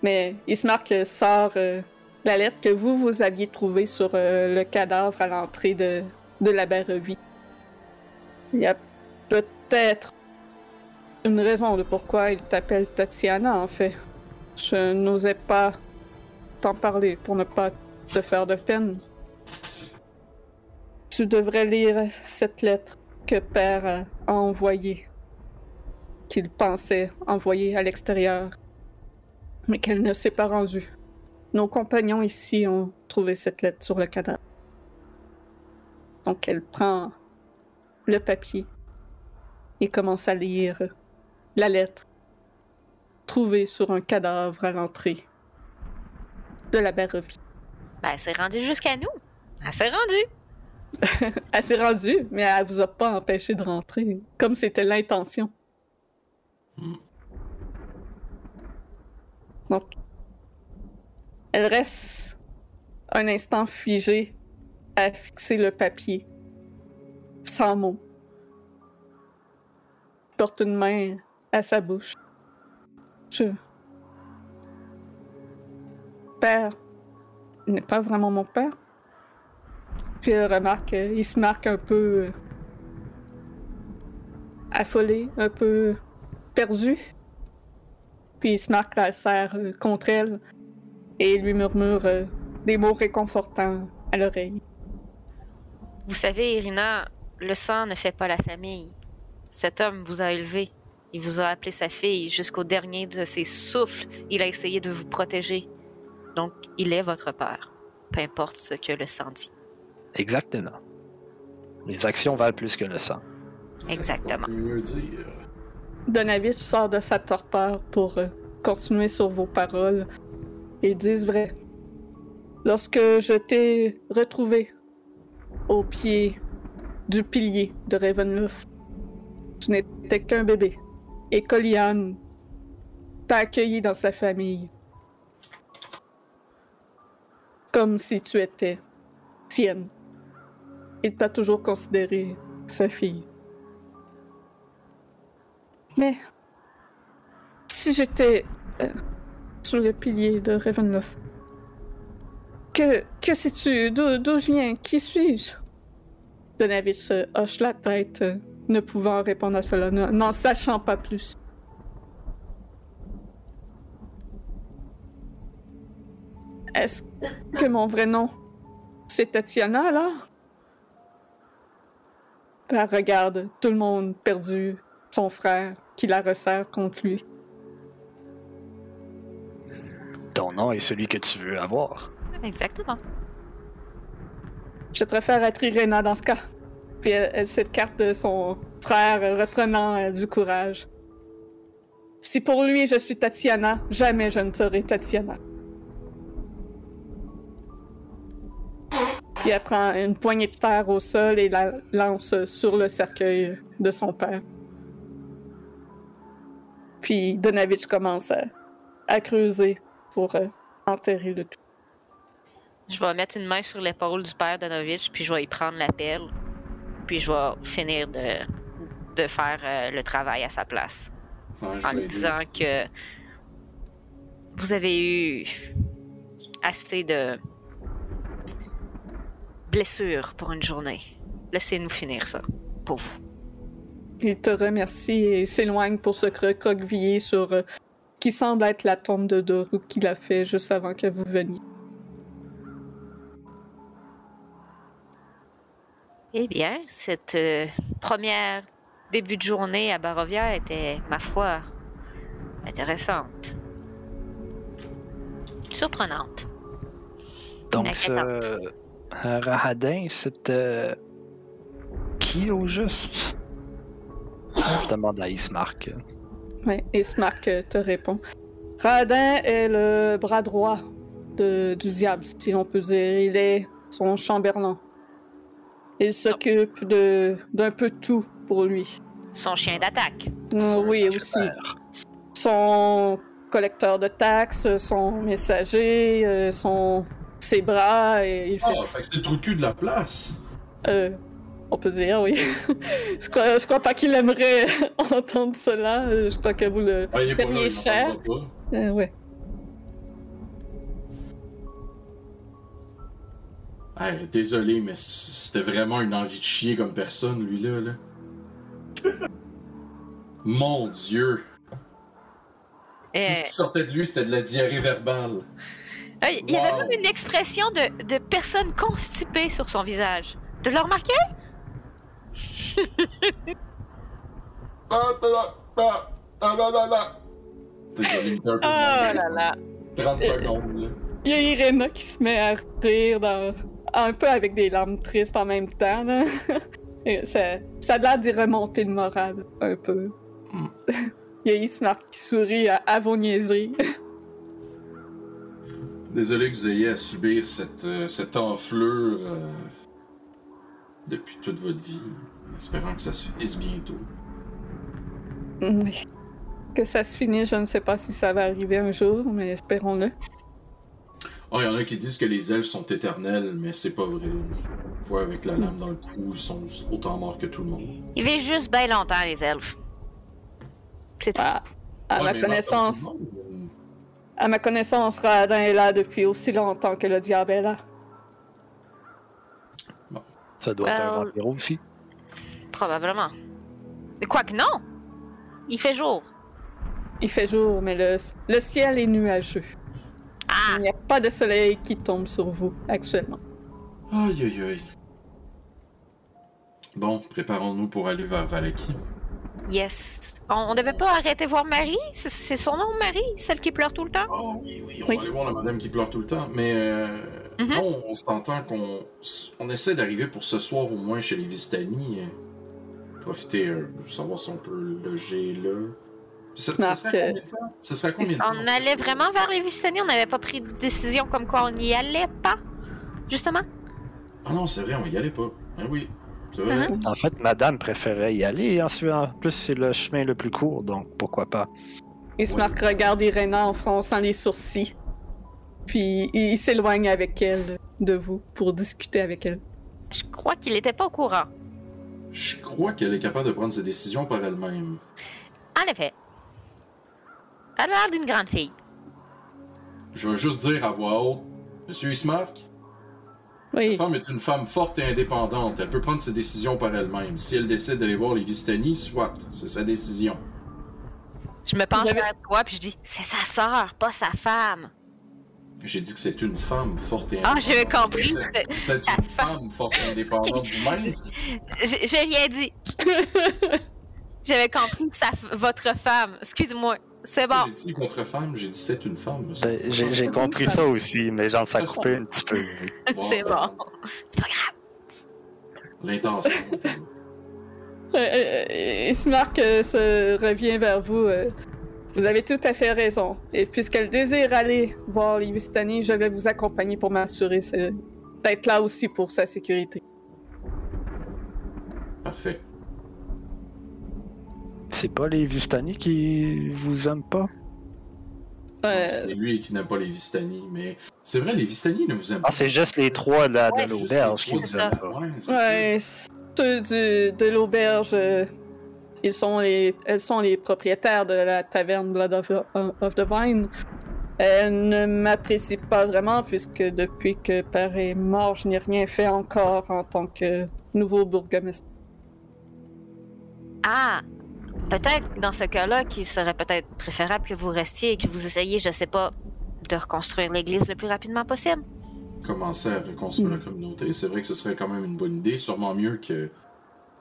Mais il se marque euh, sort euh, la lettre que vous, vous aviez trouvée sur le cadavre à l'entrée de, de la Barrevie. Il y a peut-être une raison de pourquoi il t'appelle Tatiana, en fait. Je n'osais pas t'en parler pour ne pas te faire de peine. Tu devrais lire cette lettre que Père a envoyée, qu'il pensait envoyer à l'extérieur, mais qu'elle ne s'est pas rendue. Nos compagnons ici ont trouvé cette lettre sur le cadavre. Donc elle prend le papier et commence à lire la lettre trouvée sur un cadavre à l'entrée de la Barrevie. Ben, c'est rendu jusqu'à nous. Elle s'est rendue. [LAUGHS] Elle s'est rendue, mais elle vous a pas empêché de rentrer, comme c'était l'intention. Donc, elle reste un instant figée à fixer le papier, sans mots. Porte une main à sa bouche. Je. Père n'est pas vraiment mon père. Puis elle remarque, il se marque un peu euh, affolé, un peu perdu. Puis il se marque la serre euh, contre elle et lui murmure euh, des mots réconfortants à l'oreille. Vous savez, Irina, le sang ne fait pas la famille. Cet homme vous a élevé. Il vous a appelé sa fille jusqu'au dernier de ses souffles. Il a essayé de vous protéger. Donc, il est votre père, peu importe ce que le sang dit. Exactement. Les actions valent plus que le sang. Exactement. Dire. Donavich sort de sa torpeur pour euh, continuer sur vos paroles. Ils disent vrai. Lorsque je t'ai retrouvé au pied du pilier de Ravenloft, tu n'étais qu'un bébé. Et Coliane t'a accueilli dans sa famille. Comme si tu étais sienne. Il t'a toujours considéré sa fille. Mais si j'étais euh, sous le pilier de Ravenloft, que, que sais-tu? D'où je viens? Qui suis-je? Donavich hoche la tête, ne pouvant répondre à cela, ne- n'en sachant pas plus. Est-ce que mon vrai nom, c'est Tatiana, alors? Elle regarde tout le monde perdu, son frère qui la resserre contre lui. Ton nom est celui que tu veux avoir. Exactement. Je préfère être Irena dans ce cas. Puis elle, elle s'écarte de son frère, reprenant euh, du courage. Si pour lui je suis Tatiana, jamais je ne serai Tatiana. Puis elle prend une poignée de terre au sol et la lance sur le cercueil de son père. Puis Donavich commence à, à creuser pour euh, enterrer le tout. Je vais mettre une main sur l'épaule du père Donovitch, puis je vais y prendre la pelle, puis je vais finir de, de faire euh, le travail à sa place. Ouais, En lui disant que vous avez eu assez de blessures pour une journée. Laissez-nous finir ça, pour vous. Il te remercie et s'éloigne pour se recroqueviller sur euh, qui semble être la tombe de Doru qu'il a fait juste avant que vous veniez. Eh bien, cette euh, première début de journée à Barovia était, ma foi, intéressante. Surprenante. Donc, Inquiétante. ce Rahadin, c'était qui au juste? Je demande à Ismark. Ouais, et Smark euh, te répond. Radin est le bras droit de- du diable, si l'on peut dire. Il est son chambellan. Il s'occupe de d'un peu tout pour lui. Son chien d'attaque. Euh, oui, Son aussi. Son collecteur de taxes, son messager, euh, son ses bras, et il fait Ah, fait que c'est le trou de cul de la place. Euh, on peut dire, oui. [LAUGHS] je, crois, je crois pas qu'il aimerait [LAUGHS] entendre cela. Je crois que vous le. Ah, il est pas Payé là, il cher. Euh, ouais. Hey, désolé, mais c'était vraiment une envie de chier comme personne, lui-là. Là. [LAUGHS] Mon dieu. Tout ce qui sortait de lui, c'était de la diarrhée verbale. Hey, il y avait Wow. même une expression de, de personne constipée sur son visage. Tu l'as remarqué? Ah, Oh de là là. 30 secondes, là. Il y a Irena qui se met à rire dans... un peu avec des larmes tristes en même temps. Là. [LAUGHS] Et ça, ça a l'air d'y remonter le moral un peu. Hmm. [LAUGHS] Il y a Ismark qui sourit à, à vos niaiseries. [LAUGHS] Désolé que vous ayez à subir cette, euh, cette enflure euh, depuis toute votre vie. En espérant que ça se finisse bientôt. Oui. Que ça se finisse, je ne sais pas si ça va arriver un jour, mais espérons-le. Ah, il y en a qui disent que les elfes sont éternels, mais c'est pas vrai. Fois avec la lame dans le cou, ils sont autant morts que tout le monde. Ils vivent juste bien longtemps, les elfes. C'est tout. À, à Ouais, ma connaissance, tout. À ma connaissance, Radin est là depuis aussi longtemps que le diable est là. Ça doit être un vampire aussi. Probablement. Mais Quoique non! Il fait jour. Il fait jour, mais le, le ciel est nuageux. Ah! Il n'y a pas de soleil qui tombe sur vous actuellement. Aïe aïe aïe. Bon, préparons-nous pour aller vers Valaki. Yes. On, on devait pas arrêter voir Marie? C'est- son nom, Marie? Celle qui pleure tout le temps? Oh oui, oui, on Oui. va aller voir la madame qui pleure tout le temps. Mais euh, Mhm. non, on s'entend qu'on on essaie d'arriver pour ce soir au moins chez les Vistani. euh, Profiter, euh, savoir si on peut loger là. Ça, ça serait combien de temps? Ça serait combien de temps? On allait vraiment vers les Vistani? On n'avait pas pris de décision comme quoi on n'y allait pas? Justement? Ah non, c'est vrai, on y allait pas. Ah oui, Mhm. En fait, madame préférait y aller. et Ensuite, en plus, c'est le chemin le plus court, donc pourquoi pas. Ismark regarde Irena en fronçant les sourcils. Puis il s'éloigne avec elle de vous pour discuter avec elle. Je crois qu'il était pas au courant. Je crois qu'elle est capable de prendre ses décisions par elle-même. En effet. Elle a l'air d'une grande fille. Je vais juste dire à voix haute, Monsieur Ismark, la Oui, femme est une femme forte et indépendante. Elle peut prendre ses décisions par elle-même. Si elle décide d'aller voir les Vistani, soit, c'est sa décision. Je me penche avez- vers toi puis je dis c'est sa sœur, pas sa femme. J'ai dit que c'est une femme forte et Ah, indépendante. j'avais compris. C'est- C'est une femme forte et indépendante vous-même. J'ai j'ai rien dit. [LAUGHS] J'avais compris que sa f- votre femme. Excuse-moi. C'est bon. J'ai dit votre femme, j'ai dit c'est une femme. Ben, J'ai compris ça aussi, mais j'en sais coupé un petit peu. [LAUGHS] C'est bon. C'est pas grave. L'intention. Euh, euh, Ismark euh, se revient vers vous. vous avez tout à fait raison. Et puisqu'elle désire aller voir les Vistani, je vais vous accompagner pour m'assurer d'être là aussi pour sa sécurité. Parfait. C'est pas les Vistani qui vous aiment pas? Euh, C'est lui qui n'aime pas les Vistani, mais c'est vrai, les Vistani ne vous aiment pas. Ah, c'est juste les trois de, la- Ouais, l'auberge qui vous aiment pas. Ouais, ceux du- de l'auberge, euh, ils sont les, elles sont les propriétaires de la taverne Blood of, of the Vine. Elles ne m'apprécient pas vraiment puisque depuis que père est mort, je n'ai rien fait encore en tant que nouveau bourgmestre. Ah, peut-être dans ce cas-là qu'il serait peut-être préférable que vous restiez et que vous essayiez, je sais pas, de reconstruire l'église le plus rapidement possible. Commencer à reconstruire Hmm. la communauté, c'est vrai que ce serait quand même une bonne idée, sûrement mieux que.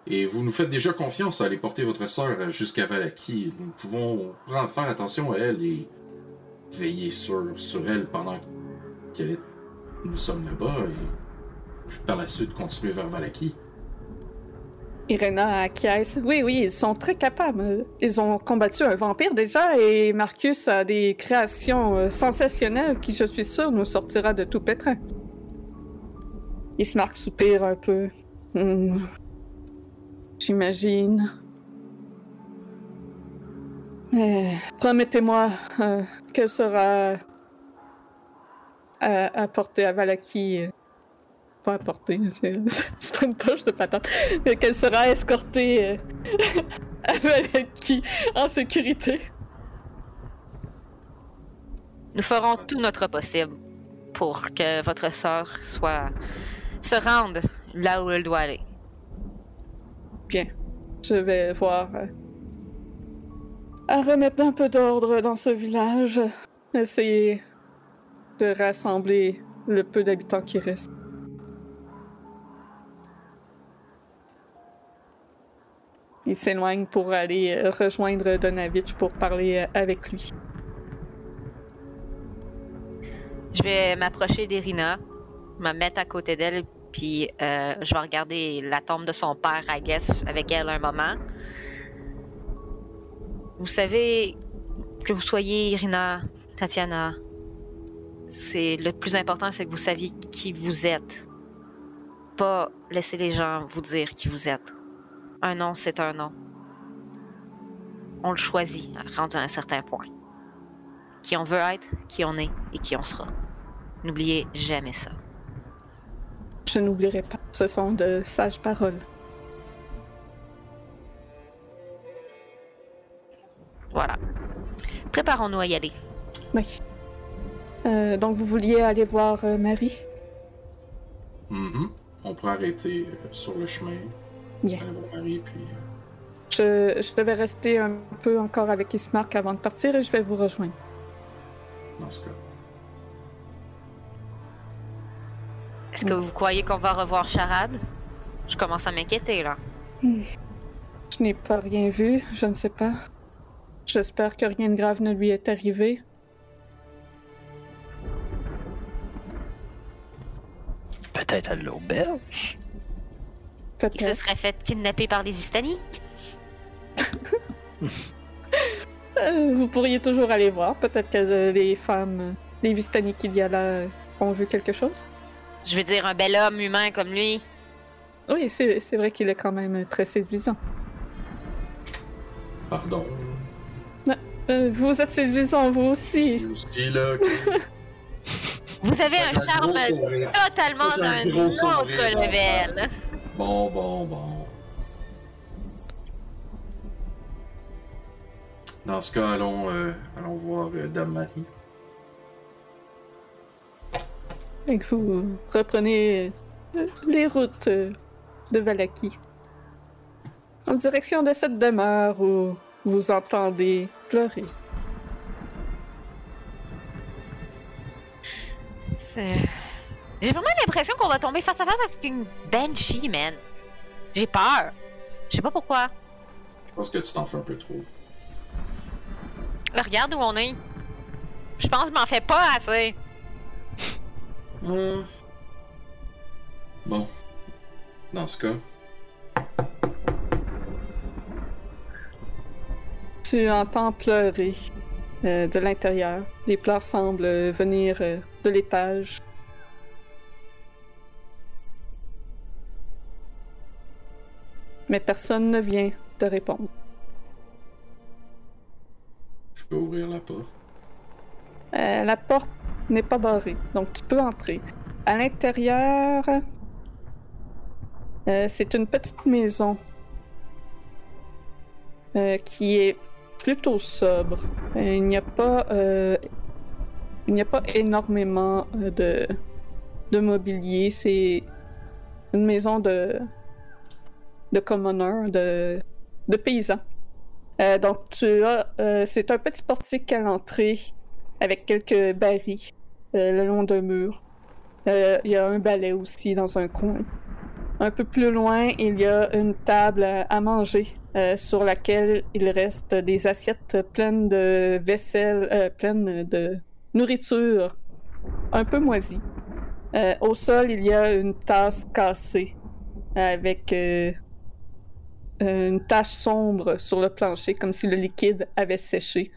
Et vous nous faites déjà confiance à aller porter votre sœur jusqu'à Valaki. Nous pouvons prendre- faire attention à elle et veiller sur, sur elle pendant qu'elle est... nous sommes là-bas et par la suite continuer vers Valaki. Irena acquiesce. Oui, oui, ils sont très capables. Ils ont combattu un vampire déjà et Marcus a des créations euh, sensationnelles qui, je suis sûre, nous sortira de tout pétrin. Ismark soupire un peu. Hmm. J'imagine. Mais promettez-moi euh, qu'elle sera à, apportée à Valaki. Pas apportée, [LAUGHS] c'est pas une poche de patate. Mais qu'elle sera escortée euh, [LAUGHS] à Valaki en sécurité. Nous ferons tout notre possible pour que votre sœur soit se rende là où elle doit aller. Bien. Je vais voir. euh, à remettre un peu d'ordre dans ce village. Essayer de rassembler le peu d'habitants qui restent. Il s'éloigne pour aller euh, rejoindre Donavitch pour parler euh, avec lui. Je vais m'approcher d'Irina, me mettre à côté d'elle, puis euh, je vais regarder la tombe de son père, I guess, avec elle un moment. Vous savez, que vous soyez Irina, Tatiana, c'est le plus important, c'est que vous saviez qui vous êtes. Pas laisser les gens vous dire qui vous êtes. Un nom, c'est un nom. On le choisit, rendu à un certain point. Qui on veut être, qui on est et qui on sera. N'oubliez jamais ça. Je n'oublierai pas. Ce sont de sages paroles. Voilà. Préparons-nous à y aller. Oui. Euh, donc, vous vouliez aller voir euh, Marie? Mhm. On pourrait arrêter euh, sur le chemin. Bien. Puis. euh, Je, je vais rester un peu encore avec Ismark avant de partir et je vais vous rejoindre. dans ce cas. Est-ce que vous croyez qu'on va revoir Charade? Je commence à m'inquiéter, là. Je n'ai pas rien vu, je ne sais pas. J'espère que rien de grave ne lui est arrivé. Peut-être à l'auberge? Il se serait fait kidnapper par les Vistani. Euh, vous pourriez toujours aller voir. Peut-être que euh, les femmes, les Vistani qu'il y a là, euh, ont vu quelque chose. Je veux dire, un bel homme humain comme lui. Oui, c'est vrai qu'il est quand même très séduisant. Pardon. Euh, vous êtes séduisant, vous aussi. Aussi, là. que- Vous avez un gros charme sourire. totalement Un d'un autre level. Bon, bon, bon. Dans ce cas, allons, euh, allons voir euh, Dame Marie. Et que vous reprenez euh, les routes de Valaki. En direction de cette demeure où vous entendez pleurer. C'est- J'ai vraiment l'impression qu'on va tomber face à face avec une banshee, man. J'ai peur. Je sais pas pourquoi. Je pense que tu t'en fais un peu trop. Regarde où on est. Je pense que je m'en fais pas assez. Hum. Bon. Dans ce cas, Tu entends pleurer euh, de l'intérieur. Les pleurs semblent venir euh, de l'étage. Mais personne ne vient te répondre. je peux ouvrir la porte. Euh, la porte n'est pas barrée, donc tu peux entrer. À l'intérieur, euh, c'est une petite maison euh, qui est plutôt sobre. Il n'y a pas, il n'y a pas énormément de, de mobilier. C'est une maison de de commoners, de, de paysans. Euh, donc tu as, euh, c'est un petit portique à l'entrée avec quelques barils euh, le long d'un mur. Il y a un balai aussi dans un coin. Un peu plus loin, il y a une table à manger sur laquelle il reste des assiettes pleines de vaisselle, pleines de nourriture un peu moisie. Au sol, il y a une tasse cassée avec une tache sombre sur le plancher, comme si le liquide avait séché.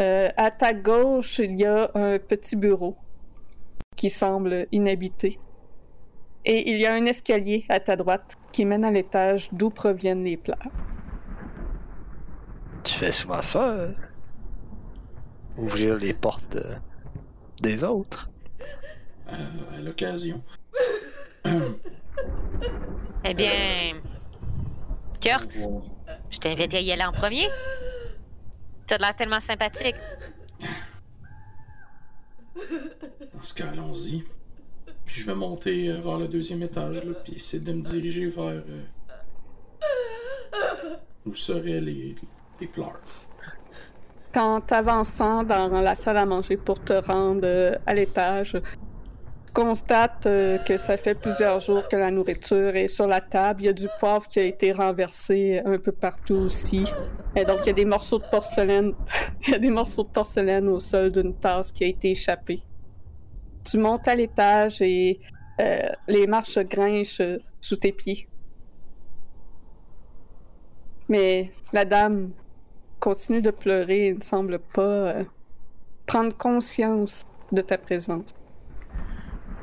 Euh, à ta gauche, il y a un petit bureau qui semble inhabité. Et il y a un escalier à ta droite qui mène à l'étage d'où proviennent les plats. Tu fais souvent ça? euh? Ouvrir les portes euh, des autres? Euh, à l'occasion. Eh bien, Kurt, je t'invite à y aller en premier. T'as l'air tellement sympathique. Dans ce cas, allons-y. Puis je vais monter euh, vers le deuxième étage, là, puis essayer de me diriger vers euh, où seraient les, les pleurs. Quand t'avançant dans la salle à manger pour te rendre euh, à l'étage, tu constates euh, que ça fait plusieurs jours que la nourriture est sur la table. Il y a du poivre qui a été renversé un peu partout aussi. Et donc, il y a des morceaux de porcelaine. [LAUGHS] il y a des morceaux de porcelaine au sol d'une tasse qui a été échappée. Tu montes à l'étage et euh, les marches grinchent euh, sous tes pieds. Mais la dame continue de pleurer et ne semble pas euh, prendre conscience de ta présence.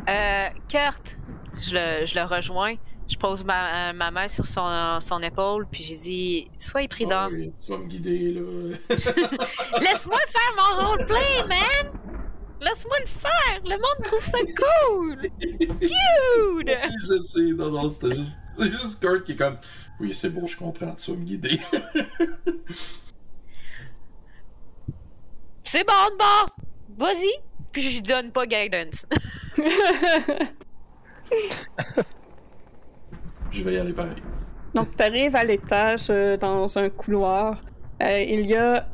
Euh, Kurt, je le, je le rejoins. Je pose ma, ma main sur son, son épaule, puis j'ai dit Sois Ah prudent. oui, tu vas me guider, là. [LAUGHS] Laisse-moi faire mon roleplay, man! Laisse-moi le faire! Le monde trouve ça cool! Cute! je sais, non, non, c'était juste, Kurt qui est comme. Oui, c'est bon, je comprends, tu vas me guider. [LAUGHS] C'est bon bord! Vas-y! Puis je lui donne pas guidance. [LAUGHS] je vais y aller pareil. Donc, tu arrives à l'étage euh, dans un couloir. Euh, il y a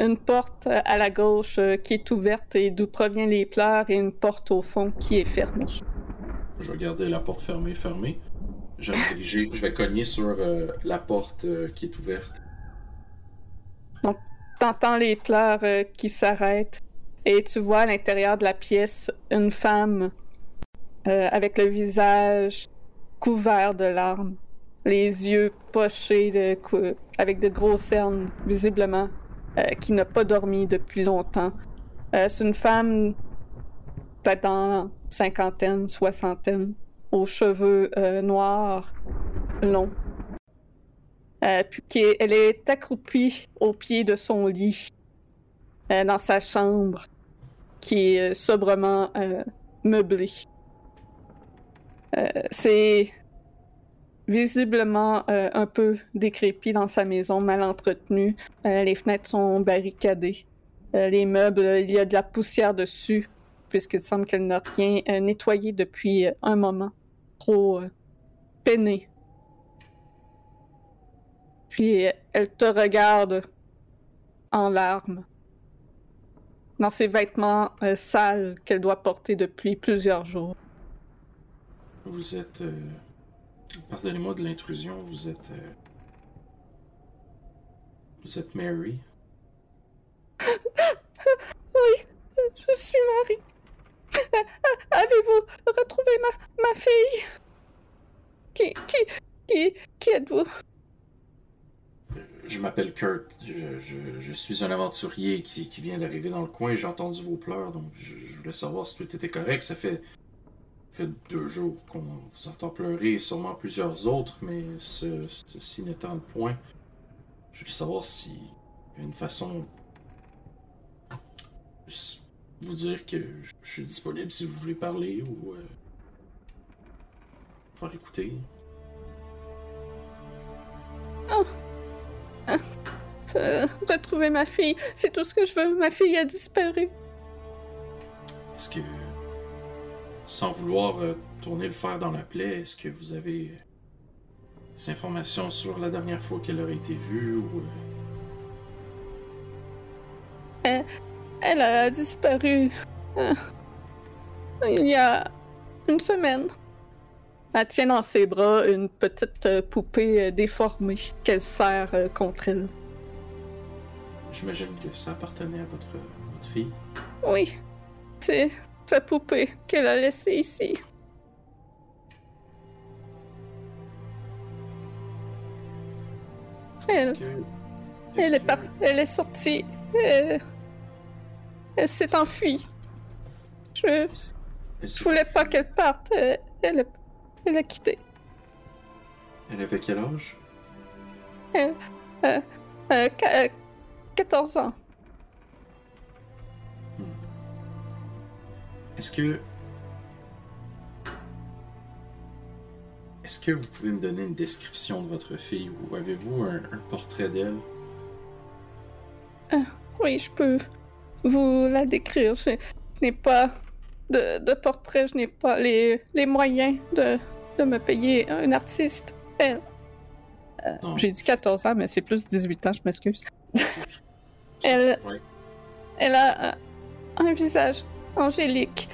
une porte euh, à la gauche euh, qui est ouverte et d'où proviennent les pleurs et une porte au fond qui est fermée. Je vais garder la porte fermée, fermée. Je vais me diriger, je vais cogner sur euh, la porte euh, qui est ouverte. T'entends les pleurs euh, qui s'arrêtent et tu vois à l'intérieur de la pièce une femme euh, avec le visage couvert de larmes, les yeux pochés de avec de gros cernes, visiblement, euh, qui n'a pas dormi depuis longtemps. Euh, C'est une femme peut-être dans cinquantaine, soixantaine, aux cheveux noirs, longs. Puis elle est accroupie au pied de son lit euh, dans sa chambre qui est euh, sobrement euh, meublée. Euh, C'est visiblement un peu décrépit dans sa maison, mal entretenu. Euh, les fenêtres sont barricadées. Les meubles, il y a de la poussière dessus, puisqu'il semble qu'elle n'a rien nettoyé depuis un moment. Trop euh, peiné. Puis elle te regarde en larmes dans ses vêtements euh, sales qu'elle doit porter depuis plusieurs jours. Vous êtes. euh, Pardonnez-moi de l'intrusion, vous êtes. euh, Vous êtes Mary. [LAUGHS] Je suis Marie. Euh, Avez-vous retrouvé ma, ma fille? Qui, qui, qui, qui êtes-vous? Je m'appelle Kurt. Je, suis un aventurier qui, qui vient d'arriver dans le coin. J'ai entendu vos pleurs, donc je, voulais savoir si tout était correct. Ça fait, deux jours qu'on vous entend pleurer, et sûrement plusieurs autres, mais ce, ceci n'étant le point, je voulais savoir si une façon de vous dire que je, suis disponible si vous voulez parler ou euh, faire écouter. Euh, retrouver ma fille, c'est tout ce que je veux. Ma fille a disparu. Est-ce que, sans vouloir euh, tourner le fer dans la plaie, est-ce que vous avez euh, des informations sur la dernière fois qu'elle aurait été vue ou Elle a disparu euh, il y a une semaine. Elle tient dans ses bras une petite euh, poupée euh, déformée qu'elle serre euh, contre elle. j'imagine que ça appartenait à votre, votre fille? Oui, c'est sa poupée qu'elle a laissée ici. Elle, que, elle, est, par... elle est sortie. Elle, elle s'est enfuie. Je, je voulais pas qu'elle parte. Elle, [LAUGHS] elle, a- quitté. Elle avait quel âge? Euh, qua- euh, 14 ans. Est-ce que. Est-ce que vous pouvez me donner une description de votre fille? Ou avez-vous un, un portrait d'elle? Oui, je peux vous la décrire. Je, je n'ai pas de, de portrait, je n'ai pas les, les moyens de, de me payer un artiste. Elle. Euh. J'ai dit 14 ans, mais c'est plus 18 ans, je m'excuse. [LAUGHS] Elle- Ouais. Elle a un, un visage angélique,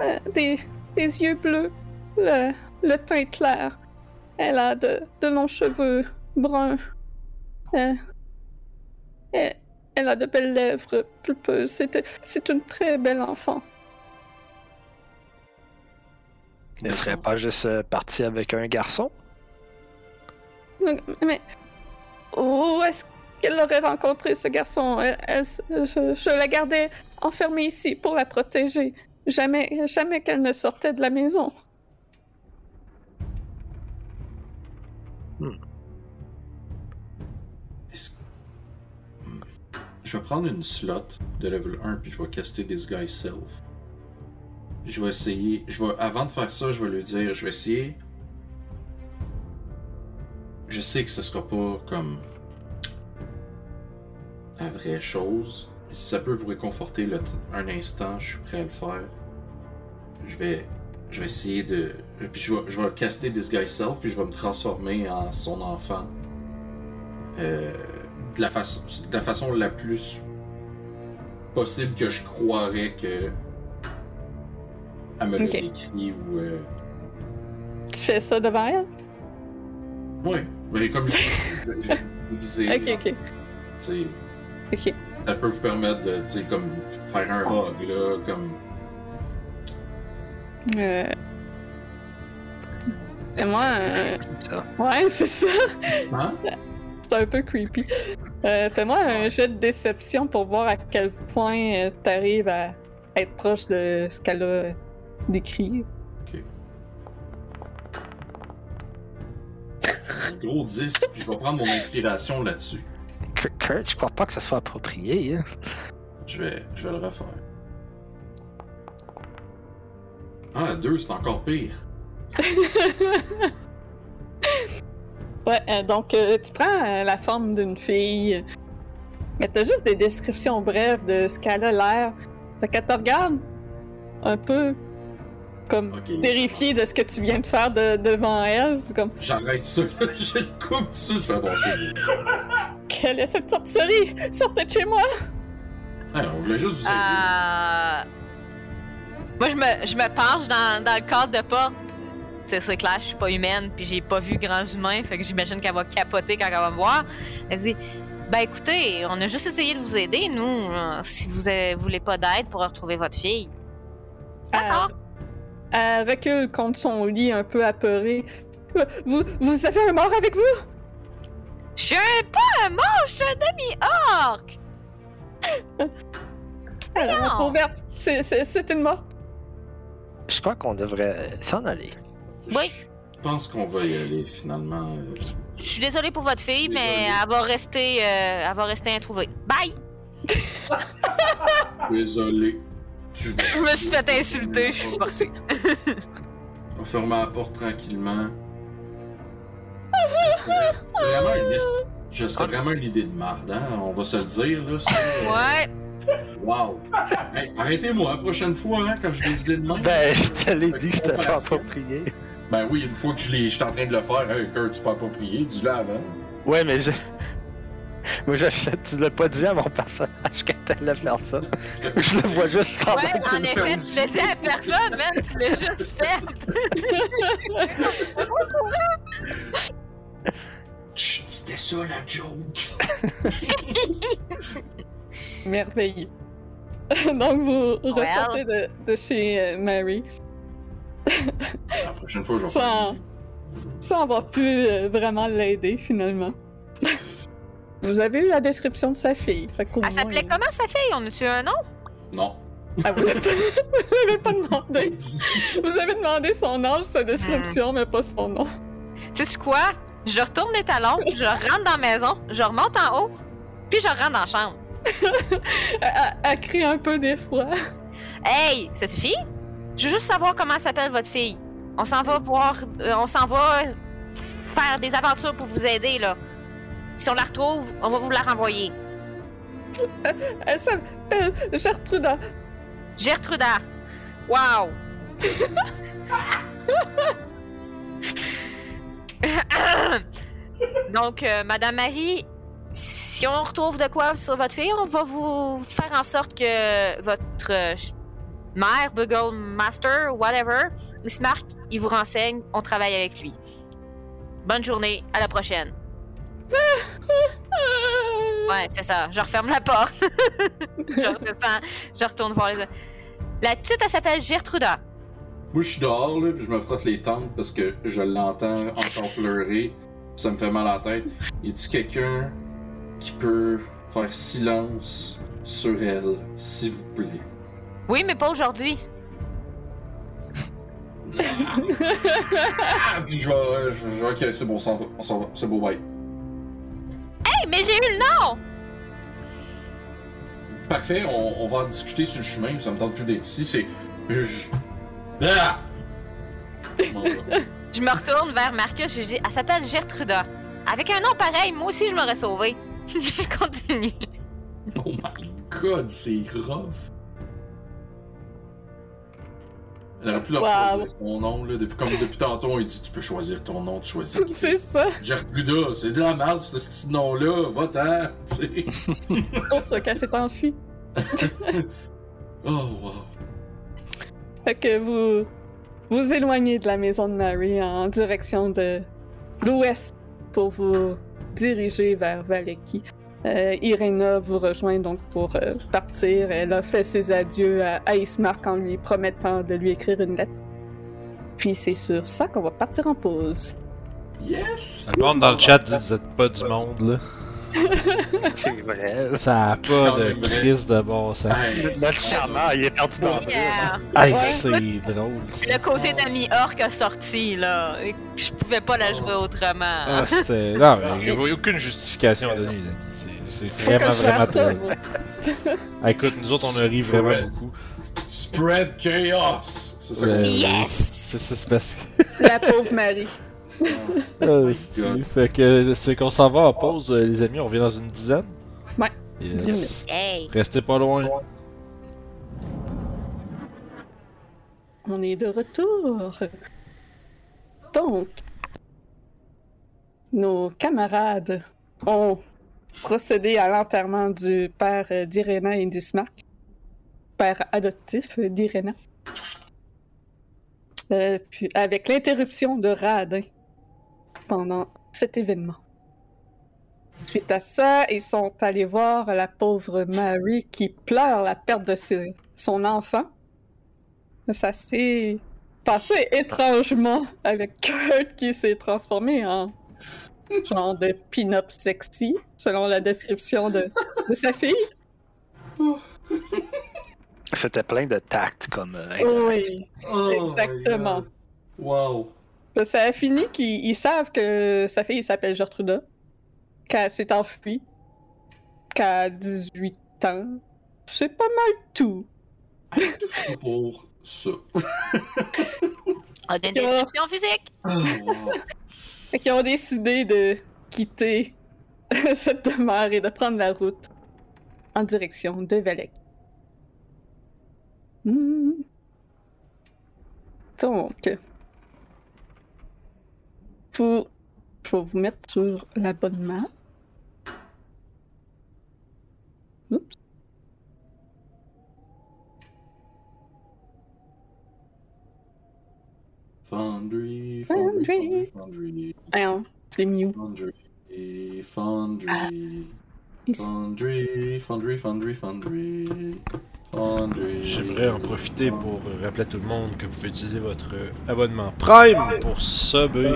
euh, des, des yeux bleus, le, le teint clair. Elle a de, de longs cheveux bruns. Euh, elle, elle a de belles lèvres pulpeuses. C'est une très belle enfant. Ne serait pas juste euh, parti avec un garçon? Donc, Mais où est-ce qu'elle aurait rencontré ce garçon? Elle- elle- je, je la gardais enfermée ici pour la protéger. Jamais, jamais qu'elle ne sortait de la maison. Est-ce- Hmm. Je vais prendre une slot de level 1 puis je vais caster Disguise Self. Je vais essayer. Je vais, avant de faire ça, je vais lui dire je vais essayer. Je sais que ce sera pas comme la vraie chose. Si ça peut vous réconforter un instant, je suis prêt à le faire. Je vais. Je vais essayer de. Puis je vais, je vais caster Disguise Self puis je vais me transformer en son enfant. Euh, de, la façon, de la façon la plus possible que je croirais que elle me l'a Ok. décrit ou euh, Tu fais ça devant elle? Ouais, mais comme je je- j'ai déguisé. Ok, ok. Tu sais, Ok. ça peut vous permettre de, tu sais, comme, faire un hug, là, comme. Euh... Et moi, euh, ouais, [LAUGHS] c'est ça. Hein? C'est un peu creepy. Euh, Fais-moi un jet de déception pour voir à quel point euh, t'arrives à être proche de ce qu'elle a décrit. Un gros 10, puis je vais prendre mon inspiration là-dessus. Kurt, Kurt, je crois pas que ça soit approprié. Hein. Je vais, je vais le refaire. Ah, 2, c'est encore pire. [LAUGHS] Ouais, euh, donc euh, tu prends euh, la forme d'une fille, mais t'as juste des descriptions brèves de ce qu'elle a l'air. Fait qu'elle te regarde un peu comme Ok. terrifiée de ce que tu viens de faire de- devant elle. Comme, J'arrête ça, [LAUGHS] je le coupe tout de suite, je fais bon, quelle est cette sorcellerie? Sortez de chez moi! Ouais, on voulait juste vous aider. Euh... Moi, je me, je me penche dans, dans le cadre de porte. C'est c'est clair, je suis pas humaine, puis j'ai pas vu grands humains, fait que j'imagine qu'elle va capoter quand elle va me voir. Elle dit Ben écoutez, on a juste essayé de vous aider, nous. euh, Si vous avez- voulez pas d'aide pour retrouver votre fille. D'accord. Elle, elle recule contre son lit un peu apeurée. Euh, Vous, vous avez un mort avec vous? Je suis pas un mort, je suis un demi-orc! Elle a la Non. peau verte. C'est- une morte. Je crois qu'on devrait s'en aller. Oui, Je pense qu'on va y aller finalement. euh, je suis désolée pour votre fille, mais Désolé. elle va rester, euh, elle va rester introuvée. Bye! [LAUGHS] Désolé. [LAUGHS] Je me suis fait insulter, je suis partie. [LAUGHS] on va fermer la porte tranquillement. [LAUGHS] C'était vraiment une est- je- C'était vraiment une idée de marde, hein? On va se le dire, là. ça. Ouais. Wow! Hey, Arrêtez-moi la prochaine fois, hein, quand je des idées de même. Ben, je te l'ai dit que c'était pas approprié. Ben oui, une fois que je l'ai- j'étais en train de le faire, hey, Kurt, tu peux approprier, dis-le avant. Ouais, mais je. [LAUGHS] Moi, [LAUGHS] je... tu l'as pas dit à mon personnage que t'allais [LAUGHS] faire ça. Je le vois juste pendant Ouais, en effet, tu l'as dit à personne, man, tu l'as juste fait. Chut, C'était ça la joke! Merveilleux. Donc vous ressortez de, de chez euh, Mary La prochaine fois, je vais Sans- sans avoir pu euh, vraiment l'aider finalement. Vous avez eu la description de sa fille. Fait Elle s'appelait moins- comment sa fille? On a-tu un nom? Non. Ah, vous l'avez [LAUGHS] pas- demandé. Vous avez demandé son âge, sa description, mais pas son nom. Sais-tu quoi? Je retourne les talons, je rentre dans la maison, je remonte en haut, puis je rentre dans la chambre. [LAUGHS] Elle crie un peu d'effroi. Hey, ça suffit? Je veux juste savoir comment s'appelle votre fille. On s'en va voir, euh, on s'en va faire des aventures pour vous aider, là. Si on la retrouve, on va vous la renvoyer. Elle s'appelle Gertruda. Gertruda. Wow. [LAUGHS] Donc, euh, Madame Marie, si on retrouve de quoi sur votre fille, on va vous faire en sorte que votre euh, mère, Bugle Master, whatever, il se marque, il vous renseigne, on travaille avec lui. Bonne journée, à la prochaine. Ouais, c'est ça. Je referme la porte. [LAUGHS] je redescends, je retourne voir les. La petite, elle s'appelle Gertruda. Moi, je suis dehors, là, puis je me frotte les tempes parce que je l'entends encore pleurer. puis Ça me fait mal à la tête. Y a-t-il quelqu'un qui peut faire silence sur elle, s'il vous plaît? Oui, mais pas aujourd'hui. Ah, puis je vais. Je, je- ok, c'est bon, on s'en va. On s'en va. C'est beau, bye. Hey, mais j'ai eu le nom! Parfait, on, on va en discuter sur le chemin, ça me tente plus d'être ici. C'est. je- Ah! [LAUGHS] Je me retourne vers Marcus et je dis Elle s'appelle Gertruda. Avec un nom pareil, moi aussi je m'aurais sauvé. [LAUGHS] je continue. Oh my god, c'est rough. Elle aurait pu leur Wow. choisir son nom, là. Depuis, comme depuis tantôt, on dit tu peux choisir ton nom, tu choisis. C'est ça. Gertruda, c'est de la merde, ce petit nom-là, va-t'en, tu sais. C'est pour ça qu'elle s'est enfuie. [LAUGHS] Oh, wow. Fait que vous vous éloignez de la maison de Mary en direction de l'ouest. pour vous diriger vers Valeki. Euh, Irena vous rejoint donc pour euh, partir. Elle a fait ses adieux à, à Ismark en lui promettant de lui écrire une lettre. Puis c'est sur ça qu'on va partir en pause. Yes! Le monde dans le chat dit vous êtes pas du monde, là. [LAUGHS] C'est vrai. Ça a pas de crise de bon sens. Hey, Notre charmeur, il est parti dans le Yeah. Hey, Ouais. c'est drôle. ça. Le côté d'ami orc a sorti, là. Je pouvais pas la jouer autrement. Ah, c'était. Non, mais [LAUGHS] il n'y a aucune justification à donner, les amis. C'est- vraiment, vraiment drôle. Ah, écoute, nous autres, on a ri vraiment beaucoup. Spread chaos! C'est ça Euh. Yes! C'est ça, c'est parce que. [LAUGHS] La pauvre Marie. Ah, God. fait que c'est qu'on s'en va en pause, euh, les amis. On revient dans une dizaine. Ouais, Yes. Hey! Restez pas loin. On est de retour. Donc, nos camarades ont procédé à l'enterrement du père euh, d'Irena et d'Ismark, père adoptif euh, d'Irena. Euh, puis avec l'interruption de Radin pendant cet événement. Suite à ça, ils sont allés voir la pauvre Mary qui pleure la perte de son enfant. Ça s'est passé étrangement avec Kurt qui s'est transformé en genre de pin-up sexy, selon la description de, de sa fille. C'était plein de tact comme. euh, Oui, Oh exactement. Wow. Ça a fini qu'ils ils savent que sa fille s'appelle Gertruda, qu'elle s'est enfuie, qu'elle a 18 ans. C'est pas mal tout. Tout pour ça. On a une description physique! Oh, wow. Qu'ils ont décidé de quitter [LAUGHS] cette demeure et de prendre la route en direction de Valek. Hmm. Donc, faut, faut vous mettre sur la bonne. Oups. Foundry, Foundry. Foundry, Voyons, mis où? Foundry, Foundry, Ici. Foundry, Foundry, Foundry, Foundry, Foundry. J'aimerais en profiter pour rappeler à tout le monde que vous pouvez utiliser votre abonnement Prime pour subber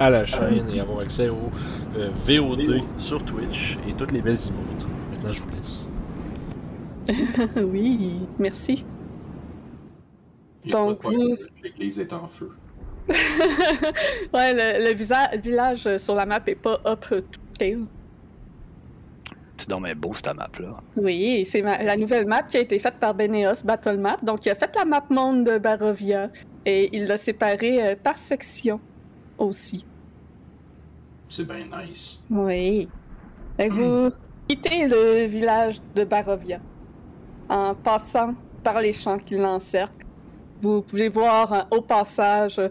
à la chaîne et avoir accès au euh, VOD sur Twitch et toutes les belles emotes. Maintenant, je vous laisse. [LAUGHS] oui, merci. Donc, vous- L'église est en feu. [LAUGHS] ouais, le, le visa- village sur la map est pas up to scale. C'est donc bien beau, cette map-là. Oui, c'est ma- la nouvelle map qui a été faite par Beneos Battle Map. Donc, il a fait la map monde de Barovia et il l'a séparée euh, par section aussi. C'est bien nice. Oui. Fait que vous quittez le village de Barovia en passant par les champs qui l'encerclent. Vous pouvez voir euh, au passage euh,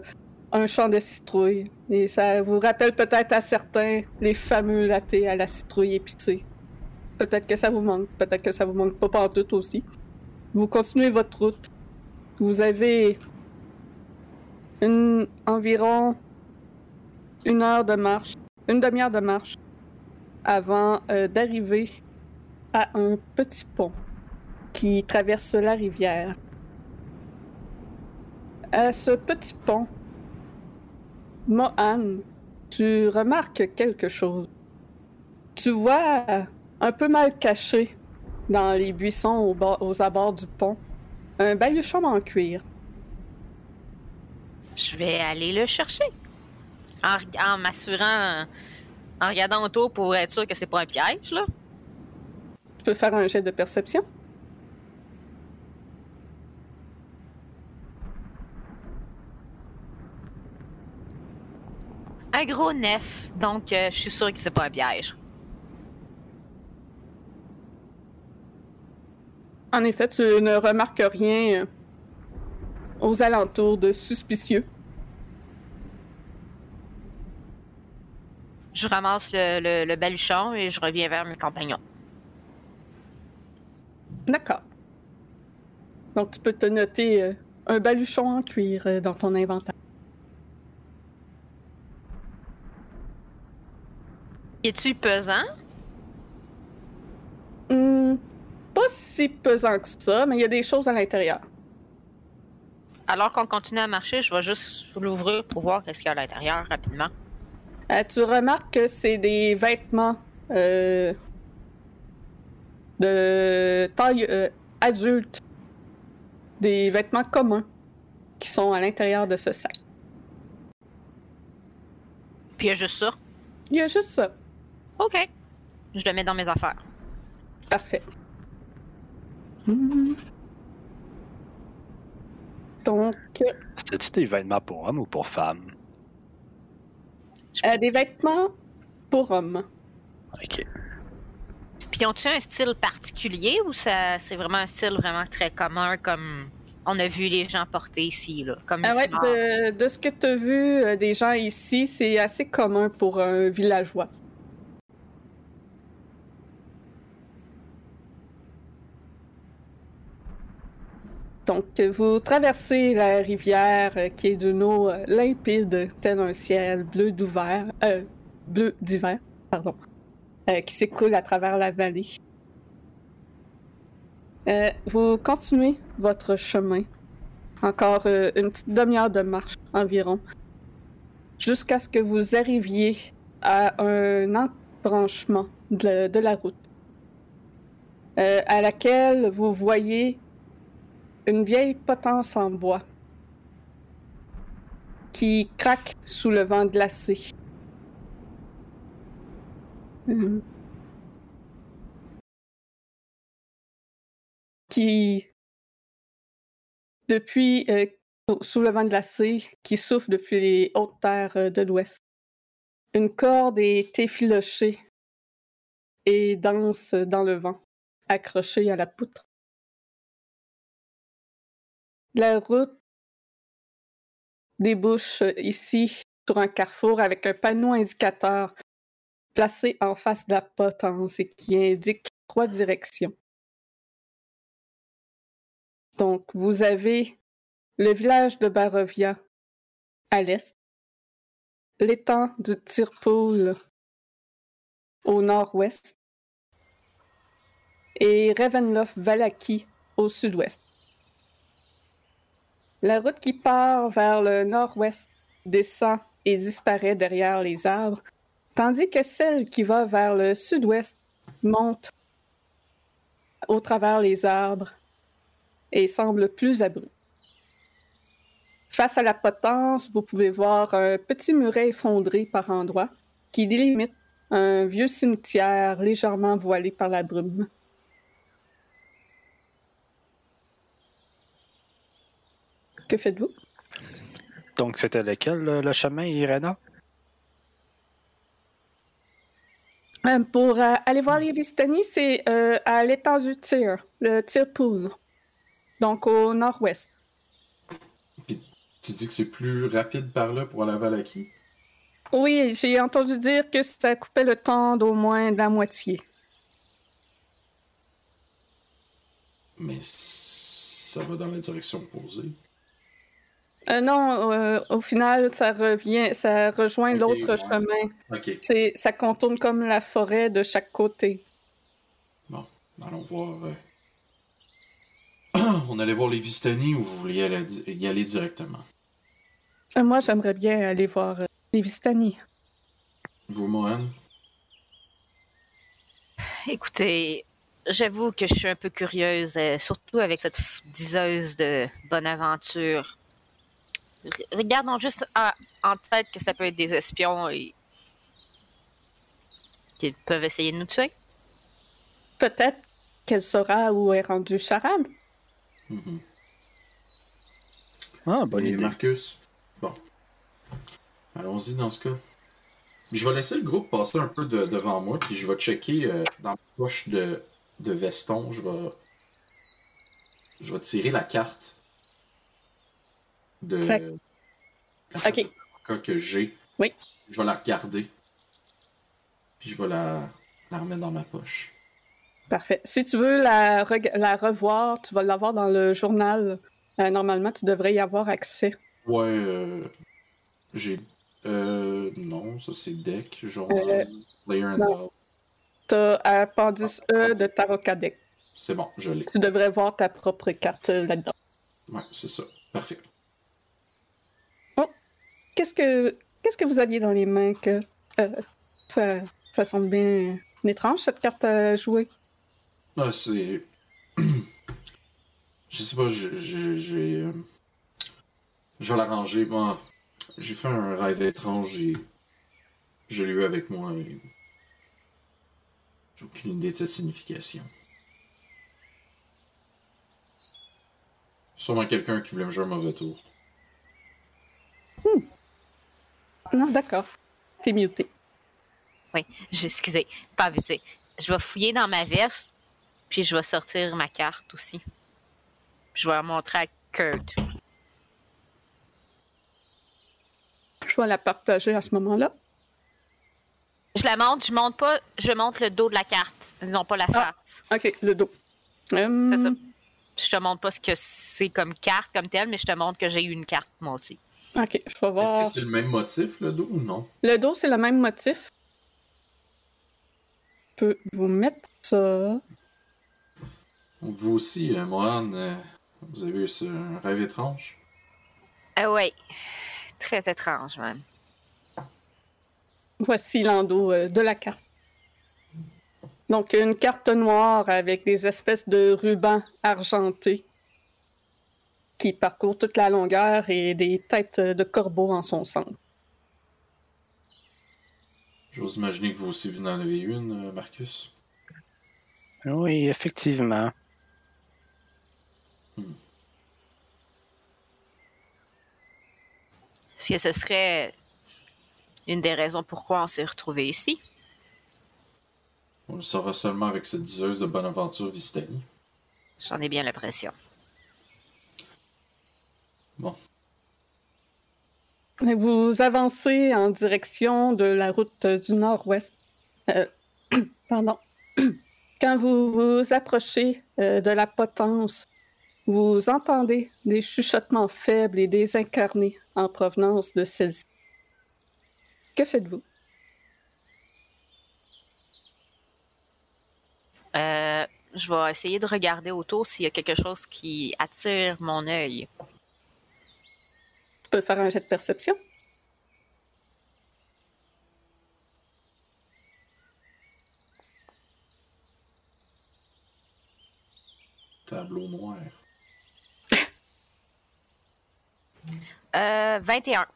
un champ de citrouilles. Et ça vous rappelle peut-être à certains les fameux latés à la citrouille épicée. Peut-être que ça vous manque, peut-être que ça vous manque pas partout aussi. Vous continuez votre route. Vous avez environ une heure de marche une demi-heure de marche avant euh, d'arriver à un petit pont qui traverse la rivière. À ce petit pont, Mohan, tu remarques quelque chose. Tu vois un peu mal caché dans les buissons au bord- aux abords du pont un baluchon en cuir. Je vais aller le chercher. En m'assurant, en regardant autour pour être sûr que c'est pas un piège, là. Tu peux faire un jet de perception? Un gros nef, donc euh, je suis sûre que c'est pas un piège. En effet, tu ne remarques rien euh, aux alentours de suspicieux. Je ramasse le, le- le baluchon et je reviens vers mes compagnons. D'accord. Donc, tu peux te noter euh, un baluchon en cuir dans ton inventaire. Es-tu pesant? Hmm, pas si pesant que ça, mais il y a des choses à l'intérieur. Alors qu'on continue à marcher, je vais juste l'ouvrir pour voir qu'est-ce qu'il y a à l'intérieur rapidement. Euh, tu remarques que c'est des vêtements euh, de taille euh, adulte. Des vêtements communs qui sont à l'intérieur de ce sac. Puis il y a juste ça. Il y a juste ça. OK. Je le mets dans mes affaires. Parfait. Hmm. Donc, C'était-tu des vêtements pour hommes ou pour femmes? euh, des vêtements pour hommes. Ok. Puis ont-tu un style particulier ou ça c'est vraiment un style vraiment très commun comme on a vu les gens porter ici là, comme Ah ouais, de ce que tu as vu euh, des gens ici, c'est assez commun pour un villageois. Donc, vous traversez la rivière euh, qui est d'une eau euh, limpide, tel un ciel bleu d'ouvert, euh, bleu d'hiver, pardon, qui s'écoule à travers la vallée. Vous continuez votre chemin encore une petite demi-heure de marche environ, jusqu'à ce que vous arriviez à un embranchement de la, route, à laquelle vous voyez une vieille potence en bois qui craque sous le vent glacé. Hum. Qui depuis euh, sous le vent glacé qui souffle depuis les hautes terres euh, de l'Ouest. Une corde est effilochée et danse dans le vent, accrochée à la poutre. La route débouche euh, ici sur un carrefour avec un panneau indicateur placé en face de la potence et qui indique trois directions. Donc, vous avez le village de Barovia à l'est, l'étang du Tirpoul au nord-ouest et Ravenloft-Valaki au sud-ouest. La route qui part vers le nord-ouest descend et disparaît derrière les arbres, tandis que celle qui va vers le sud-ouest monte au travers les arbres et semble plus abrupte. Face à la potence, vous pouvez voir un petit muret effondré par endroits qui délimite un vieux cimetière légèrement voilé par la brume. Que faites-vous? Donc, c'était lequel, le, le chemin, Irena? Euh, pour euh, aller voir les Vistani, c'est euh, à l'étang du tir, le tir pool. Donc au nord-ouest. Tu dis que c'est plus rapide par là pour aller à Valaki? Oui, j'ai entendu dire que ça coupait le temps d'au moins de la moitié. Mais ça va dans la direction opposée. Euh, non, euh, au final, ça revient, ça rejoint l'autre ouais, chemin. Ok, C'est, ça contourne comme la forêt de chaque côté. bon, allons voir. euh. [CLEARS THROAT] On allait voir les Vistani ou vous vouliez aller- y aller directement? Euh, moi, j'aimerais bien aller voir les Vistani. Vous, Mohan? Écoutez, j'avoue que je suis un peu curieuse, surtout avec cette f- diseuse de bonne aventure. R- regardons juste à- en tête que ça peut être des espions et qu'ils peuvent essayer de nous tuer. Peut-être qu'elle saura où est rendu Charade. Mhm. Ah, bonne Et idée. Marcus? Bon. Allons-y dans ce cas. Je vais laisser le groupe passer un peu de- devant moi, puis je vais checker euh, dans ma poche de, de veston. Je vais. Je vais tirer la carte de. Fait- Ok. que j'ai. Oui. Je vais la regarder. Puis je vais la, la remettre dans ma poche. Parfait. Si tu veux la, revoir, tu vas l'avoir dans le journal. Euh, normalement, tu devrais y avoir accès. Ouais, euh, j'ai. Euh, non, ça c'est deck, journal. Player and Non. Dog. T'as appendice E de Tarot Deck. C'est bon, je l'ai. Tu devrais voir ta propre carte euh, là-dedans. Ouais, c'est ça. Parfait. Qu'est-ce que qu'est-ce que vous aviez dans les mains que euh, ça, ça semble bien étrange cette carte à jouer? Ah, c'est. [CLEARS THROAT] je sais pas, j'ai. euh, Je vais la ranger. Bon, j'ai fait un rêve étrange et. Je l'ai eu avec moi et. J'ai aucune idée de sa signification. Sûrement quelqu'un qui voulait me jouer un mauvais tour. Non, d'accord. T'es muté. Je- Excusez, pas avisé. Je vais fouiller dans ma veste, puis je vais sortir ma carte aussi. Je vais la montrer à Kurt. Je vais la partager à ce moment-là. Je la montre, je montre pas, je montre le dos de la carte, non pas la Ah. face. Ok, le dos. Hum, C'est ça. Je te montre pas ce que c'est comme carte comme telle, mais je te montre que j'ai eu une carte moi aussi. Ok, je vais voir. Est-ce que c'est le même motif, le dos, ou non? Le dos, c'est le même motif. Je peux vous mettre ça. Donc, vous aussi, euh, Mohan, euh, vous avez eu ce un rêve étrange? Ah ouais. Très étrange même. Voici l'endos euh, de la carte. Donc, une carte noire avec des espèces de rubans argentés qui parcourent toute la longueur et des têtes de corbeaux en son centre. J'ose imaginer que vous aussi vous en avez une, euh, Marcus. Oui, effectivement. Est-ce que ce serait une des raisons pourquoi on s'est retrouvés ici? On le saura seulement avec cette diseuse de Bonaventure Vistani. J'en ai bien l'impression. Bon, Vous avancez en direction de la route du nord-ouest. Euh, [CLEARS THROAT] pardon. [CLEARS THROAT] Quand vous vous approchez euh, de la potence, vous entendez des chuchotements faibles et désincarnés en provenance de celle-ci. Que faites-vous? Euh, je vais essayer de regarder autour s'il y a quelque chose qui attire mon œil. Tu peux faire un jet de perception. tableau noir. [LAUGHS] Euh, 21.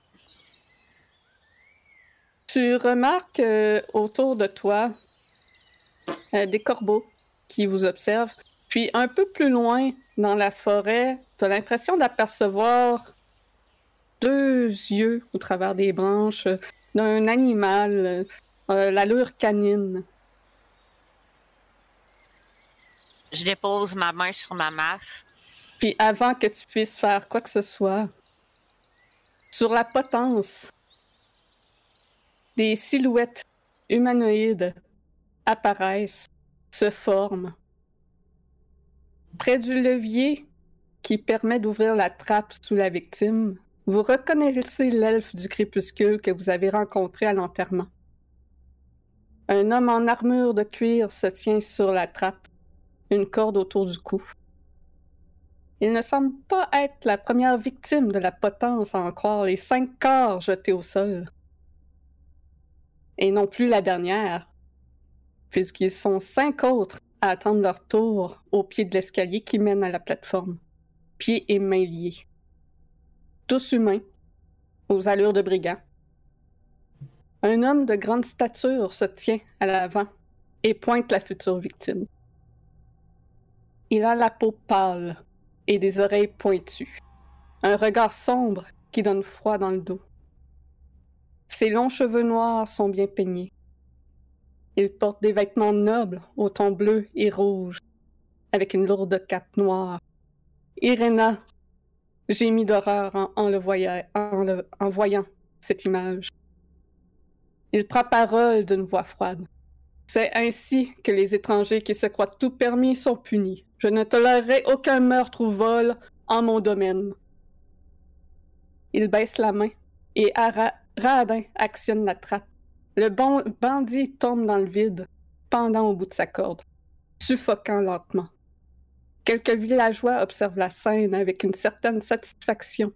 Tu remarques euh, autour de toi euh, des corbeaux qui vous observent. Puis un peu plus loin dans la forêt, tu as l'impression d'apercevoir deux yeux au travers des branches d'un animal, euh, l'allure canine. Je dépose ma main sur ma masse. Puis avant que tu puisses faire quoi que ce soit, sur la potence, des silhouettes humanoïdes apparaissent, se forment. Près du levier qui permet d'ouvrir la trappe sous la victime, vous reconnaissez l'elfe du crépuscule que vous avez rencontré à l'enterrement. Un homme en armure de cuir se tient sur la trappe, une corde autour du cou. Il ne semble pas être la première victime de la potence à en croire les cinq corps jetés au sol. Et non plus la dernière, puisqu'ils sont cinq autres à attendre leur tour au pied de l'escalier qui mène à la plateforme, pieds et mains liés. Tous humains, aux allures de brigands. Un homme de grande stature se tient à l'avant et pointe la future victime. Il a la peau pâle et des oreilles pointues. Un regard sombre qui donne froid dans le dos. Ses longs cheveux noirs sont bien peignés. Il porte des vêtements nobles au ton bleu et rouge, avec une lourde cape noire. Irena gémit d'horreur en, le voyant cette image. Il prend parole d'une voix froide. C'est ainsi que les étrangers qui se croient tout permis sont punis. Je ne tolérerai aucun meurtre ou vol en mon domaine. Il baisse la main et Ara- Raadin actionne la trappe. le bandit tombe dans le vide, pendant au bout de sa corde, suffoquant lentement. Quelques villageois observent la scène avec une certaine satisfaction.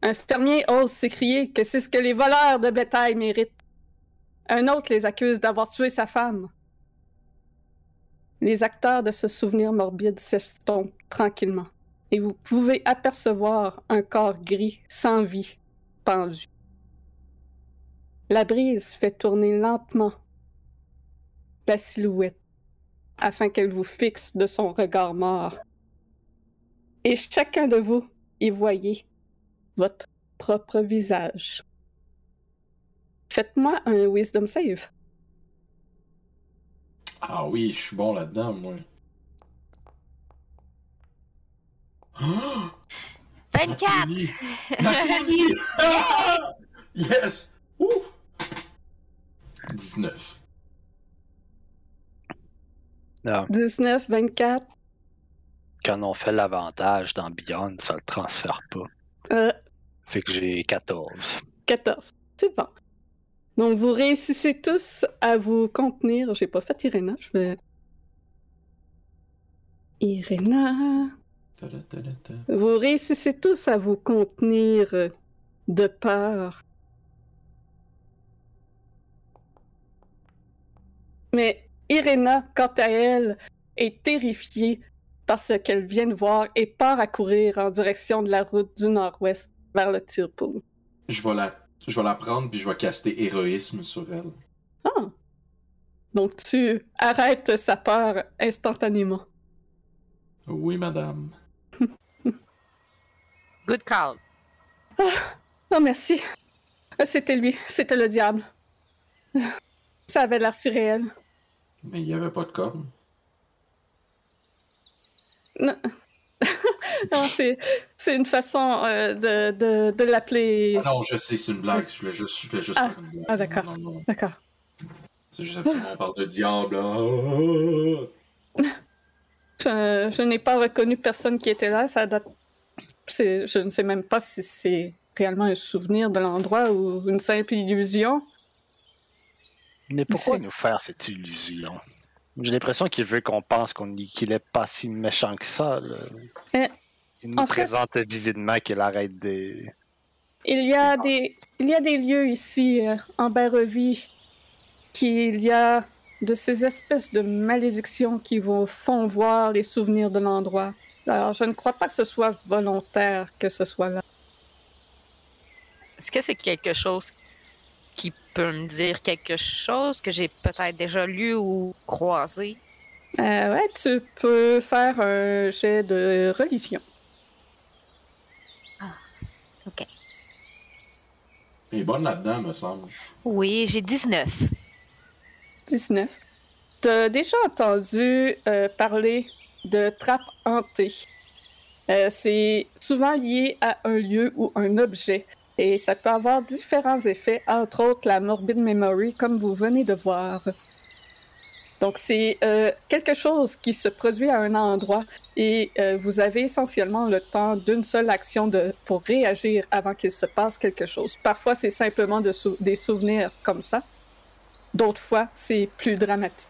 Un fermier ose s'écrier que c'est ce que les voleurs de bétail méritent. Un autre les accuse d'avoir tué sa femme. Les acteurs de ce souvenir morbide s'estompent tranquillement, et vous pouvez apercevoir un corps gris, sans vie, pendu. La brise fait tourner lentement la silhouette afin qu'elle vous fixe de son regard mort. Et chacun de vous y voyez votre propre visage. Faites-moi un wisdom save. Ah oui, je suis bon là-dedans, moi. [GASPS] Ah! 24! Nathalie! Nathalie! [LAUGHS] Ah! [LAUGHS] Yes! Ouh! 19. Non, 19, 24. quand on fait l'avantage dans Beyond, ça le transfère pas. Euh, Fait que j'ai 14. 14. C'est bon. Donc, vous réussissez tous à vous contenir. J'ai pas fait Irena, je vais. Irena. Vous réussissez tous à vous contenir de peur. Mais Irena, quant à elle, est terrifiée par ce qu'elle vient de voir et part à courir en direction de la route du nord-ouest vers le Tirpool. Je vais la, je vais la prendre puis je vais caster héroïsme sur elle. Ah! Donc tu arrêtes sa peur instantanément. Oui, madame. [LAUGHS] Good call. Oh, merci. C'était lui, c'était le diable. Ça avait l'air si réel. Mais il n'y avait pas de corne. Non, [LAUGHS] Non, c'est, une façon euh, de, de, de l'appeler. Ah non, je sais, c'est une blague. Je voulais juste, je voulais juste Ah. faire une blague. Ah, d'accord. D'accord. C'est juste absolument [LAUGHS] on parle de diable. Ah! [LAUGHS] Je, je n'ai pas reconnu personne qui était là. Ça date. Je ne sais même pas si c'est réellement un souvenir de l'endroit ou une simple illusion. Mais pourquoi nous faire cette illusion? J'ai l'impression qu'il veut qu'on pense qu'on qu'il est pas si méchant que ça. là. Eh, Il nous en fait- présente vividement qu'il arrête de... Il y a des, il y a des lieux ici euh, en Barovie qu'il y a de ces espèces de malédictions qui vous font voir les souvenirs de l'endroit. Alors, je ne crois pas que ce soit volontaire que ce soit là. Est-ce que c'est quelque chose qui peut me dire quelque chose que j'ai peut-être déjà lu ou croisé? Euh, ouais, tu peux faire un jet de religion. OK. Elle est bonne là-dedans, me semble. Oui, j'ai 19. 19. T'as déjà entendu euh, parler de trappes hantées. Euh, c'est souvent lié à un lieu ou un objet. Et ça peut avoir différents effets, entre autres la morbid memory, comme vous venez de voir. Donc, c'est euh, quelque chose qui se produit à un endroit et euh, vous avez essentiellement le temps d'une seule action de, pour réagir avant qu'il se passe quelque chose. Parfois, c'est simplement des souvenirs comme ça. D'autres fois, c'est plus dramatique.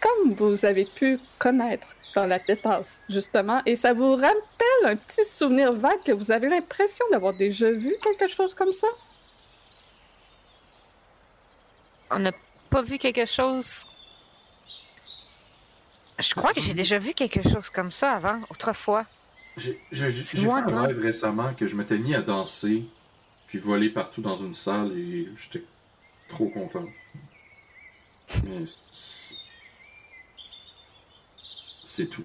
Comme vous avez pu connaître dans la détasse, justement, et ça vous rappelle un petit souvenir vague que vous avez l'impression d'avoir déjà vu quelque chose comme ça? On n'a pas vu quelque chose. Je crois que j'ai déjà vu quelque chose comme ça avant, autrefois. J'ai fait un rêve récemment que je m'étais mis à danser, puis voler partout dans une salle et j'étais trop content. Mais c'est- tout.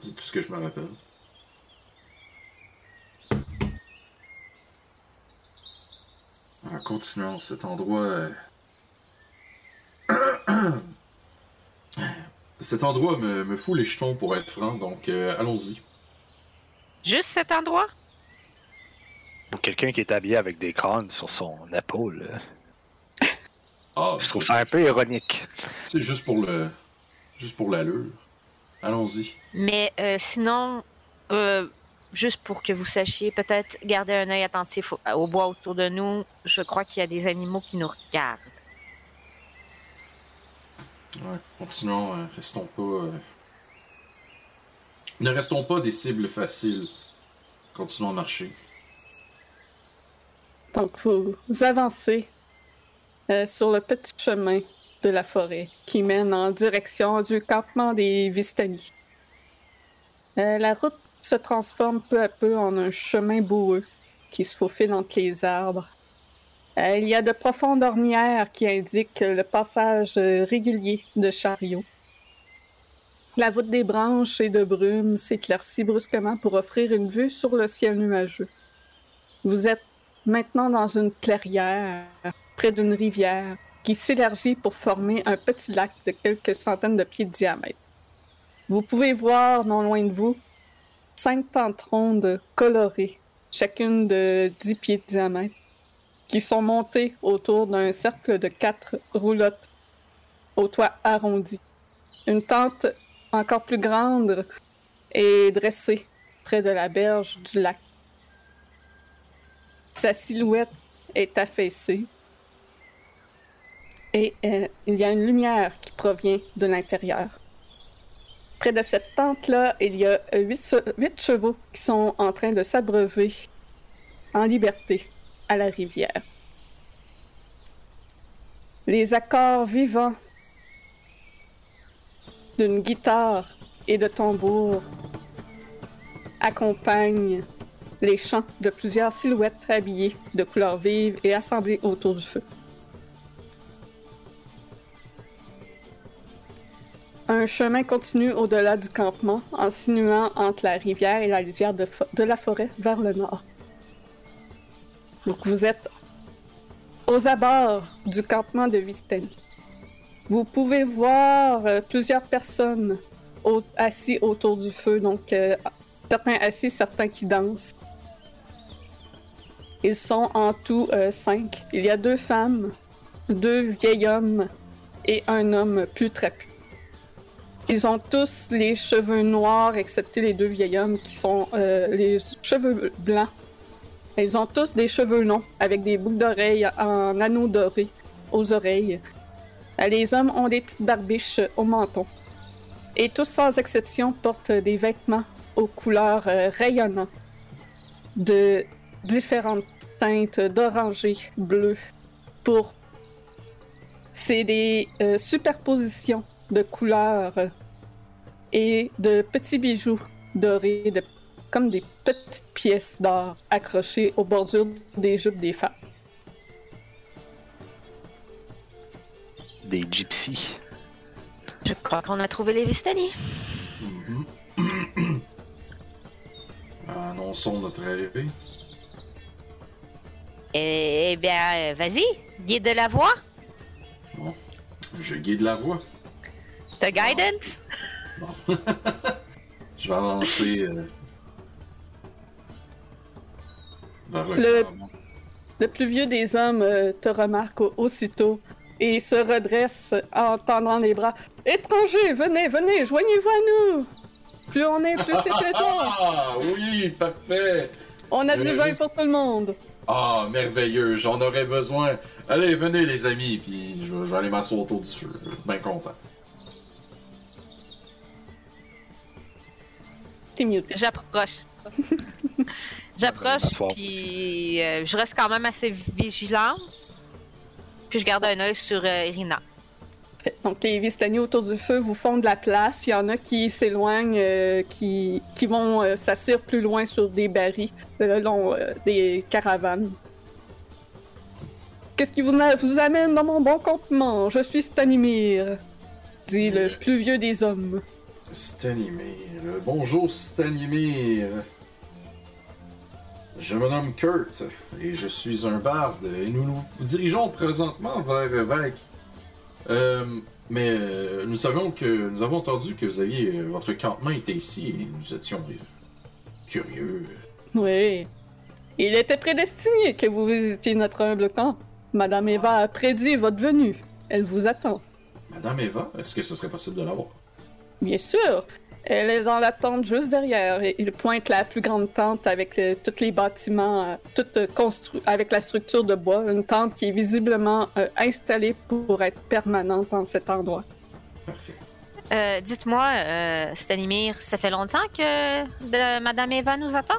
C'est tout ce que je me rappelle. En continuant, cet endroit. euh, [COUGHS] cet endroit me, me fout les jetons pour être franc, donc euh, allons-y. Juste cet endroit? Pour quelqu'un qui est habillé avec des crânes sur son épaule, là, Ah, je trouve ça un peu ironique. C'est juste pour le. Juste pour l'allure. Allons-y. Mais euh, sinon, euh, juste pour que vous sachiez, peut-être garder un œil attentif au, au bois autour de nous. Je crois qu'il y a des animaux qui nous regardent. Ouais, continuons, euh, restons pas. euh, Ne restons pas des cibles faciles. Continuons à marcher. Donc, vous, vous avancez euh, sur le petit chemin de la forêt qui mène en direction du campement des Vistani. Euh, la route se transforme peu à peu en un chemin boueux qui se faufile entre les arbres. Euh, il y a de profondes ornières qui indiquent le passage euh, régulier de chariots. La voûte des branches et de brume s'éclaircit brusquement pour offrir une vue sur le ciel nuageux. Vous êtes maintenant dans une clairière, près d'une rivière, qui s'élargit pour former un petit lac de quelques centaines de pieds de diamètre. Vous pouvez voir, non loin de vous, cinq tentrondes colorées, chacune de 10 pieds de diamètre, qui sont montées autour d'un cercle de quatre roulottes au toit arrondi. Une tente encore plus grande est dressée près de la berge du lac. Sa silhouette est affaissée. Et euh, il y a une lumière qui provient de l'intérieur. Près de cette tente-là, il y a euh, huit, huit chevaux qui sont en train de s'abreuver en liberté à la rivière. Les accords vivants d'une guitare et de tambour accompagnent les chants de plusieurs silhouettes habillées de couleurs vives et assemblées autour du feu. Un chemin continue au-delà du campement, en sinuant entre la rivière et la lisière de, la forêt vers le nord. Donc vous êtes aux abords du campement de Vistani. Vous pouvez voir euh, plusieurs personnes au- assis autour du feu, donc euh, certains assis, certains qui dansent. Ils sont en tout euh, cinq. Il y a deux femmes, deux vieils hommes et un homme plus trapu. Ils ont tous les cheveux noirs, excepté les deux vieils hommes qui sont euh, les cheveux blancs. Ils ont tous des cheveux longs, avec des boucles d'oreilles en anneaux dorés aux oreilles. Euh, Les hommes ont des petites barbiches au menton. Et tous, sans exception, portent des vêtements aux couleurs euh, rayonnantes de différentes teintes d'orangé, bleu, pourpre. C'est des superpositions de couleurs et de petits bijoux dorés, de, comme des petites pièces d'or accrochées aux bordures des jupes des femmes. Des gypsies. Je crois qu'on a trouvé les Vistani. Mhm. [CLEARS THROAT] Annonçons notre arrivée. Eh bien, euh, vas-y, guide de la voie. Je guide la voie. Guidance? [LAUGHS] Je vais avancer euh, vers le, Le- campement. Le plus vieux des hommes euh, te remarque au- aussitôt et se redresse en tendant les bras. Étrangers, venez, venez, joignez-vous à nous! Plus on est, plus c'est [LAUGHS] plaisant! Ah oui, parfait. On a du vin pour tout le monde! Ah, merveilleux, j'en aurais besoin. Allez, venez les amis, puis je vais, je vais aller m'asseoir autour du feu. Bien content. T'es muté. J'approche. [LAUGHS] J'approche, puis euh, je reste quand même assez vigilante. Puis je garde un œil sur euh, Irina. Donc les Vistani autour du feu vous font de la place. Il y en a qui s'éloignent, euh, qui, qui vont euh, s'asseoir plus loin sur des barils, le long euh, des caravanes. Qu'est-ce qui vous, vous amène dans mon bon campement? Je suis Stanimir, dit le plus vieux des hommes. Stanimir. Bonjour Stanimir. Je me nomme Kurt et je suis un barde et nous nous dirigeons présentement vers Vec. Euh, mais euh, nous savions que nous avons entendu que vous aviez euh, votre campement était ici et nous étions curieux. Oui. Il était prédestiné que vous visitiez notre humble camp. Madame Eva a prédit votre venue. Elle vous attend. Madame Eva, est-ce que ce serait possible de la voir? Bien sûr. Elle est dans la tente juste derrière. Et il pointe la plus grande tente avec euh, tous les bâtiments, euh, toute euh, constru- avec la structure de bois. Une tente qui est visiblement euh, installée pour être permanente en cet endroit. Parfait. Euh, Dites-moi, euh, Stanimir, ça fait longtemps que de- Madame Eva nous attend?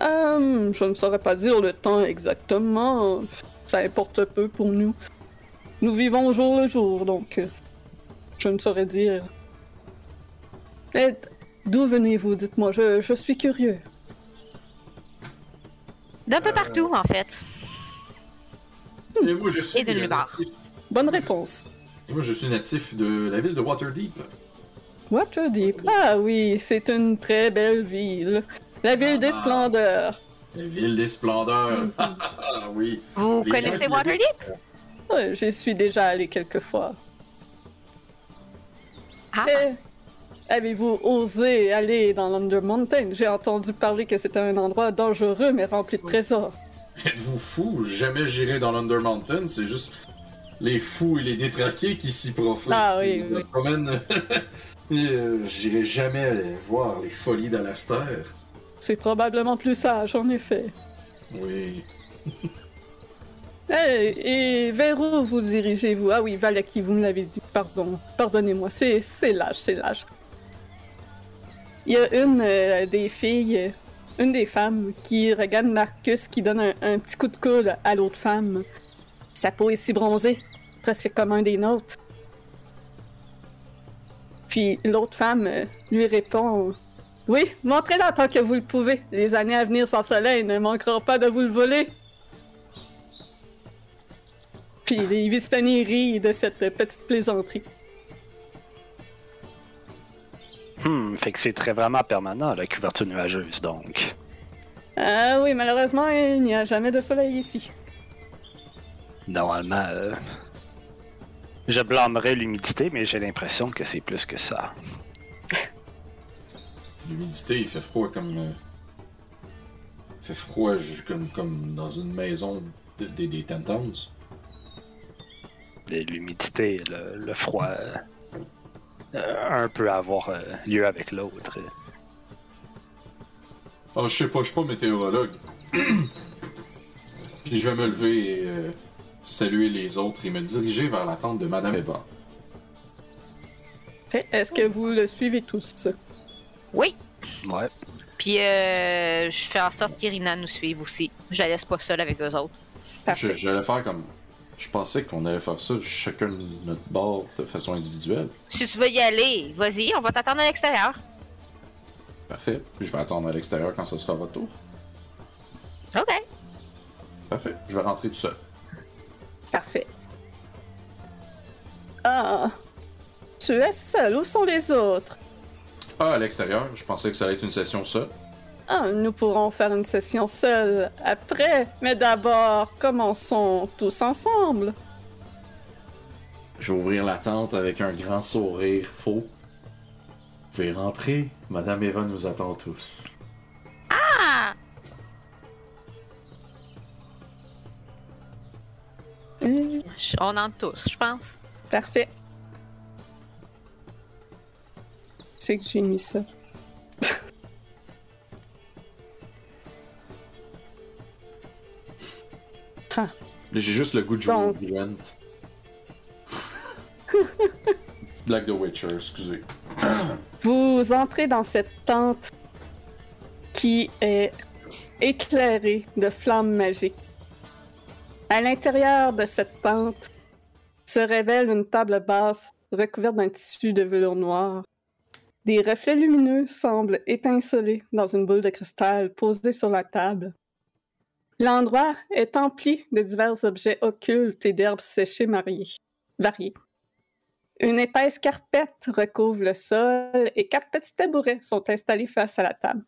Euh, je ne saurais pas dire le temps exactement. Ça importe peu pour nous. Nous vivons au jour le jour, donc euh, je ne saurais dire. Eh, D'où venez-vous? Dites-moi, je, je suis curieux. D'un peu partout, en fait. Et moi, je suis Et de nulle part. natif. Bonne réponse. Et moi, je suis natif de la ville de Waterdeep. Waterdeep. Ah oui, c'est une très belle ville. La ville des Ah. splendeurs. La ville des splendeurs. [LAUGHS] Ah oui. Vous Les connaissez Waterdeep? Ouais, J'y suis déjà allé quelques fois. Ah, Eh, Avez-vous osé aller dans l'Under Mountain? J'ai entendu parler que c'était un endroit dangereux mais rempli de trésors. Êtes-vous fou? Jamais j'irai dans l'Under Mountain. C'est juste les fous et les détraqués qui s'y profitent. Ah oui, Je me oui. promène- [LAUGHS] Euh, J'irai jamais aller voir les folies d'Alastair. C'est probablement plus sage, en effet. Oui. Eh, et vers où vous dirigez-vous? Ah oui, Valaki, vous me l'avez dit. Pardon. Pardonnez-moi. C'est, l'âge, c'est l'âge. Il y a une euh, des filles, euh, une des femmes, qui regarde Marcus qui donne un, un petit coup de coude à l'autre femme. Sa peau est si bronzée, presque comme un des nôtres. Puis l'autre femme euh, lui répond Oui, montrez-la tant que vous le pouvez. Les années à venir sans soleil ne manqueront pas de vous le voler. Puis les Vistani rient de cette petite plaisanterie. Hmm, fait que c'est très vraiment permanent, la couverture nuageuse, donc. Ah oui, malheureusement, il n'y a jamais de soleil ici. Normalement, euh, je blâmerais l'humidité, mais j'ai l'impression que c'est plus que ça. [LAUGHS] L'humidité, il fait froid comme. euh, Il fait froid comme, comme dans une maison de- des des Tentons. L'humidité, le, le froid, euh, un peut avoir euh, lieu avec l'autre. Ah, je sais pas, je suis pas météorologue. [CLEARS THROAT] Puis je vais me lever et euh, saluer les autres et me diriger vers la tente de Madame Eva. Est-ce que vous le suivez tous? oui. Ouais. Puis euh, je fais en sorte qu'Irina nous suive aussi. Je la laisse pas seule avec eux autres. Je- Parfait. J'allais faire comme. Je pensais qu'on allait faire ça chacun de notre bord de façon individuelle. Si tu veux y aller, vas-y, on va t'attendre à l'extérieur. Parfait. Je vais attendre à l'extérieur quand ce sera votre tour. OK. Parfait. Je vais rentrer tout seul. Parfait. Ah, tu es seul. Où sont les autres? Ah, à l'extérieur, je pensais que ça allait être une session seule. Ah, nous pourrons faire une session seule après, mais d'abord, commençons tous ensemble. Je vais ouvrir la tente avec un grand sourire faux. Vous pouvez rentrer, Madame Eva nous attend tous. Ah! On entre tous, je pense. Parfait. C'est que j'ai mis ça. [LAUGHS] Là, J'ai juste le goût de jouer au Donc. Gwent. Black the Witcher, excusez. Vous entrez dans cette tente qui est éclairée de flammes magiques. À l'intérieur de cette tente se révèle une table basse recouverte d'un tissu de velours noir. Des reflets lumineux semblent étinceler dans une boule de cristal posée sur la table. L'endroit est empli de divers objets occultes et d'herbes séchées mariées, variées. Une épaisse carpette recouvre le sol et quatre petits tabourets sont installés face à la table.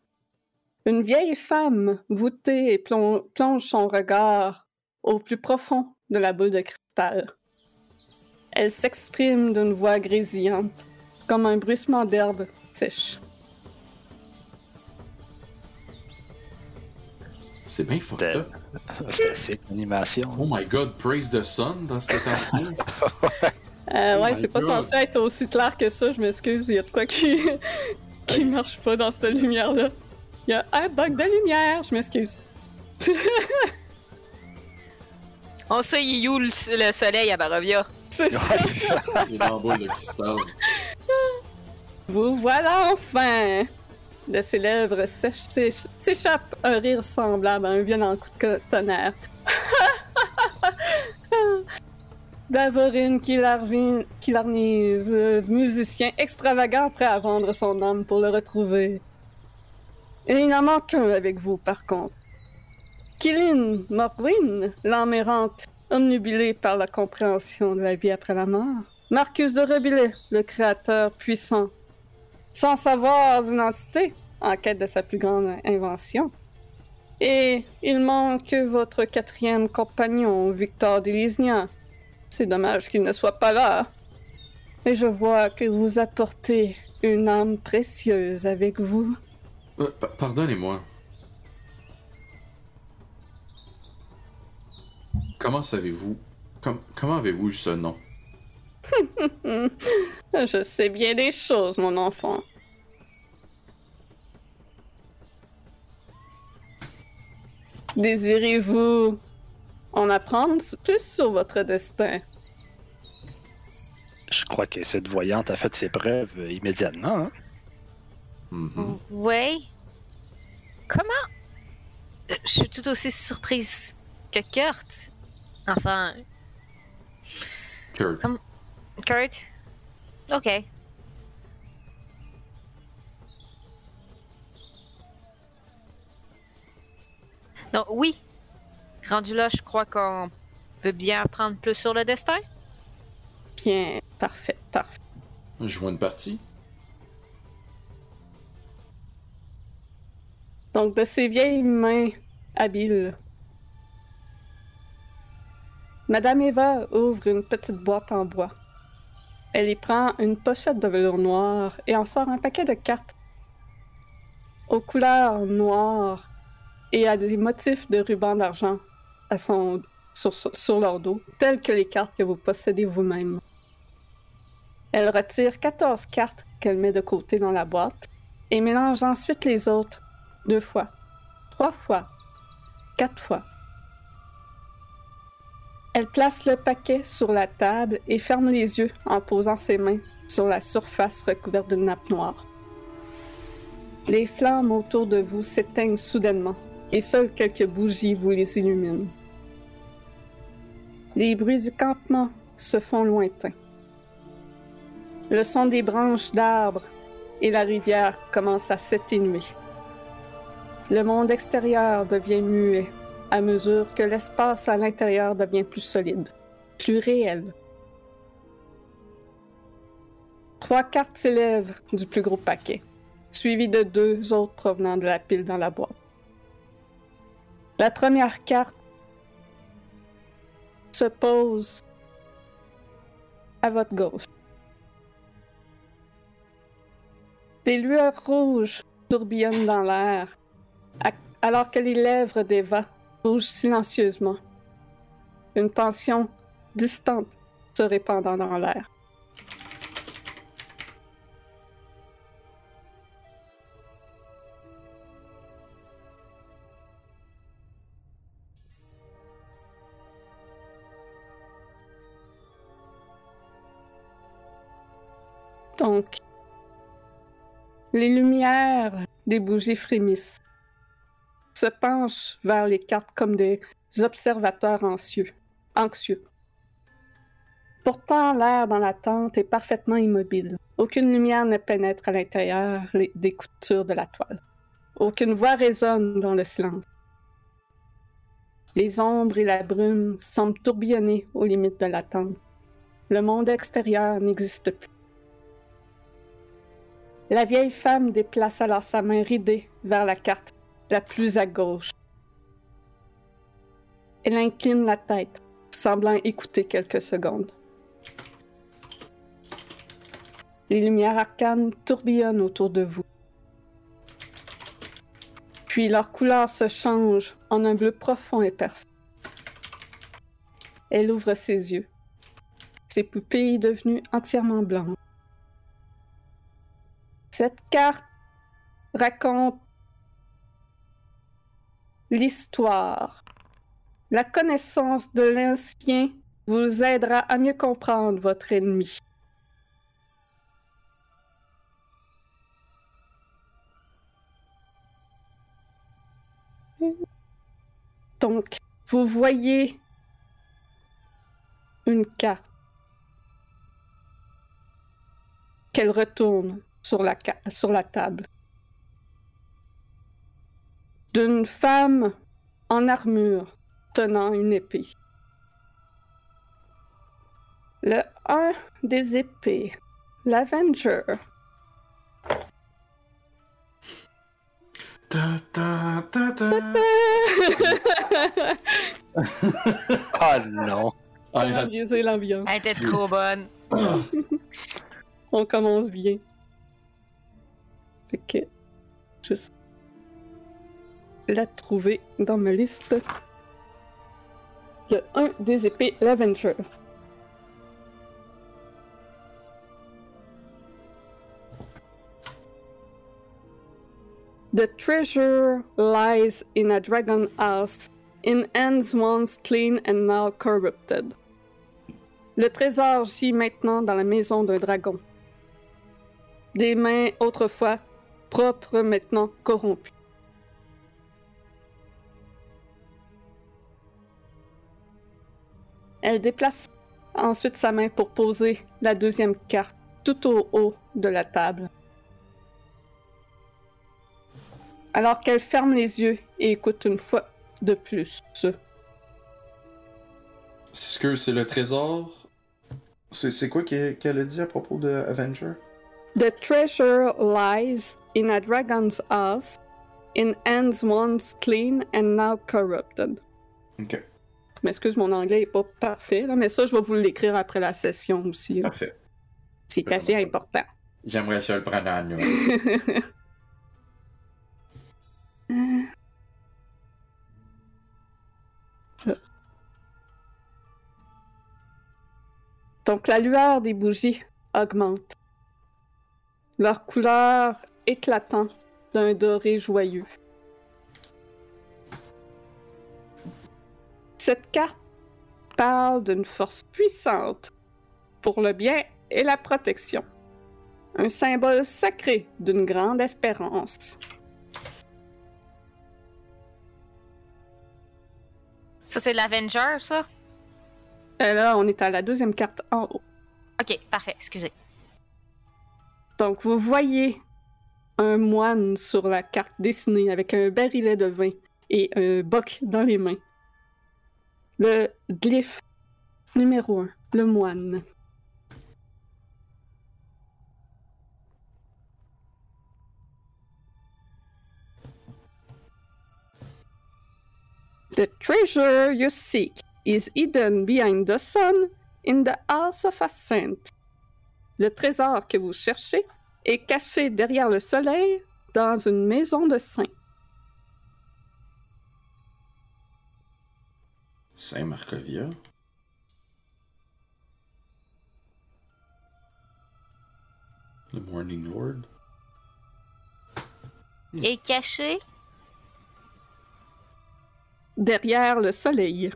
Une vieille femme voûtée et plon- plonge son regard au plus profond de la boule de cristal. Elle s'exprime d'une voix grésillante, comme un bruissement d'herbe sèche. C'est bien fucked up. [LAUGHS] C'était c'est l'animation. Oh my god, praise the sun dans cette campagne. [LAUGHS] Euh, Oh ouais, c'est pas God. censé être aussi clair que ça, je m'excuse, il y a de quoi qui, [LAUGHS] qui marche pas dans cette lumière-là. Il y a un bug de lumière, je m'excuse. On sait, il est où le, le soleil à Barovia? C'est ça. Ouais, de cristal. Vous voilà enfin! De ses lèvres s'échappe un rire semblable à un violent coup de tonnerre. [LAUGHS] Davorine Killarvin- Killarniv, le musicien extravagant prêt à vendre son âme pour le retrouver. Et il n'en manque qu'un avec vous, par contre. Kilin Morwin, l'âme errante, omnubilée par la compréhension de la vie après la mort. Marcus de Rebillet, le créateur puissant, sans savoir une entité en quête de sa plus grande invention. Et il manque votre quatrième compagnon, Victor Delisnia. C'est dommage qu'il ne soit pas là. Et je vois que vous apportez une âme précieuse avec vous. Euh, pa- Pardonnez-moi. Comment savez-vous com- Comment avez-vous eu ce nom? [LAUGHS] Je sais bien des choses, mon enfant. Désirez-vous en apprendre plus sur votre destin? Je crois que cette voyante a fait ses preuves immédiatement. Hein? Mhm. Ouais. Comment? Je suis tout aussi surprise que Kurt. Enfin, Kurt. Kurt? Ok. Donc, oui. Rendu là, je crois qu'on veut bien apprendre plus sur le destin. Bien, parfait, parfait. Je vois une partie. Donc, de ses vieilles mains habiles, Madame Eva ouvre une petite boîte en bois. Elle y prend une pochette de velours noir et en sort un paquet de cartes aux couleurs noires et à des motifs de ruban d'argent à son- sur, sur- sur leur dos, tels que les cartes que vous possédez vous-même. Elle retire 14 cartes qu'elle met de côté dans la boîte et mélange ensuite les autres deux fois, trois fois, quatre fois. Elle place le paquet sur la table et ferme les yeux en posant ses mains sur la surface recouverte d'une nappe noire. Les flammes autour de vous s'éteignent soudainement et seules quelques bougies vous les illuminent. Les bruits du campement se font lointains. Le son des branches d'arbres et la rivière commence à s'atténuer. Le monde extérieur devient muet à mesure que l'espace à l'intérieur devient plus solide, plus réel. Trois cartes s'élèvent du plus gros paquet, suivies de deux autres provenant de la pile dans la boîte. La première carte se pose à votre gauche. Des lueurs rouges tourbillonnent dans l'air, alors que les lèvres d'Eva bougent silencieusement. Une tension distante se répandant dans l'air. Donc, les lumières des bougies frémissent, se penchent vers les cartes comme des observateurs anxieux. anxieux. Pourtant, l'air dans la tente est parfaitement immobile. Aucune lumière ne pénètre à l'intérieur des coutures de la toile. Aucune voix résonne dans le silence. Les ombres et la brume semblent tourbillonner aux limites de la tente. Le monde extérieur n'existe plus. La vieille femme déplace alors sa main ridée vers la carte la plus à gauche. Elle incline la tête, semblant écouter quelques secondes. Les lumières arcanes tourbillonnent autour de vous. Puis leur couleur se change en un bleu profond et perçant. Elle ouvre ses yeux, ses pupilles devenues entièrement blanches. Cette carte raconte l'histoire, la connaissance de l'ancien vous aidera à mieux comprendre votre ennemi. Donc, vous voyez une carte. Qu'elle retourne sur la, sur la table. D'une femme en armure tenant une épée. Le 1 des épées, l'Avenger. Ta ta ta ta. [LAUGHS] Ah non! Ah, Comment biaiser l'ambiance. Elle était trop bonne. On commence bien. Fait que. Juste. La trouver dans ma liste. Le 1 des épées, l'Avenger. The treasure lies in a dragon house, in hands once clean and now corrupted. Le trésor gît maintenant dans la maison d'un dragon. Des mains autrefois propres, maintenant corrompues. Elle déplace ensuite sa main pour poser la deuxième carte tout au haut de la table. Alors qu'elle ferme les yeux et écoute une fois de plus. Est-ce que c'est le trésor? C'est c'est quoi qu'elle qu'elle a dit à propos de Avenger? The treasure lies in a dragon's house, in hands once clean and now corrupted. Ok, Je m'excuse, mon anglais est pas parfait, là, mais ça, je vais vous l'écrire après la session aussi. là. parfait. C'est assez important. J'aimerais ça le prendre en note. Ça. [LAUGHS] Donc, la lueur des bougies augmente. Leur couleur éclatant d'un doré joyeux. Cette carte parle d'une force puissante pour le bien et la protection. Un symbole sacré d'une grande espérance. Ça, c'est l'Avenger, ça? Et là, on est à la deuxième carte en haut. Ok, parfait, excusez. Donc, vous voyez un moine sur la carte dessinée avec un barillet de vin et un boc dans les mains. Le glyphe numéro un, le moine. The treasure you seek is hidden behind the sun in the house of a saint. Le trésor que vous cherchez est caché derrière le soleil dans une maison de saint. Saint-Marcovia. The Morning Lord. Et caché? Derrière le soleil.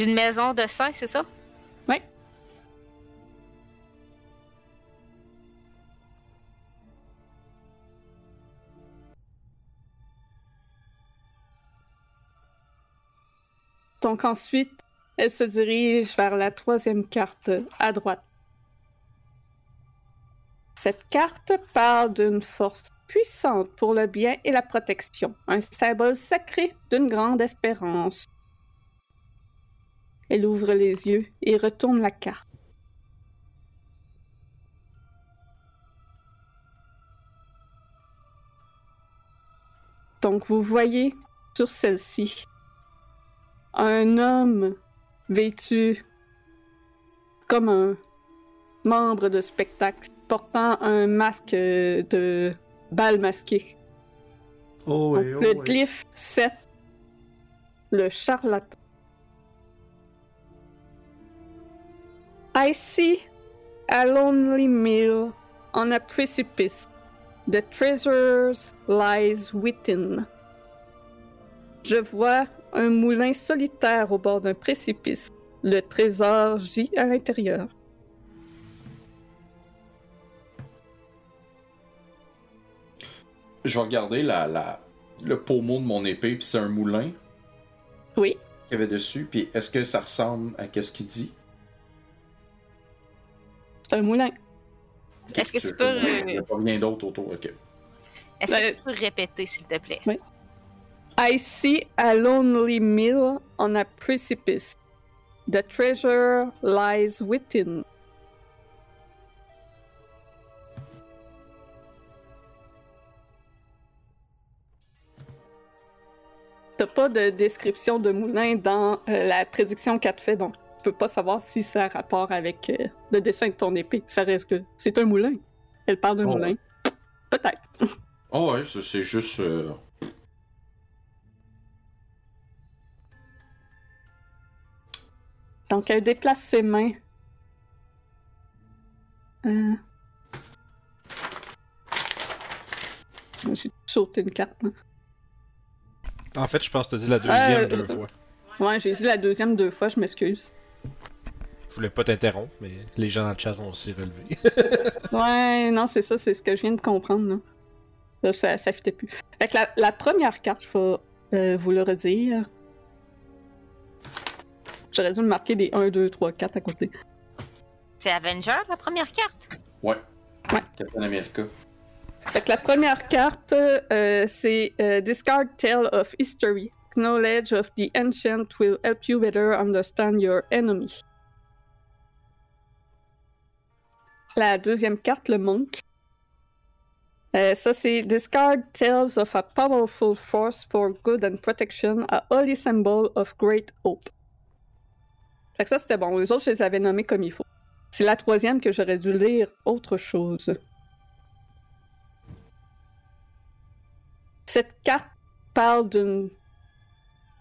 D'une maison de saint, c'est ça? Ouais. Donc ensuite, elle se dirige vers la troisième carte à droite. Cette carte parle d'une force puissante pour le bien et la protection, un symbole sacré d'une grande espérance. Elle ouvre les yeux et retourne la carte. Donc vous voyez sur celle-ci un homme vêtu comme un membre de spectacle portant un masque euh, de bal masqué. Oh, Donc, le glyphe 7, le charlatan. I see a lonely mill on a precipice. The treasures lies within. Je vois un moulin solitaire au bord d'un précipice. Le trésor gît à l'intérieur. Je vais regarder la, la, le pommeau de mon épée, puis c'est un moulin Oui. qu'il y avait dessus, puis est-ce que ça ressemble à qu'est-ce qu'il dit? C'est un moulin. Est-ce que tu peux, comme- Il n'y a euh, pas rien d'autre autour, ok. est-ce que Euh, tu peux répéter, s'il te plaît? I see a lonely mill on a precipice. The treasure lies within. T'as pas de description de moulin dans euh, la prédiction qu'elle te fait, donc? Tu peux pas savoir si ça a rapport avec euh, le dessin de ton épée. Ça reste que c'est un moulin. Elle parle d'un Oh. moulin. Peut-être. [LAUGHS] Oh ouais, c'est juste. euh, Donc, elle déplace ses mains. Euh... J'ai sauté une carte. En fait, je pense que tu as dit la deuxième Euh, deux fois. Ouais, j'ai dit la deuxième deux fois, je m'excuse. Je voulais pas t'interrompre, mais les gens dans le chat ont aussi relevé. [LAUGHS] Ouais, non, c'est ça, c'est ce que je viens de comprendre. Là, Là, ça, ça fitait plus. Fait que la, la première carte, je vais euh, vous le redire. J'aurais dû me marquer des 1, 2, 3, 4 à côté. C'est Avenger, la première carte? Ouais. Ouais. Captain America. Fait que la première carte, euh, c'est euh, Discard Tale of History. Knowledge of the ancient will help you better understand your enemy. La deuxième carte, le Monk. Euh, ça, c'est Discard Tales of a powerful force for good and protection, a holy symbol of great hope. Fait ça, c'était bon. Les autres, je les avais nommés comme il faut. C'est la troisième que j'aurais dû lire autre chose. Cette carte parle d'une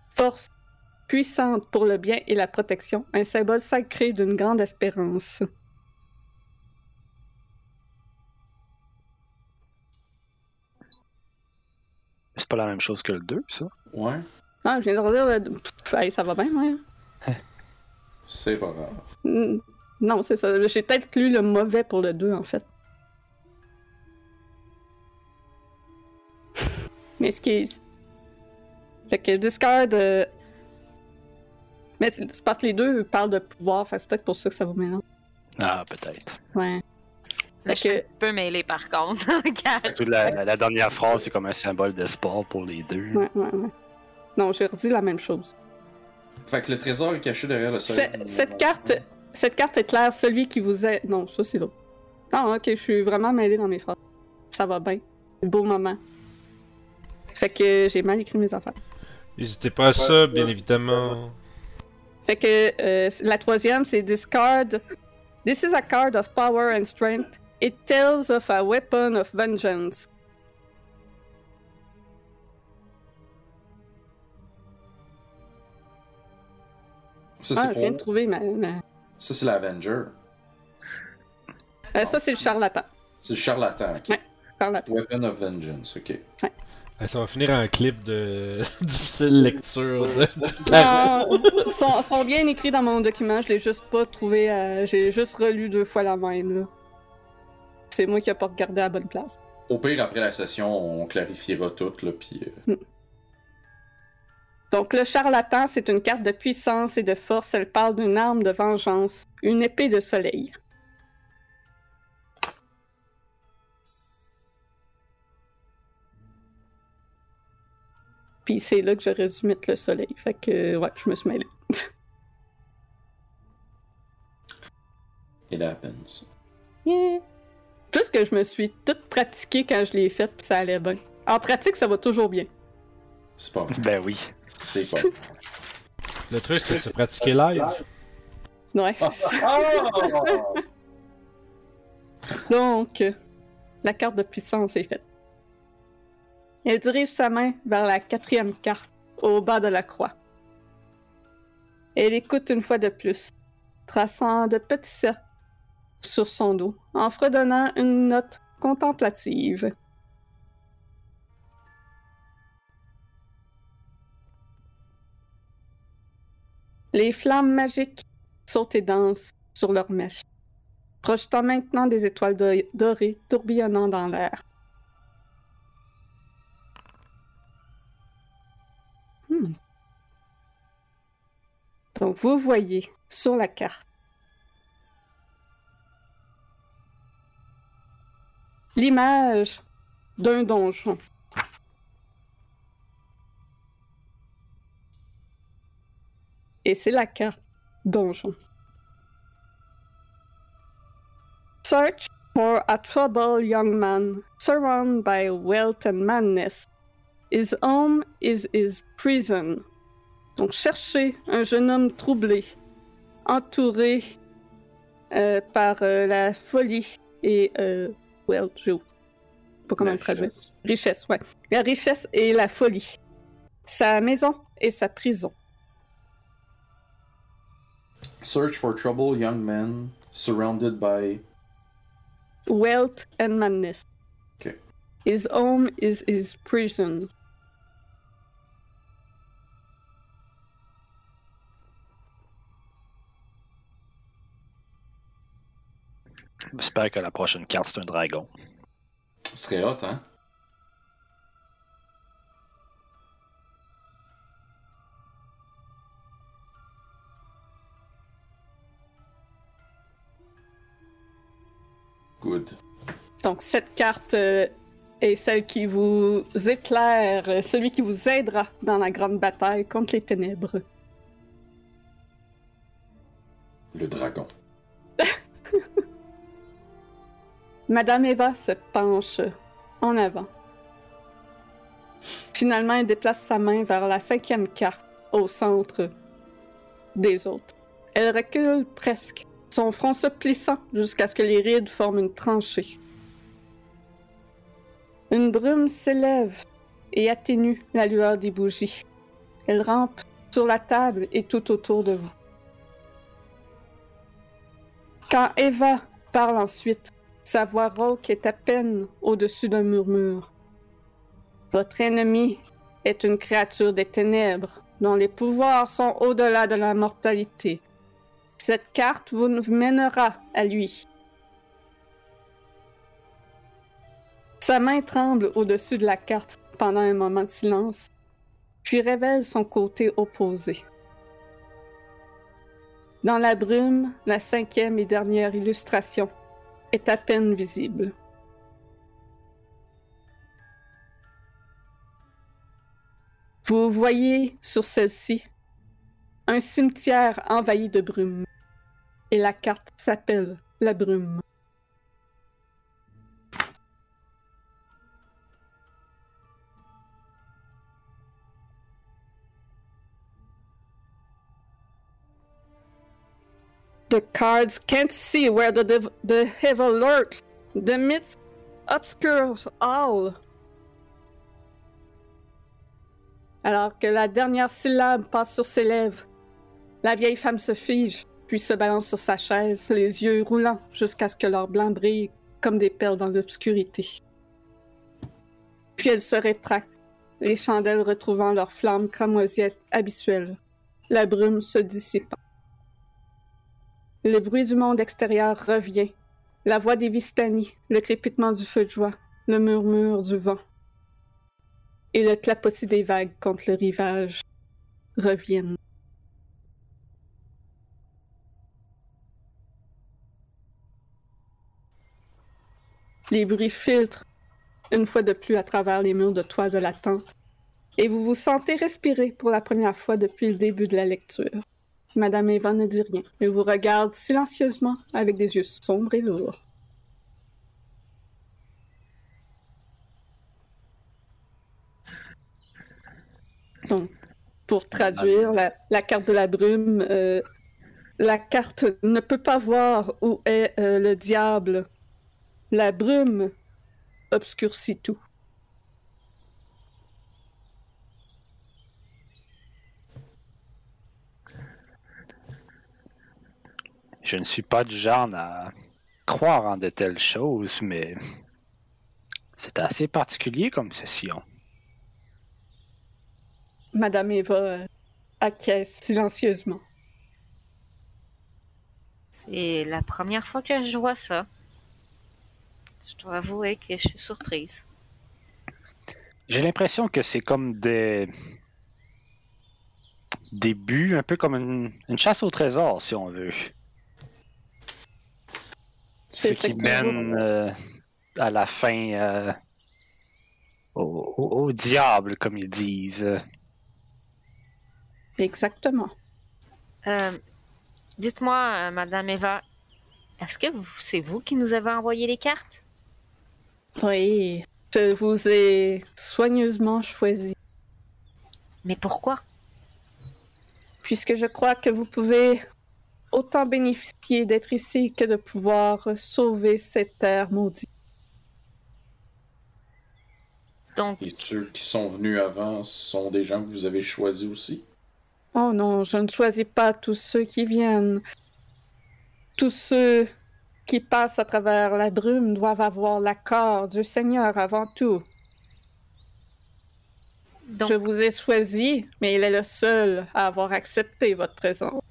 force puissante pour le bien et la protection, un symbole sacré d'une grande espérance. C'est pas la même chose que le 2, ça? Ouais. Ah, je viens de relire le... Pff, hey, ça va bien, ouais. [LAUGHS] C'est pas grave. Mm, Non, c'est ça. J'ai peut-être lu le mauvais pour le 2, en fait. [LAUGHS] Mais ce qui est... Fait que discard... euh, Mais c'est parce que les deux parlent de pouvoir, fait que c'est peut-être pour ça que ça vous mélange. Ah, peut-être. Ouais. Je suis que... un peu mêlée, par contre. La, la dernière phrase, c'est comme un symbole de sport pour les deux. Ouais, ouais, ouais. Non, j'ai redit la même chose. Fait que le trésor est caché derrière le sol. Ce- cette carte... Cette carte est claire, celui qui vous est... Non, ça, c'est l'autre. Ah, ok, je suis vraiment mêlée dans mes phrases. Ça va bien. Beau moment. Fait que j'ai mal écrit mes affaires. N'hésitez pas à ça, bien évidemment. Fait que euh, la troisième, c'est discard. This is a card of power and strength. It tells of a weapon of vengeance. Ça, Ah, c'est je viens de pour... trouver ma. ma- Ça, c'est l'Avenger. Euh, ça, c'est le charlatan. C'est le charlatan, ok. Ouais. Charlatan. Weapon of Vengeance, ok. Ah, Ça va finir en clip de [LAUGHS] difficile lecture de, Non, ils sont, sont bien écrits dans mon document. Je l'ai juste pas trouvé. euh, J'ai juste relu deux fois la même. là. C'est moi qui ai pas regardé à la bonne place. Au pire, après la session, on clarifiera tout, là, puis... euh, Donc, le charlatan, c'est une carte de puissance et de force. Elle parle d'une arme de vengeance, une épée de soleil. Puis c'est là que j'aurais dû mettre le soleil. Fait que, ouais, je me suis mêlée. It happens. Yeah. Plus que je me suis toute pratiquée quand je l'ai faite, ça allait bien. En pratique, ça va toujours bien. C'est pas grave. Ben oui. C'est pas Le truc, c'est de se pratiquer live. Ouais, c'est ça. Ah! [LAUGHS] Donc, euh, la carte de puissance est faite. Elle dirige sa main vers la quatrième carte, au bas de la croix. Elle écoute une fois de plus, traçant de petits cercles sur son dos, en fredonnant une note contemplative. Les flammes magiques sautent et dansent sur leurs mèches, projetant maintenant des étoiles do- dorées tourbillonnant dans l'air. Hmm. Donc vous voyez sur la carte l'image d'un donjon. Et c'est la carte donjon. Search for a troubled young man surrounded by wealth and madness. His home is his prison. Donc cherchez un jeune homme troublé, entouré euh, par euh, la folie et euh, wealth, je sais pas comment La le traduire. richesse. Richesse, ouais. La richesse et la folie. Sa maison et sa prison. Search for trouble young men surrounded by. Wealth and madness. Okay. His home is his prison. J'espère que la prochaine carte, c'est un dragon. Ce serait hot, hein? Good. Donc, cette carte euh, est celle qui vous éclaire, euh, celui qui vous aidera dans la grande bataille contre les ténèbres. Le dragon. Madame Eva se penche en avant. Finalement, elle déplace sa main vers la cinquième carte au centre des autres. Elle recule presque, son front se plissant jusqu'à ce que les rides forment une tranchée. Une brume s'élève et atténue la lueur des bougies. Elle rampe sur la table et tout autour de vous. Quand Eva parle ensuite, sa voix rauque est à peine au-dessus d'un murmure. Votre ennemi est une créature des ténèbres, dont les pouvoirs sont au-delà de la mortalité. Cette carte vous mènera à lui. Sa main tremble au-dessus de la carte pendant un moment de silence, puis révèle son côté opposé. Dans la brume, la cinquième et dernière illustration est à peine visible. Vous voyez sur celle-ci un cimetière envahi de brume. Et la carte s'appelle la brume. The cards can't see where the, dev- the lurks. The myth obscures all. Alors que la dernière syllabe passe sur ses lèvres, la vieille femme se fige, puis se balance sur sa chaise, les yeux roulants jusqu'à ce que leur blanc brille comme des perles dans l'obscurité. Puis elle se rétracte, les chandelles retrouvant leur flamme cramoisie habituelle, la brume se dissipant. Le bruit du monde extérieur revient. La voix des Vistani, le crépitement du feu de joie, le murmure du vent et le clapotis des vagues contre le rivage reviennent. Les bruits filtrent une fois de plus à travers les murs de toile de la tente, et vous vous sentez respirer pour la première fois depuis le début de la lecture. Madame Eva ne dit rien, elle vous regarde silencieusement avec des yeux sombres et lourds. Pour traduire la, la carte de la brume, euh, la carte ne peut pas voir où est euh, le diable. La brume obscurcit tout. Je ne suis pas du genre à croire en de telles choses, mais c'est assez particulier comme session. Madame Eva acquiesce silencieusement. C'est la première fois que je vois ça. Je dois avouer que je suis surprise. J'ai l'impression que c'est comme des des buts, un peu comme une, une chasse au trésor, si on veut. C'est Ce qui mène euh, à la fin euh, au, au- au diable, comme ils disent. Exactement. Euh, Dites-moi, Madame Eva, est-ce que vous- c'est vous qui nous avez envoyé les cartes? Oui, je vous ai soigneusement choisi, Mais pourquoi? puisque je crois que vous pouvez autant bénéficier d'être ici que de pouvoir sauver cette terre maudite. Donc, Et ceux qui sont venus avant sont des gens que vous avez choisis aussi? Oh non, je ne choisis pas tous ceux qui viennent. Tous ceux qui passent à travers la brume doivent avoir l'accord du Seigneur avant tout. donc Je vous ai choisi, mais il est le seul à avoir accepté votre présence.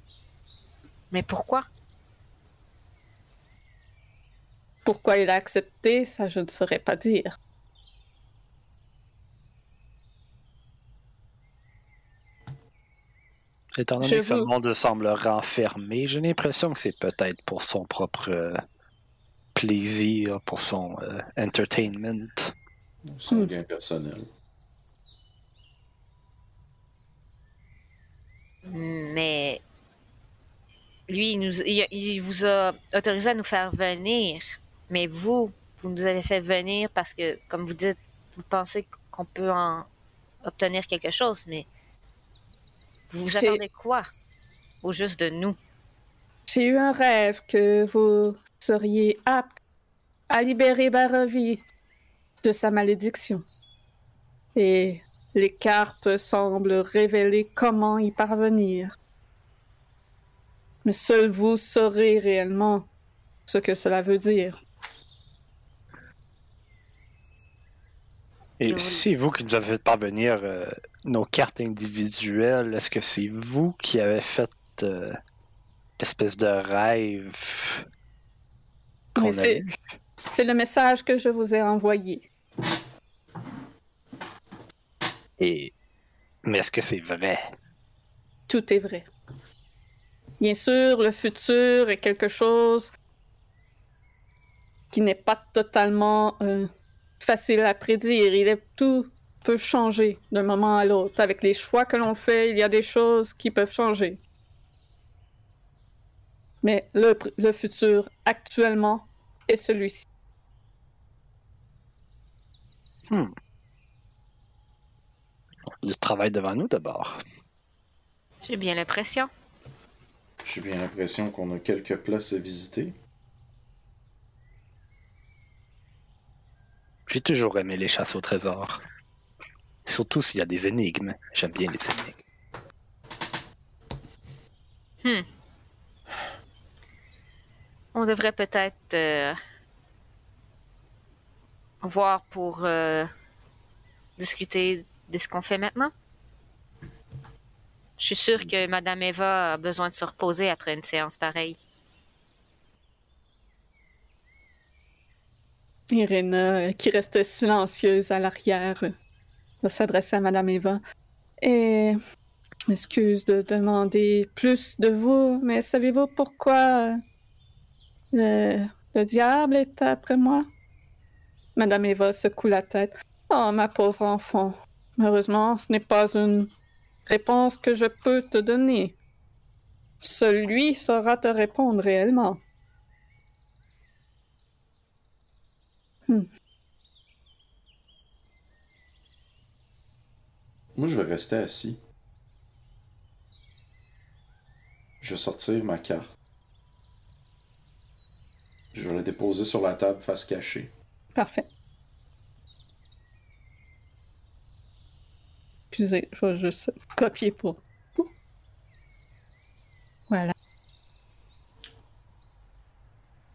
Mais pourquoi? Pourquoi il a accepté, ça je ne saurais pas dire. Étant donné Je que ce vous- monde semble renfermé, j'ai l'impression que c'est peut-être pour son propre euh, plaisir, pour son euh, entertainment. Son Hmm. gain personnel. Mais lui, il, nous, il, il vous a autorisé à nous faire venir. Mais vous, vous nous avez fait venir parce que, comme vous dites, vous pensez qu'on peut en obtenir quelque chose, mais vous vous attendez quoi? Au juste de nous? J'ai eu un rêve que vous seriez apte à libérer Barovie de sa malédiction. Et les cartes semblent révéler comment y parvenir. Mais seul vous saurez réellement ce que cela veut dire. Et Oui. si vous qui nous avez fait parvenir euh, nos cartes individuelles, est-ce que c'est vous qui avez fait euh, l'espèce de rêve qu'on Mais a c'est- eu? C'est le message que je vous ai envoyé. Et... Mais est-ce que c'est vrai? Tout est vrai. Bien sûr, le futur est quelque chose qui n'est pas totalement euh, facile à prédire. Il est tout peut changer d'un moment à l'autre. Avec les choix que l'on fait, il y a des choses qui peuvent changer. Mais le, le futur actuellement est celui-ci. Du travail devant nous d'abord. J'ai bien l'impression. J'ai bien l'impression qu'on a quelques places à visiter. J'ai toujours aimé les chasses au trésor. Surtout s'il y a des énigmes. J'aime bien les énigmes. On devrait peut-être euh, voir pour euh, discuter de ce qu'on fait maintenant. Je suis sûre que Madame Eva a besoin de se reposer après une séance pareille. Irena, qui restait silencieuse à l'arrière, va s'adresser à Madame Eva. Et je m'excuse de demander plus de vous, mais savez-vous pourquoi le, le diable est après moi? Madame Eva secoue la tête. Oh, ma pauvre enfant. Malheureusement, ce n'est pas une réponse que je peux te donner. Seul lui saura te répondre réellement. Moi, je vais rester assis. Je vais sortir ma carte. Je vais la déposer sur la table face cachée. Parfait. Excusez, je vais juste copier pour. Voilà.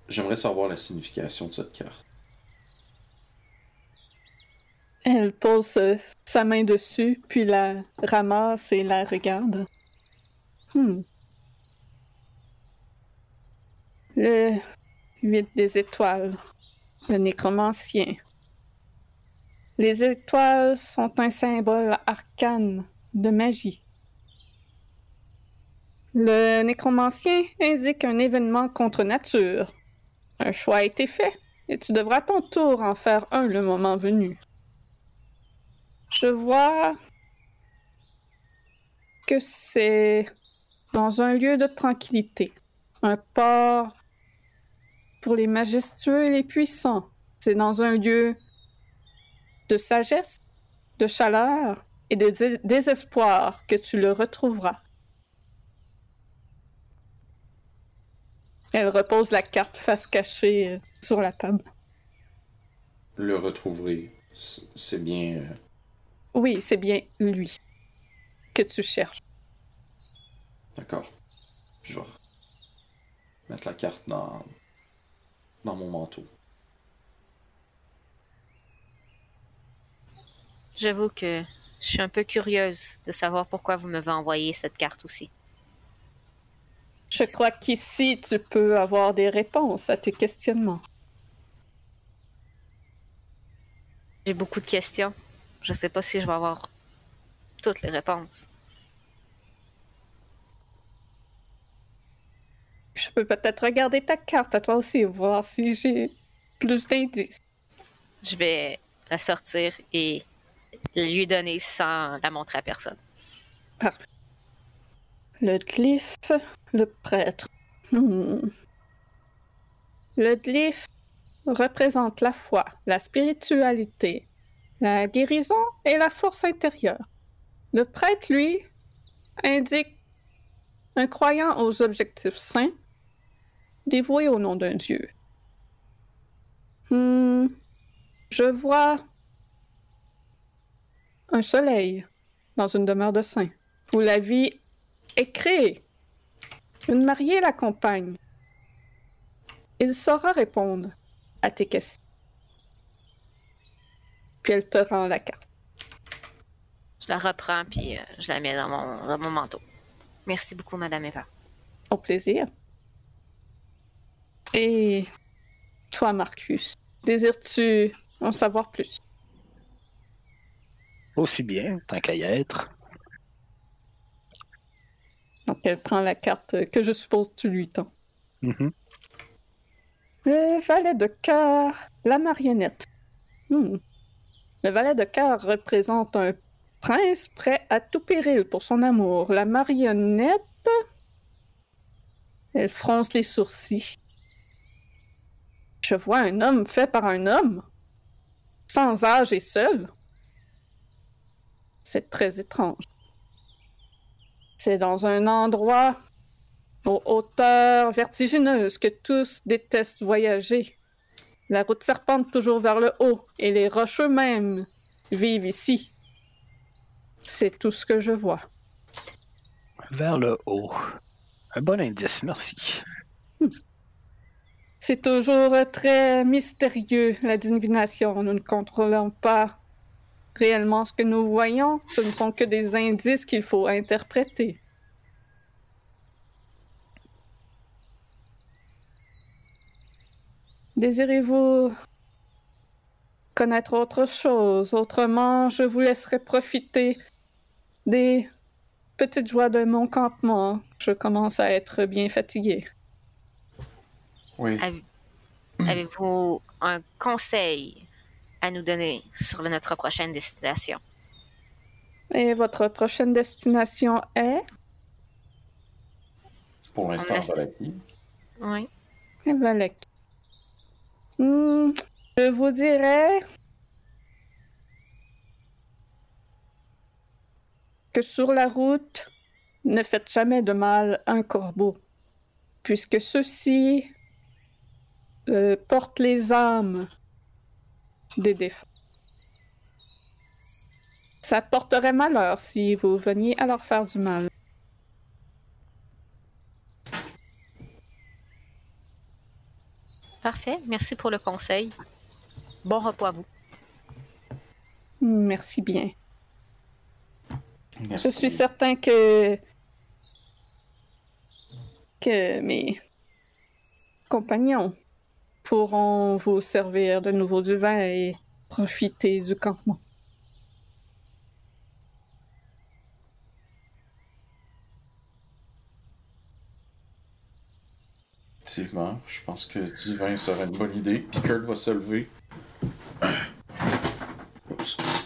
J'aimerais savoir la signification de cette carte. Elle pose euh, sa main dessus, puis la ramasse et la regarde. Hmm. Le 8 des étoiles. Le nécromancien. Les étoiles sont un symbole arcane de magie. Le nécromancien indique un événement contre nature. Un choix a été fait, et tu devras à ton tour en faire un le moment venu. Je vois que c'est dans un lieu de tranquillité, un port pour les majestueux et les puissants. C'est dans un lieu de sagesse, de chaleur et de dé- désespoir que tu le retrouveras. Elle repose la carte face cachée euh, sur la table. Le retrouver, c- c'est bien. euh, Oui, c'est bien lui que tu cherches. D'accord. Je vais mettre la carte dans, dans mon manteau. J'avoue que je suis un peu curieuse de savoir pourquoi vous m'avez envoyé cette carte aussi. Je crois qu'ici, tu peux avoir des réponses à tes questionnements. J'ai beaucoup de questions. Je sais pas si je vais avoir toutes les réponses. Je peux peut-être regarder ta carte à toi aussi, voir si j'ai plus d'indices. Je vais la sortir et lui donner sans la montrer à personne. Le glyphe, le prêtre. Hmm. Le glyphe représente la foi, la spiritualité, la guérison et la force intérieure. Le prêtre, lui, indique un croyant aux objectifs saints, dévoué au nom d'un dieu. Hmm. Je vois un soleil dans une demeure de saint, où la vie est créée. Une mariée l'accompagne. Il saura répondre à tes questions. Puis elle te rend la carte. Je la reprends puis euh, je la mets dans mon, dans mon manteau. Merci beaucoup, Madame Eva. Au plaisir. Et toi, Marcus, désires-tu en savoir plus? Aussi bien, tant qu'à y être. Donc, elle prend la carte que je suppose tu lui tends. Mhm. Le valet de cœur, la marionnette. Hmm. Le valet de cœur représente un prince prêt à tout péril pour son amour. La marionnette. Elle fronce les sourcils. Je vois un homme fait par un homme, sans âge et seul. C'est très étrange. C'est dans un endroit aux hauteurs vertigineuses que tous détestent voyager. La route serpente toujours vers le haut et les roches eux-mêmes vivent ici. C'est tout ce que je vois. Vers le haut. Un bon indice, merci. C'est toujours très mystérieux, la divination. Nous ne contrôlons pas réellement ce que nous voyons. Ce ne sont que des indices qu'il faut interpréter. Désirez-vous connaître autre chose? Autrement, je vous laisserai profiter des petites joies de mon campement. Je commence à être bien fatigué. Oui. Avez- Avez-vous un conseil à nous donner sur notre prochaine destination? Et votre prochaine destination est? Pour l'instant, Valaki. Oui. Valak. Hmm, je vous dirais que sur la route, ne faites jamais de mal à un corbeau, puisque ceux-ci euh, portent les âmes des défunts. Ça porterait malheur si vous veniez à leur faire du mal. Parfait. Merci pour le conseil. Bon repos à vous. Merci bien. Merci. Je suis certain que que mes compagnons pourront vous servir de nouveau du vin et profiter du campement. Effectivement, je pense que du vin serait une bonne idée. Puis Kurt va se lever.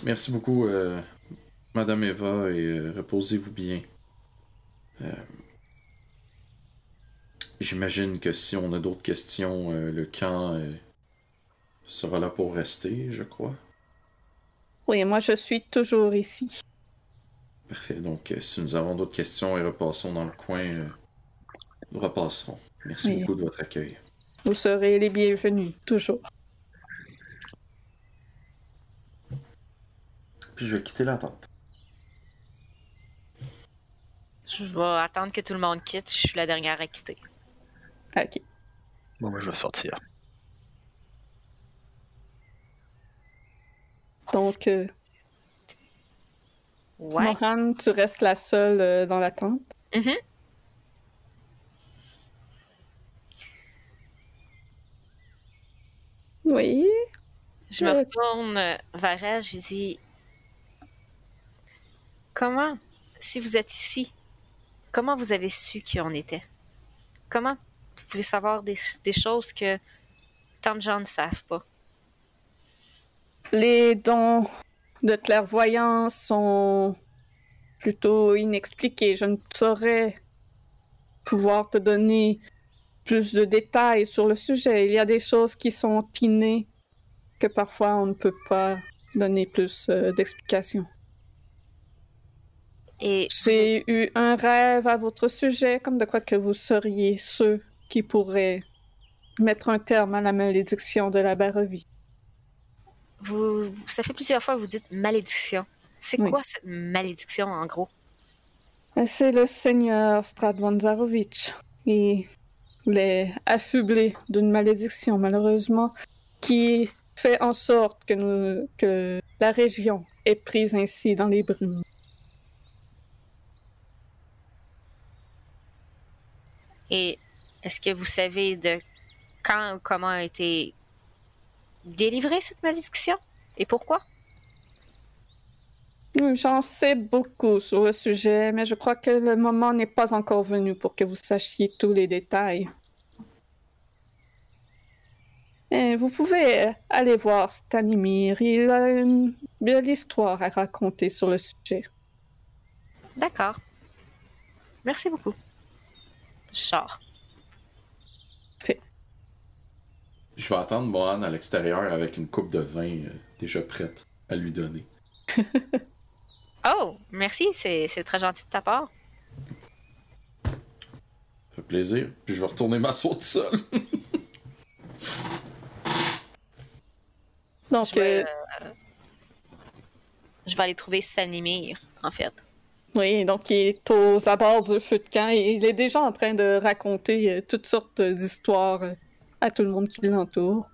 Merci beaucoup, euh, Madame Eva, et euh, reposez-vous bien. Euh, J'imagine que si on a d'autres questions, euh, le camp euh, sera là pour rester, je crois. Oui, moi je suis toujours ici. Parfait. Donc, euh, si nous avons d'autres questions et repassons dans le coin, euh, nous repasserons. Merci Oui. beaucoup de votre accueil. Vous serez les bienvenus, toujours. Puis je vais quitter la tente. Je vais attendre que tout le monde quitte. Je suis la dernière à quitter. Ok. Bon, moi, je vais sortir. Donc, euh, Ouais. Mohan, tu restes la seule euh, dans la tente? Mhm. Oui. Je me Euh, retourne vers elle, j'ai dit Comment, si vous êtes ici, comment vous avez su qui on était? Comment vous pouvez savoir des, des choses que tant de gens ne savent pas Les dons de clairvoyance sont plutôt inexpliqués. Je ne saurais pouvoir te donner plus de détails sur le sujet. Il y a des choses qui sont innées que parfois on ne peut pas donner plus euh, d'explications. Et J'ai eu un rêve à votre sujet, comme de quoi que vous seriez ceux qui pourraient mettre un terme à la malédiction de la Barovie. vous, ça fait plusieurs fois que vous dites malédiction. C'est Oui. quoi cette malédiction en gros? C'est le seigneur Stradvanzarovitch. Il est affublé d'une malédiction, malheureusement, qui fait en sorte que, nous, que la région est prise ainsi dans les brumes. Et est-ce que vous savez de quand ou comment a été délivrée cette malédiction Et pourquoi? J'en sais beaucoup sur le sujet, mais je crois que le moment n'est pas encore venu pour que vous sachiez tous les détails. Et vous pouvez euh, aller voir Stanimir. Il a une belle histoire à raconter sur le sujet. D'accord. Merci beaucoup. Je sors. Je vais attendre Mohan à l'extérieur avec une coupe de vin euh, déjà prête à lui donner. [LAUGHS] Oh, merci, c'est c'est très gentil de ta part. Ça fait plaisir. Puis je vais retourner m'asseoir tout seul. [LAUGHS] Donc, Je vais, euh, euh, je vais aller trouver Sanimir, en fait. oui, donc il est aux abords du feu de camp et il est déjà en train de raconter toutes sortes d'histoires à tout le monde qui l'entoure.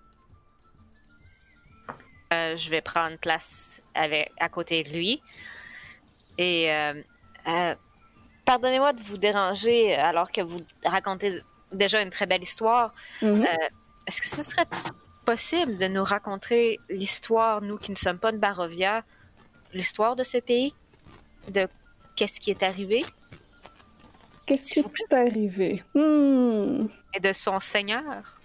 Euh, je vais prendre place avec, à côté de lui. Et euh, euh, pardonnez-moi de vous déranger alors que vous racontez déjà une très belle histoire. Mhm. Euh, Est-ce que ce serait possible de nous raconter l'histoire, nous qui ne sommes pas de Barovia, l'histoire de ce pays? De qu'est-ce qui est arrivé? Qu'est-ce qui est arrivé? Hmm. et de son seigneur?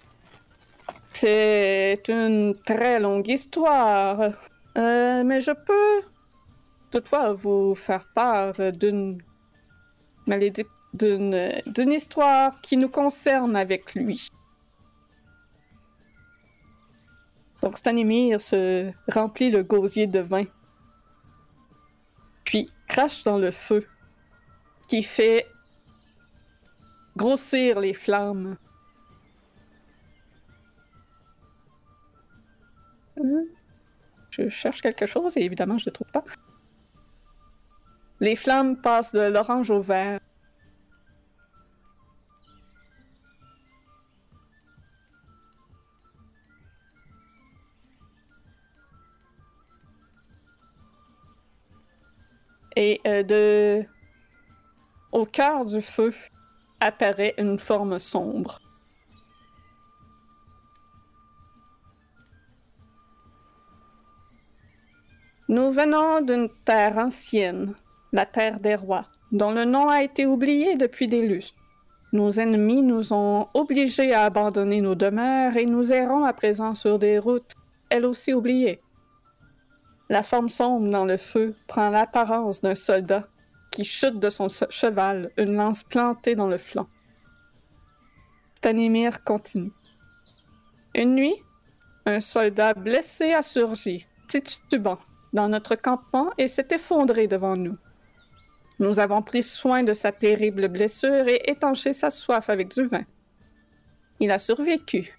C'est une très longue histoire. Euh, mais je peux toutefois vous faire part d'une d'une histoire qui nous concerne avec lui. Donc Stanimir se remplit le gosier de vin, puis crache dans le feu, qui fait grossir les flammes. Je cherche quelque chose et évidemment, je ne le trouve pas. Les flammes passent de l'orange au vert. Et euh, de... Au cœur du feu apparaît une forme sombre. Nous venons d'une terre ancienne, la terre des rois, dont le nom a été oublié depuis des lustres. Nos ennemis nous ont obligés à abandonner nos demeures et nous errons à présent sur des routes, elles aussi oubliées. La forme sombre dans le feu prend l'apparence d'un soldat qui chute de son cheval, une lance plantée dans le flanc. Stanimir continue. Une nuit, un soldat blessé a surgi, titubant, dans notre campement et s'est effondré devant nous. Nous avons pris soin de sa terrible blessure et étanché sa soif avec du vin. Il a survécu.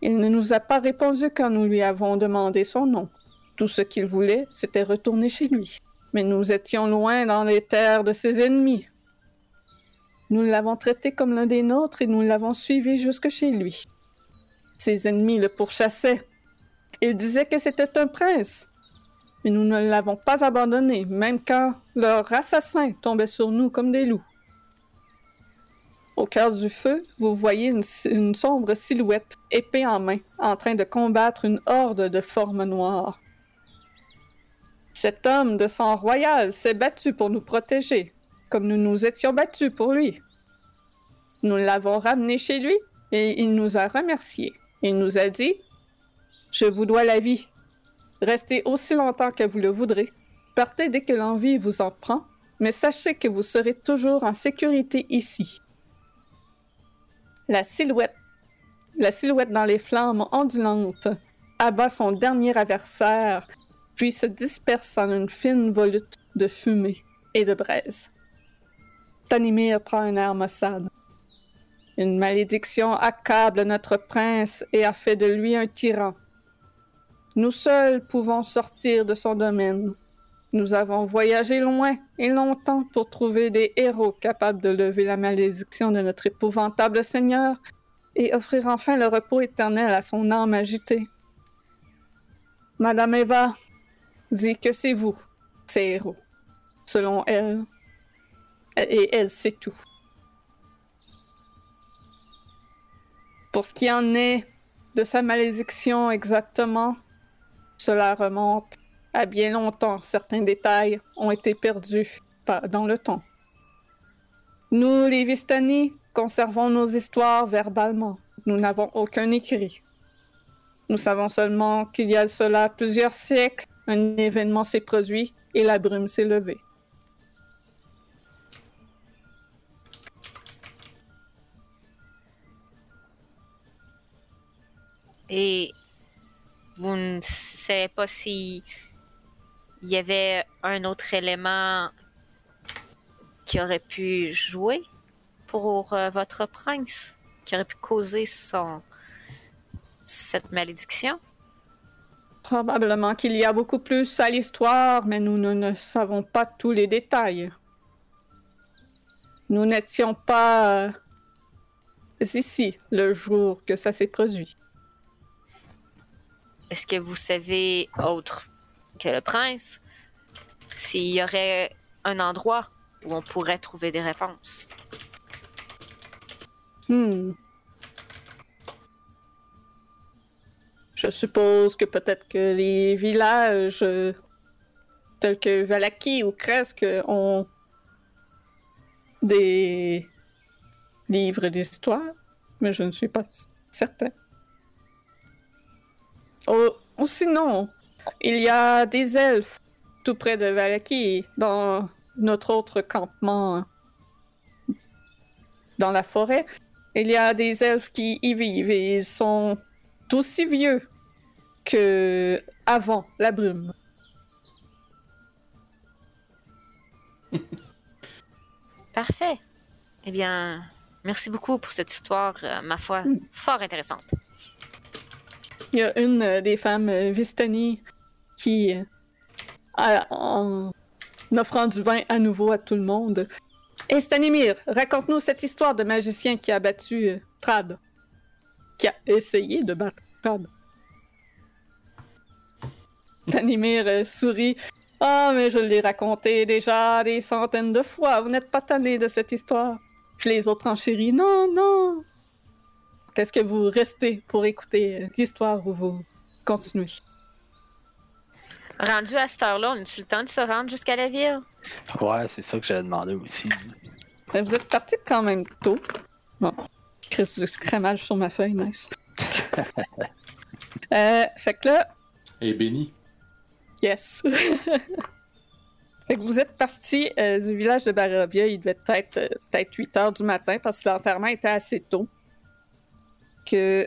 Il ne nous a pas répondu quand nous lui avons demandé son nom. Tout ce qu'il voulait, c'était retourner chez lui. Mais nous étions loin dans les terres de ses ennemis. Nous l'avons traité comme l'un des nôtres et nous l'avons suivi jusque chez lui. Ses ennemis le pourchassaient. Ils disaient que c'était un prince, mais nous ne l'avons pas abandonné, même quand leurs assassins tombaient sur nous comme des loups. Au cœur du feu, vous voyez une, sombre silhouette, épée en main, en train de combattre une horde de formes noires. Cet homme de sang royal s'est battu pour nous protéger, comme nous nous étions battus pour lui. Nous l'avons ramené chez lui et il nous a remerciés. Il nous a dit Je vous dois la vie, Restez aussi longtemps que vous le voudrez. Partez dès que l'envie vous en prend, mais sachez que vous serez toujours en sécurité ici. La silhouette, la silhouette dans les flammes ondulantes, abat son dernier adversaire, puis se disperse en une fine volute de fumée et de braise. Tanimir prend un air maussade. Une malédiction accable notre prince et a fait de lui un tyran. Nous seuls pouvons sortir de son domaine. Nous avons voyagé loin et longtemps pour trouver des héros capables de lever la malédiction de notre épouvantable Seigneur et offrir enfin le repos éternel à son âme agitée. Madame Eva dit que c'est vous, ces héros, selon elle, et elle sait tout. Pour ce qui en est de sa malédiction exactement, cela remonte à bien longtemps. Certains détails ont été perdus dans le temps. Nous, les Vistani, conservons nos histoires verbalement. Nous n'avons aucun écrit. Nous savons seulement qu'il y a cela plusieurs siècles, un événement s'est produit et la brume s'est levée. Et vous ne savez pas si il y avait un autre élément qui aurait pu jouer pour euh, votre prince, qui aurait pu causer son cette malédiction? Probablement qu'il y a beaucoup plus à l'histoire, mais nous ne, savons pas tous les détails. Nous n'étions pas euh, ici le jour que ça s'est produit. Est-ce que vous savez, autre que le prince, s'il y aurait un endroit où on pourrait trouver des réponses? Hmm. Je suppose que peut-être que les villages euh, tels que Valaki ou Kresk ont des livres d'histoire, mais je ne suis pas certain. Oh, ou sinon, il y a des elfes tout près de Valaki, dans notre autre campement dans la forêt. Il y a des elfes qui y vivent et ils sont aussi vieux que avant la brume. [LAUGHS] Parfait. Eh bien, merci beaucoup pour cette histoire, euh, ma foi, hmm. fort intéressante. Il y a une euh, des femmes euh, Vistani qui, euh, en offrant du vin à nouveau à tout le monde. Et Stanimir, raconte-nous cette histoire de magicien qui a battu Trad. Qui a essayé de battre Trad. Stanimir sourit. Ah, mais je l'ai raconté déjà des centaines de fois. Vous n'êtes pas tanné de cette histoire. Puis les autres enchéris. Non, non. Est-ce que vous restez pour écouter l'histoire ou vous continuez? Rendu à cette heure-là, on a-tu le temps de se rendre jusqu'à la ville? Ouais, c'est ça que j'avais demandé aussi. Ben, vous êtes parti quand même tôt. Bon. Chris, du scramage sur ma feuille, nice. [LAUGHS] euh, fait que là, Et béni. yes. [LAUGHS] fait que vous êtes parti euh, du village de Barovia, il devait être euh, peut-être 8 heures du matin parce que l'enterrement était assez tôt. Que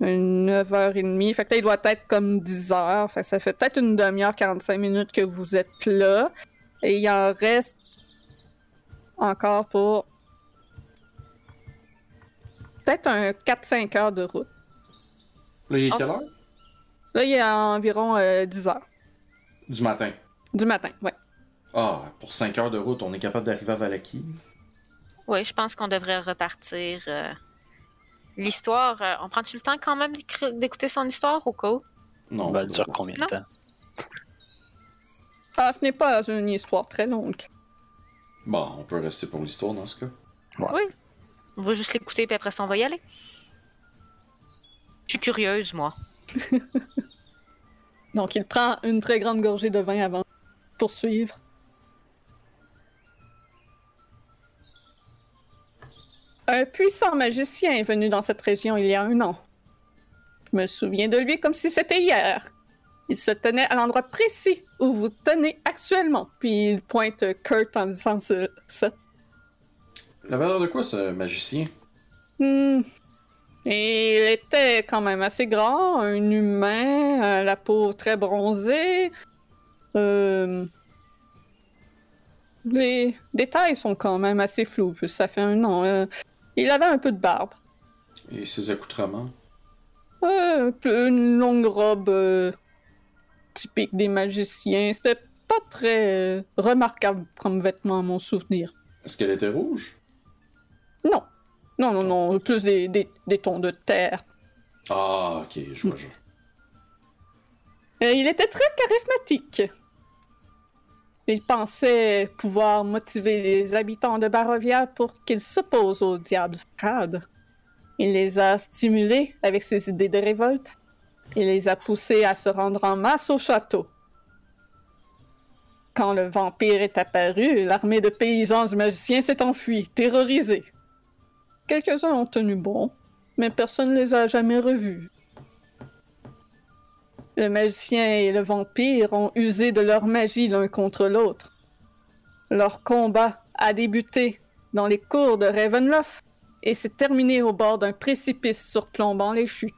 9h30. Fait que là, il doit être comme 10 heures. Fait que ça fait peut-être une demi-heure, 45 minutes que vous êtes là. Et il en reste encore pour peut-être un 4-5 heures de route. Là, il est Oh. quelle heure? Là, il y a environ euh, 10 heures Du matin. du matin. Ouais. Ah, pour 5 heures de route, on est capable d'arriver à Valaki? Oui, je pense qu'on devrait repartir. euh, L'histoire, euh, on prend-tu le temps quand même d'écouter son histoire au cas où? Non. On va ça dire combien de temps? Ah, ce n'est pas une histoire très longue. Bon, on peut rester pour l'histoire dans ce cas. Oui. On va juste l'écouter, puis après ça, on va y aller. Je suis curieuse, moi. [LAUGHS] Donc, il prend une très grande gorgée de vin avant de poursuivre. Un puissant magicien est venu dans cette région il y a un an. Je me souviens de lui comme si c'était hier. Il se tenait à l'endroit précis où vous tenez actuellement. Puis il pointe Kurt en disant ça. La valeur de quoi, ce magicien? Hmm. Et il était quand même assez grand, un humain, euh, la peau très bronzée. Euh, Les détails sont quand même assez flous, puisque ça fait un an. Euh, Il avait un peu de barbe. Et ses accoutrements? Euh, une longue robe euh, typique des magiciens. C'était pas très euh, remarquable comme vêtement à mon souvenir. Est-ce qu'elle était rouge? Non. Non, non, non. Plus des, des, des tons de terre. Ah, ok, je vois, je. Euh, il était très charismatique. Il pensait pouvoir motiver les habitants de Barovia pour qu'ils s'opposent au diable Strad. Il les a stimulés avec ses idées de révolte. Il les a poussés à se rendre en masse au château. Quand le vampire est apparu, l'armée de paysans du magicien s'est enfuie, terrorisée. Quelques-uns ont tenu bon, mais personne ne les a jamais revus. Le magicien et le vampire ont usé de leur magie l'un contre l'autre. Leur combat a débuté dans les cours de Ravenloft et s'est terminé au bord d'un précipice surplombant les chutes.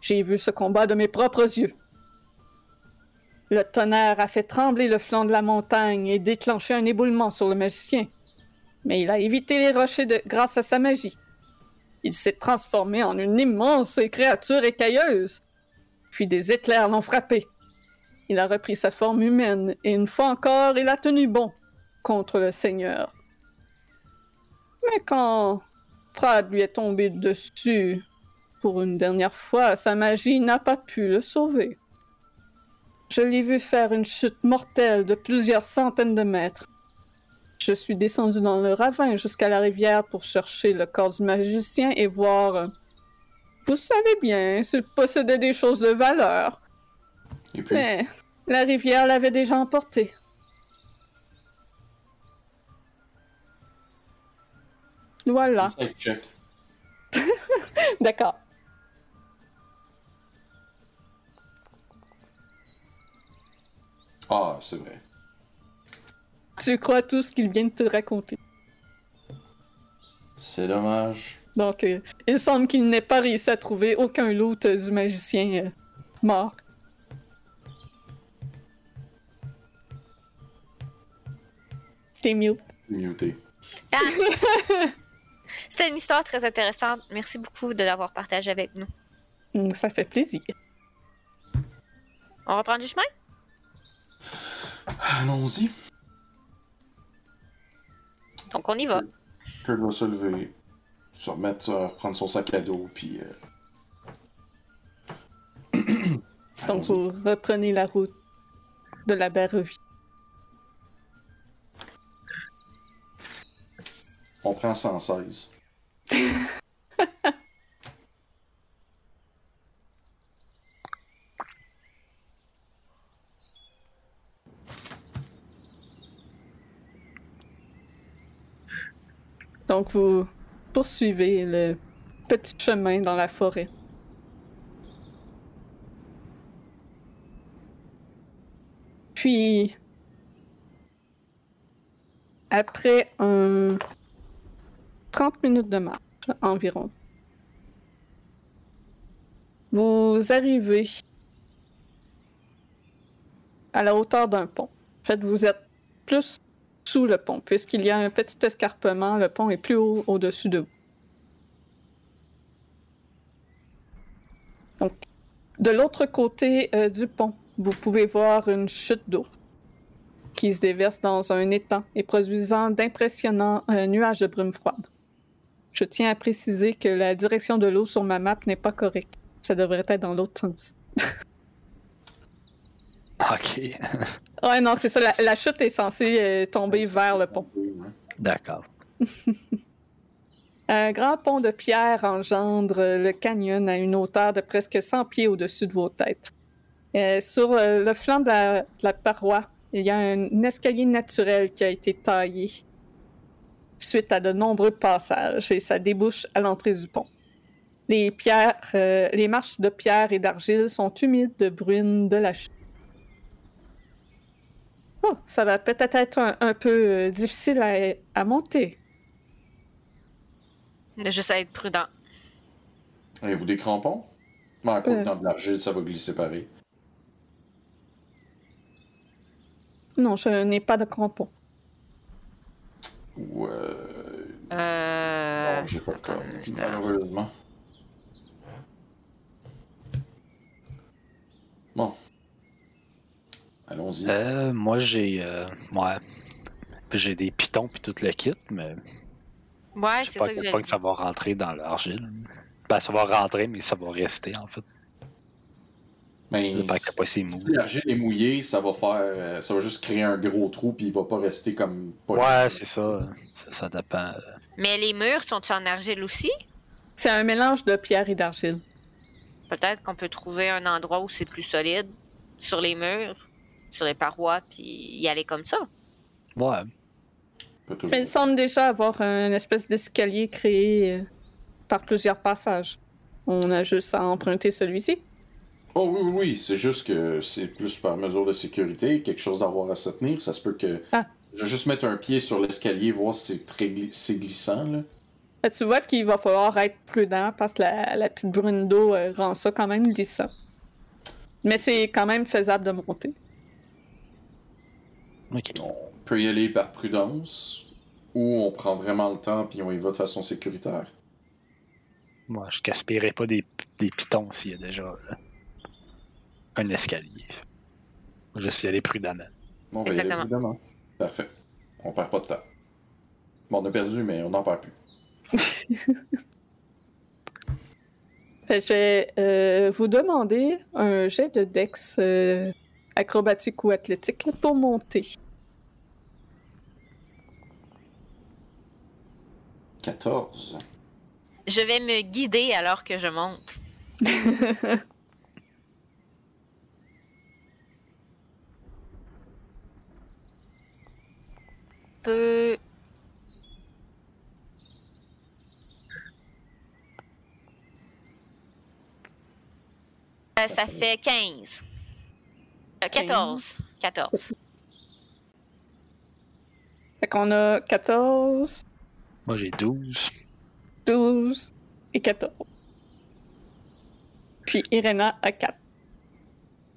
J'ai vu ce combat de mes propres yeux. Le tonnerre a fait trembler le flanc de la montagne et déclenché un éboulement sur le magicien. Mais il a évité les rochers grâce à sa magie. Il s'est transformé en une immense créature écailleuse. Puis des éclairs l'ont frappé. Il a repris sa forme humaine et une fois encore, il a tenu bon contre le Seigneur. Mais quand Prad lui est tombé dessus pour une dernière fois, sa magie n'a pas pu le sauver. Je l'ai vu faire une chute mortelle de plusieurs centaines de mètres. Je suis descendu dans le ravin jusqu'à la rivière pour chercher le corps du magicien et voir vous savez bien, s'il possédait des choses de valeur. Et puis, Mais la rivière l'avait déjà emporté. Voilà, [LAUGHS] d'accord. Ah, c'est vrai. Tu crois tout ce qu'il vient de te raconter. C'est dommage. Donc, euh, il semble qu'il n'ait pas réussi à trouver aucun loot euh, du magicien euh, mort. T'es mute. Muté. Ah! [LAUGHS] C'était une histoire très intéressante. Merci beaucoup de l'avoir partagée avec nous. Hum, Ça fait plaisir. On reprend du chemin? Allons-y. Donc on y va. Kurt va se lever, se remettre, euh, prendre son sac à dos, puis. Euh... [CLEARS THROAT] Donc, vous reprenez la route de la Barrevie. On prend 116. [LAUGHS] Donc, vous poursuivez le petit chemin dans la forêt. Puis, après un 30 minutes de marche environ, vous arrivez à la hauteur d'un pont. En fait, vous êtes plus sous le pont, puisqu'il y a un petit escarpement, le pont est plus haut au-dessus de vous. Donc, de l'autre côté euh, du pont, vous pouvez voir une chute d'eau qui se déverse dans un étang et produisant d'impressionnants euh, nuages de brume froide. Je tiens à préciser que la direction de l'eau sur ma map n'est pas correcte. Ça devrait être dans l'autre sens. [LAUGHS] Ok. [LAUGHS] Ouais, non, c'est ça. La, la chute est censée euh, tomber vers le pont. D'accord. [LAUGHS] Un grand pont de pierre engendre le canyon à une hauteur de presque 100 pieds au-dessus de vos têtes. Euh, sur euh, le flanc de la, de la paroi, il y a un escalier naturel qui a été taillé suite à de nombreux passages et ça débouche à l'entrée du pont. Les, pierres, euh, les marches de pierre et d'argile sont humides de bruine de la chute. Oh, ça va peut-être être un, un peu euh, difficile à, à monter. Juste à être prudent. Avez-vous des crampons? Ben, quoi Euh. de l'argile, ça va glisser pareil. Non, je n'ai pas de crampons. Ou euh... Euh... non, j'ai pas de instant. malheureusement. Bon. Allons-y. Euh, moi, j'ai. euh, ouais. J'ai des pitons puis tout le kit, mais Ouais, je c'est ça pas que j'ai point que ça va rentrer dans l'argile. Ben, ça va rentrer, mais ça va rester, en fait. Mais Pas pas si l'argile est mouillée, ça va faire. euh, ça va juste créer un gros trou, puis il va pas rester comme. pas- Ouais, c'est ça. ça. Ça dépend. euh. Mais les murs sont-ils en argile aussi? C'est un mélange de pierre et d'argile. Peut-être qu'on peut trouver un endroit où c'est plus solide, sur les murs, sur les parois, puis y aller comme ça. Ouais. Mais il semble déjà avoir un espèce d'escalier créé euh, par plusieurs passages. On a juste à emprunter celui-ci. Oh oui, oui, oui, c'est juste que c'est plus par mesure de sécurité, quelque chose d'avoir à se tenir. Ça se peut que. Ah. Je vais juste mettre un pied sur l'escalier, voir si c'est très gli- c'est glissant, là. Euh, Tu vois qu'il va falloir être prudent parce que la, la petite brune d'eau euh, rend ça quand même glissant. Mais c'est quand même faisable de monter. On peut y aller par prudence, ou on prend vraiment le temps puis on y va de façon sécuritaire. Moi, je gaspillerai pas des, des pitons s'il y a déjà euh, un escalier. Moi, Juste y aller prudemment. Bon, on va y aller Exactement. prudemment. Parfait. On perd pas de temps. Bon, on a perdu, mais on n'en perd plus. [LAUGHS] Je vais euh, vous demander un jet de dex euh, acrobatique ou athlétique pour monter. 14. Je vais me guider alors que je monte. Peu. [LAUGHS] Euh, ça fait 15. Euh, 14. 14. Fait qu'on a 14, Moi, j'ai 12. 12 et 14. Puis Irena a 4.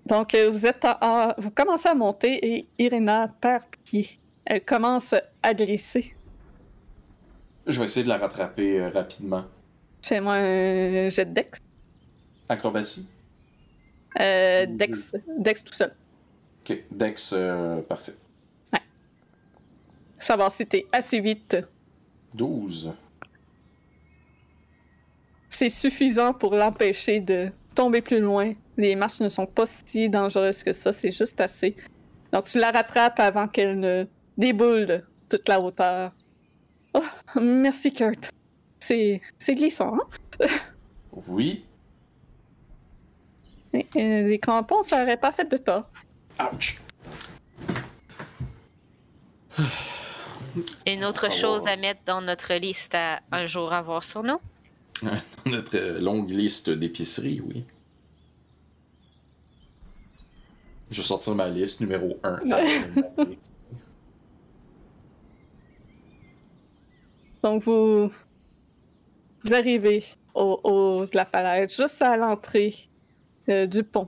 Donc, euh, vous êtes en- en- vous commencez à monter et Irena perd pied. Elle commence à glisser. Je vais essayer de la rattraper euh, rapidement. Fais-moi un jet de dex. Acrobatie. Euh, dex, dex tout seul. Ok, Dex, euh, parfait. Savoir si t'es assez vite. 12. C'est suffisant pour l'empêcher de tomber plus loin. Les marches ne sont pas si dangereuses que ça, c'est juste assez. Donc tu la rattrapes avant qu'elle ne déboule de toute la hauteur. Oh, merci Kurt. C'est c'est glissant, hein? Oui. Et, euh, les crampons, ça aurait pas fait de tort. Ouch. Une autre chose à mettre dans notre liste à un jour avoir sur nous? [LAUGHS] Notre euh, longue liste d'épiceries, oui. Je vais sortir ma liste numéro 1. [LAUGHS] Donc, vous, vous arrivez au haut de la falaise, juste à l'entrée euh, du pont.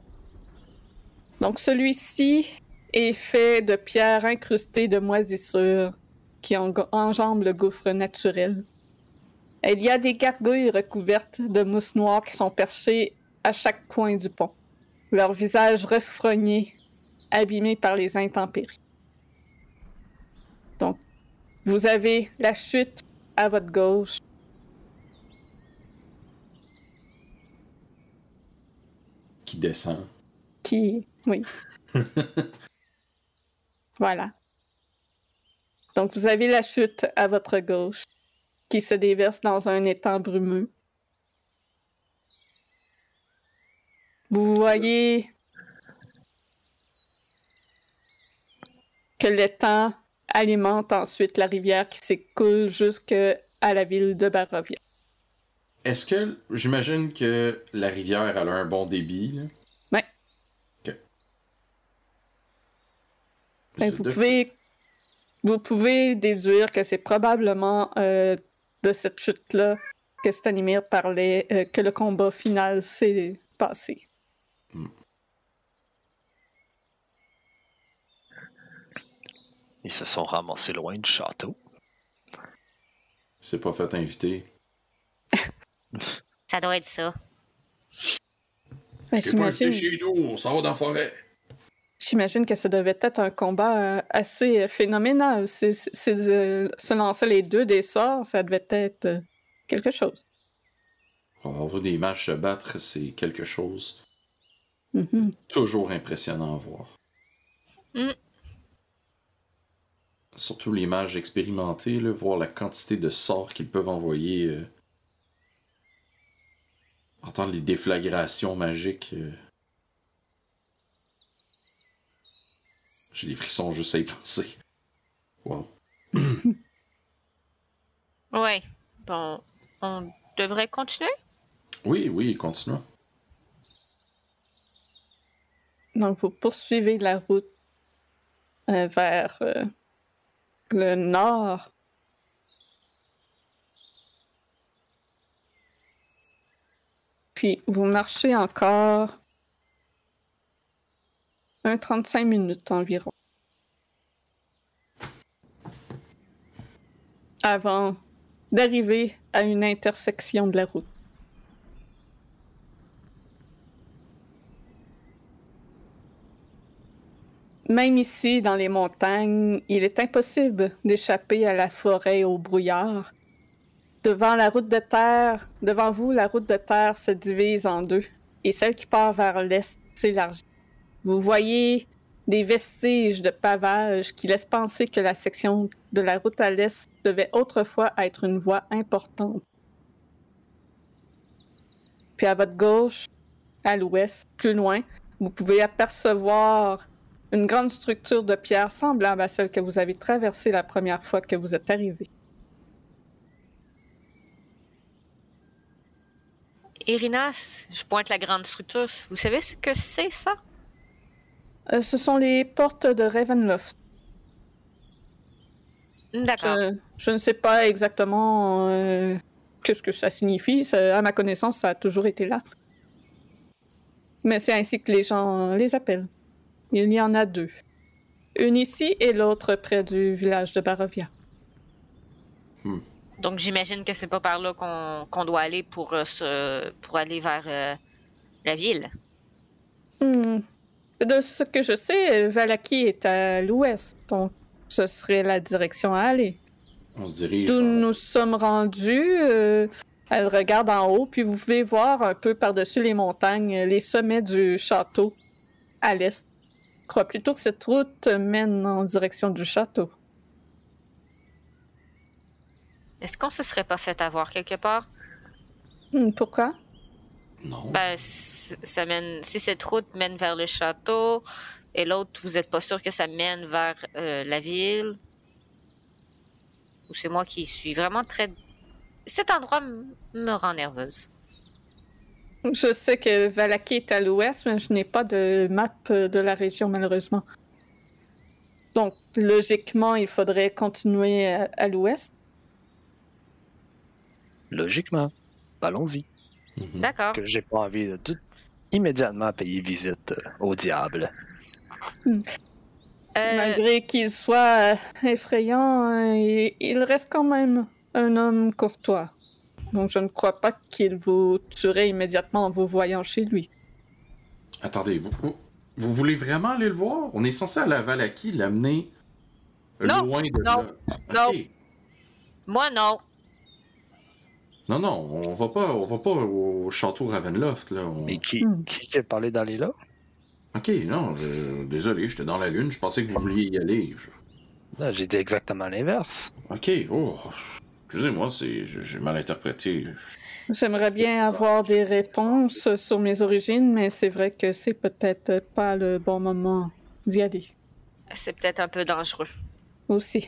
Donc, celui-ci est fait de pierres incrustées de moisissures qui en- enjambent le gouffre naturel. Il y a des gargouilles recouvertes de mousse noire qui sont perchées à chaque coin du pont, leurs visages refrognés, abîmés par les intempéries. Donc, vous avez la chute à votre gauche. Qui descend. Qui. Oui. [LAUGHS] voilà. Donc, vous avez la chute à votre gauche qui se déverse dans un étang brumeux. Vous voyez que l'étang alimente ensuite la rivière qui s'écoule jusqu'à la ville de Barovia. Est-ce que. J'imagine que la rivière, elle a un bon débit, là? Ouais. Ok. Ben, vous, pouvez, vous pouvez déduire que c'est probablement euh, de cette chute-là que Stanimir parlait, euh, que le combat final s'est passé. Ils se sont ramassés loin du château. C'est pas fait inviter. Ça doit être ça. Ben, C'est pas chez nous, on s'en va dans la forêt. J'imagine que ça devait être un combat euh, assez euh, phénoménal. C'est, euh, se lancer les deux des sorts, ça devait être euh, quelque chose. Avoir des matchs se battre, c'est quelque chose Mhm. toujours impressionnant à voir. Mm. Surtout les mages expérimentés, là, voir la quantité de sorts qu'ils peuvent envoyer. euh, Entendre les déflagrations magiques. J'ai des frissons juste à y penser. Wow. [COUGHS] Ouais. Bon, on devrait continuer? Oui, oui, continuons. Donc, vous poursuivez la route euh, vers euh, le nord. Puis, vous marchez encore un 35 minutes environ. Avant d'arriver à une intersection de la route. Même ici, dans les montagnes, il est impossible d'échapper à la forêt au brouillard. Devant la route de terre, devant vous, la route de terre se divise en deux, et celle qui part vers l'est s'élargit. Vous voyez des vestiges de pavage qui laissent penser que la section de la route à l'est devait autrefois être une voie importante. Puis à votre gauche, à l'ouest, plus loin, vous pouvez apercevoir une grande structure de pierre semblable à celle que vous avez traversée la première fois que vous êtes arrivé. Irinas, je pointe la grande structure. Vous savez ce que c'est, ça? Euh, ce sont les portes de Ravenloft. D'accord. Je, je ne sais pas exactement euh, qu'est-ce que ça signifie. Ça- à ma connaissance, ça a toujours été là. Mais c'est ainsi que les gens les appellent. Il y en a deux. Une ici et l'autre près du village de Barovia. Donc, j'imagine que c'est pas par là qu'on doit aller pour, euh, se- pour aller vers euh, la ville. Hmm. De ce que je sais, Valaki est à l'ouest, donc ce serait la direction à aller. On se dirige. D'où nous sommes rendus, euh, elle regarde en haut, puis vous pouvez voir un peu par-dessus les montagnes les sommets du château à l'est. Je crois plutôt que cette route mène en direction du château. Est-ce qu'on se serait pas fait avoir quelque part? Hmm, pourquoi? Non. Ben, ça mène, si cette route mène vers le château et l'autre, vous êtes pas sûr que ça mène vers euh, la ville? Ou c'est moi qui suis vraiment très. Cet endroit m- me rend nerveuse. Je sais que Valaki est à l'ouest, mais je n'ai pas de map euh, de la région, malheureusement. Donc, logiquement, il faudrait continuer à, à l'ouest. Logiquement. Allons-y. Mhm. D'accord. Que j'ai pas envie de tout immédiatement payer visite euh, au diable. Euh, Malgré qu'il soit euh, effrayant, euh, il, reste quand même un homme courtois. Donc, je ne crois pas qu'il vous tuerait immédiatement en vous voyant chez lui. Attendez, vous, vous, vous voulez vraiment aller le voir? On est censé aller à Valaki, l'amener loin de non, là. Non. Moi, non. Non, non, on va pas, on va pas au château Ravenloft, là. on- Mais qui, Hmm. qui qui a parlé d'aller là? Ok, non, je... désolé, j'étais dans la lune, je pensais que vous vouliez y aller. Non, j'ai dit exactement l'inverse. Ok, oh, excusez-moi, c'est, j'ai mal interprété. J'aimerais bien avoir des réponses sur mes origines, mais c'est vrai que c'est peut-être pas le bon moment d'y aller C'est peut-être un peu dangereux. aussi.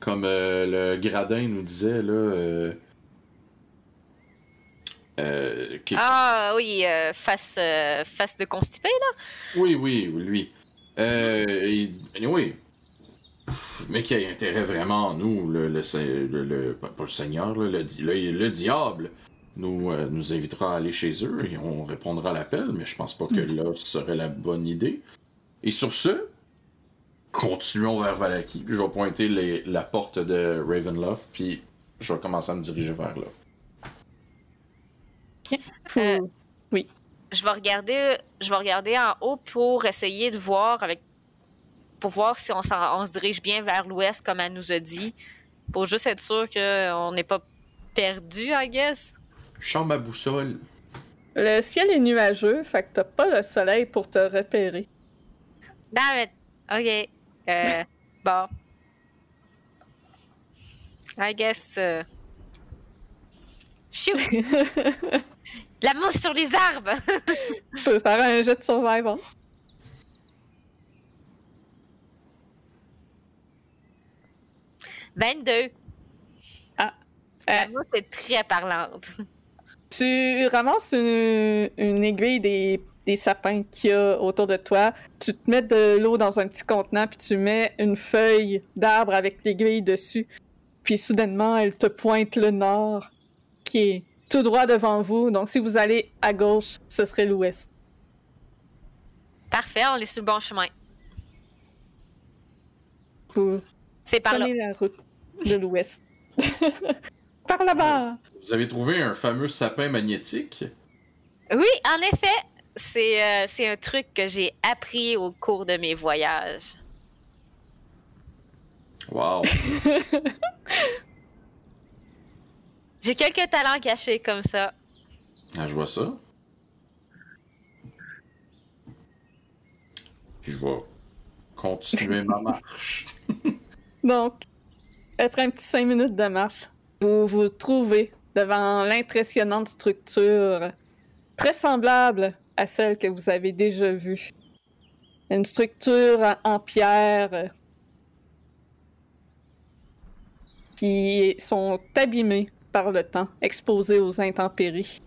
Comme euh, le gradin nous disait, là. Euh... euh, qui- Ah oui, euh, face, euh, face de constipé, là. Oui, oui, lui. Oui. Mais qui a intérêt vraiment en nous, le, le, le- le- pas le Seigneur, là, le, le, le diable, nous, nous invitera à aller chez eux et on répondra à l'appel, mais je pense pas que là ce serait la bonne idée. Et sur ce, continuons vers Valaki, puis je vais pointer les- la porte de Ravenloft, puis je vais commencer à me diriger vers là. Faut- Euh, Je vais regarder, je vais regarder en haut pour essayer de voir avec, pour voir si on, se dirige bien vers l'ouest comme elle nous a dit, pour juste être sûr qu'on n'est pas perdu, I guess. Chante ma boussole. Le ciel est nuageux, fait que t'as pas le soleil pour te repérer. Damn it. Ok. Euh, [LAUGHS] bon. I guess. euh, Shoot! [LAUGHS] La mousse sur les arbres! [LAUGHS] Je peux faire un jet de survival. « 22. Ah. La Euh, mousse est très parlante. Tu ramasses une, une aiguille des, des sapins qu'il y a autour de toi. Tu te mets de l'eau dans un petit contenant, puis tu mets une feuille d'arbre avec l'aiguille dessus. Puis soudainement, elle te pointe le nord, qui est tout droit devant vous. Donc si vous allez à gauche, ce serait l'ouest. Parfait, on est sur le bon chemin. Vous C'est par là. la route de l'ouest. [LAUGHS] Par là-bas! Vous avez trouvé un fameux sapin magnétique? Oui, en effet, c'est euh, c'est un truc que j'ai appris au cours de mes voyages. Wow. [LAUGHS] J'ai quelques talents cachés comme ça. Ah, je vois ça. Je vais continuer ma marche. [LAUGHS] Donc, après un petit cinq minutes de marche, vous vous trouvez devant l'impressionnante structure très semblable à celle que vous avez déjà vue. Une structure en- pierre qui sont abîmées par le temps, exposées aux intempéries.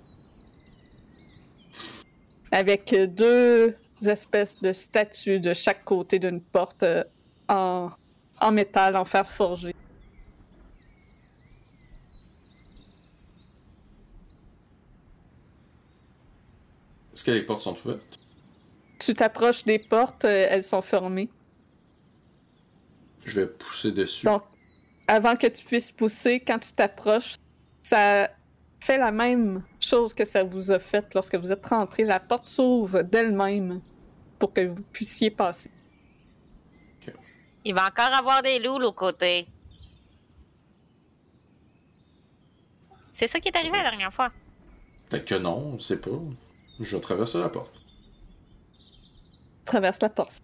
Avec deux espèces de statues de chaque côté d'une porte euh, en en métal, en fer forgé. Est-ce que les portes sont ouvertes? Tu t'approches des portes, euh, elles sont fermées. Je vais pousser dessus. Donc, avant que tu puisses pousser, quand tu t'approches, ça fait la même chose que ça vous a fait lorsque vous êtes rentré. La porte s'ouvre d'elle-même pour que vous puissiez passer. Il va encore avoir des loups l'autre côté. C'est ça qui est arrivé la dernière fois. Peut-être que non, on sait pas. Je vais traverser la porte. Tu traverses la porte.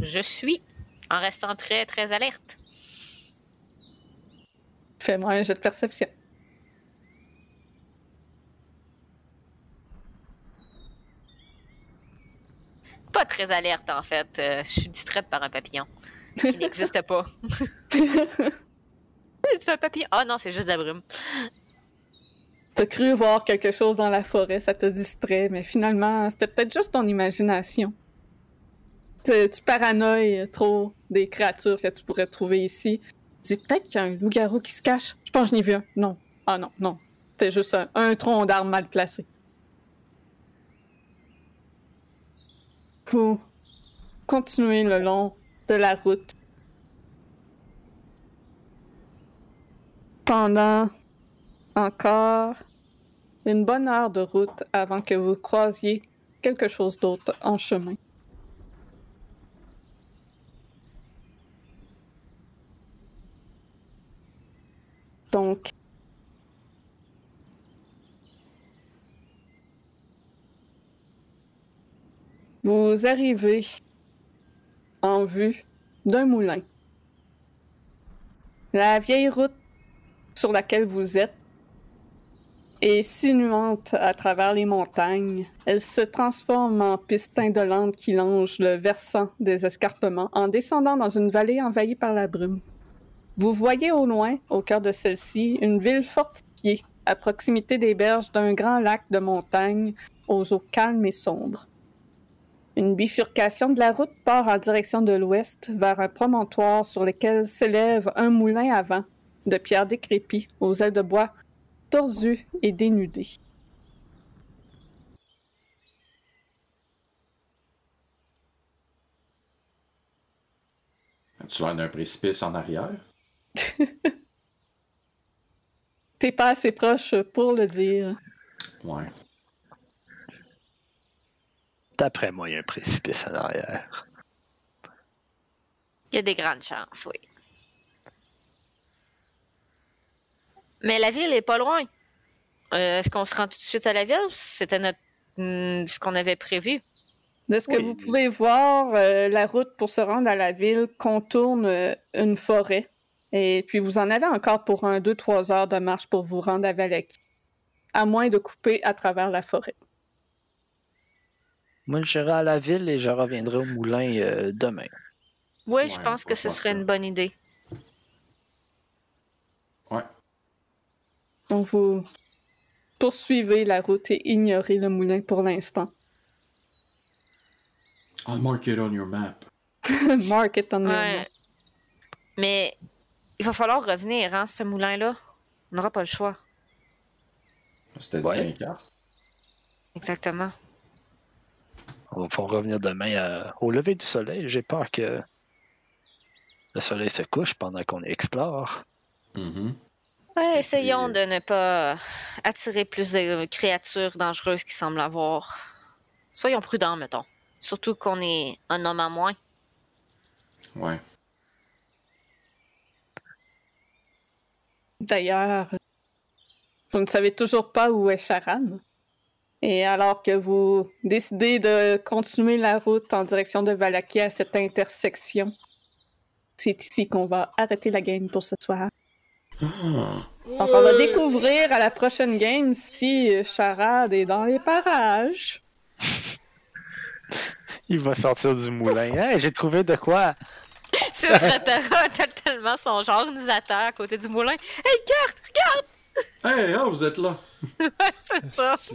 Je suis en restant très, très alerte. Fais-moi un jet de perception. Pas très alerte, en fait. Euh, je suis distraite par un papillon. qui n'existe pas. [LAUGHS] [LAUGHS] c'est un papillon. Ah non, c'est juste de la brume. T'as cru voir quelque chose dans la forêt, ça te distrait, mais finalement, c'était peut-être juste ton imagination. Tu, tu paranoïes trop des créatures que tu pourrais trouver ici. Dis peut-être qu'il y a un loup-garou qui se cache. Je pense que je n'ai vu un. Non. Ah non, non. C'était juste un, un tronc d'arbre mal placé. Vous continuez le long de la route. Pendant encore une bonne heure de route avant que vous croisiez quelque chose d'autre en chemin. Donc, vous arrivez en vue d'un moulin. La vieille route sur laquelle vous êtes est sinuante à travers les montagnes. Elle se transforme en piste indolente qui longe le versant des escarpements en descendant dans une vallée envahie par la brume. Vous voyez au loin, au cœur de celle-ci, une ville fortifiée, à proximité des berges d'un grand lac de montagne aux eaux calmes et sombres. Une bifurcation de la route part en direction de l'ouest vers un promontoire sur lequel s'élève un moulin à vent de pierre décrépie aux ailes de bois tordues et dénudées. Tu l'air d'un précipice en arrière? [LAUGHS] T'es pas assez proche pour le dire. Ouais. D'après moi, il y a un précipice à l'arrière. Il y a des grandes chances, oui. Mais la ville est pas loin. Euh, Est-ce qu'on se rend tout de suite à la ville? C'était notre hmm, ce qu'on avait prévu. De ce que Oui. vous pouvez voir, euh, la route pour se rendre à la ville contourne euh, une forêt. Et puis vous en avez encore pour un, deux, trois heures de marche pour vous rendre à Valaki. À moins de couper à travers la forêt. Moi, j'irai à la ville et je reviendrai au moulin euh, demain. Oui, je pense que ce serait ça. une bonne idée. Ouais. Donc vous poursuivez la route et ignorez le moulin pour l'instant. I'll mark it on your map. [LAUGHS] Mark it on your Ouais. map. Mais il va falloir revenir, hein, ce moulin-là. On n'aura pas le choix. C'était Ouais. dans les cartes. Exactement. On va pouvoir revenir demain à- au lever du soleil. J'ai peur que le soleil se couche pendant qu'on explore. Mhm. Ouais, Et essayons puis, de ne pas attirer plus de créatures dangereuses qui semblent avoir. Soyons prudents, mettons. Surtout qu'on est un homme à moins. Ouais. D'ailleurs, vous ne savez toujours pas où est Charan. Et alors que vous décidez de continuer la route en direction de Valaki à cette intersection, c'est ici qu'on va arrêter la game pour ce soir. Ah. Donc on va découvrir à la prochaine game si Charade est dans les parages. Il va sortir du moulin. Hey, j'ai trouvé de quoi. Serait te- tellement son genre, nous attend à côté du moulin. Hey, carte, Hey, ah, vous êtes là! [LAUGHS] regarde! C'est ça. [CLEARS THROAT]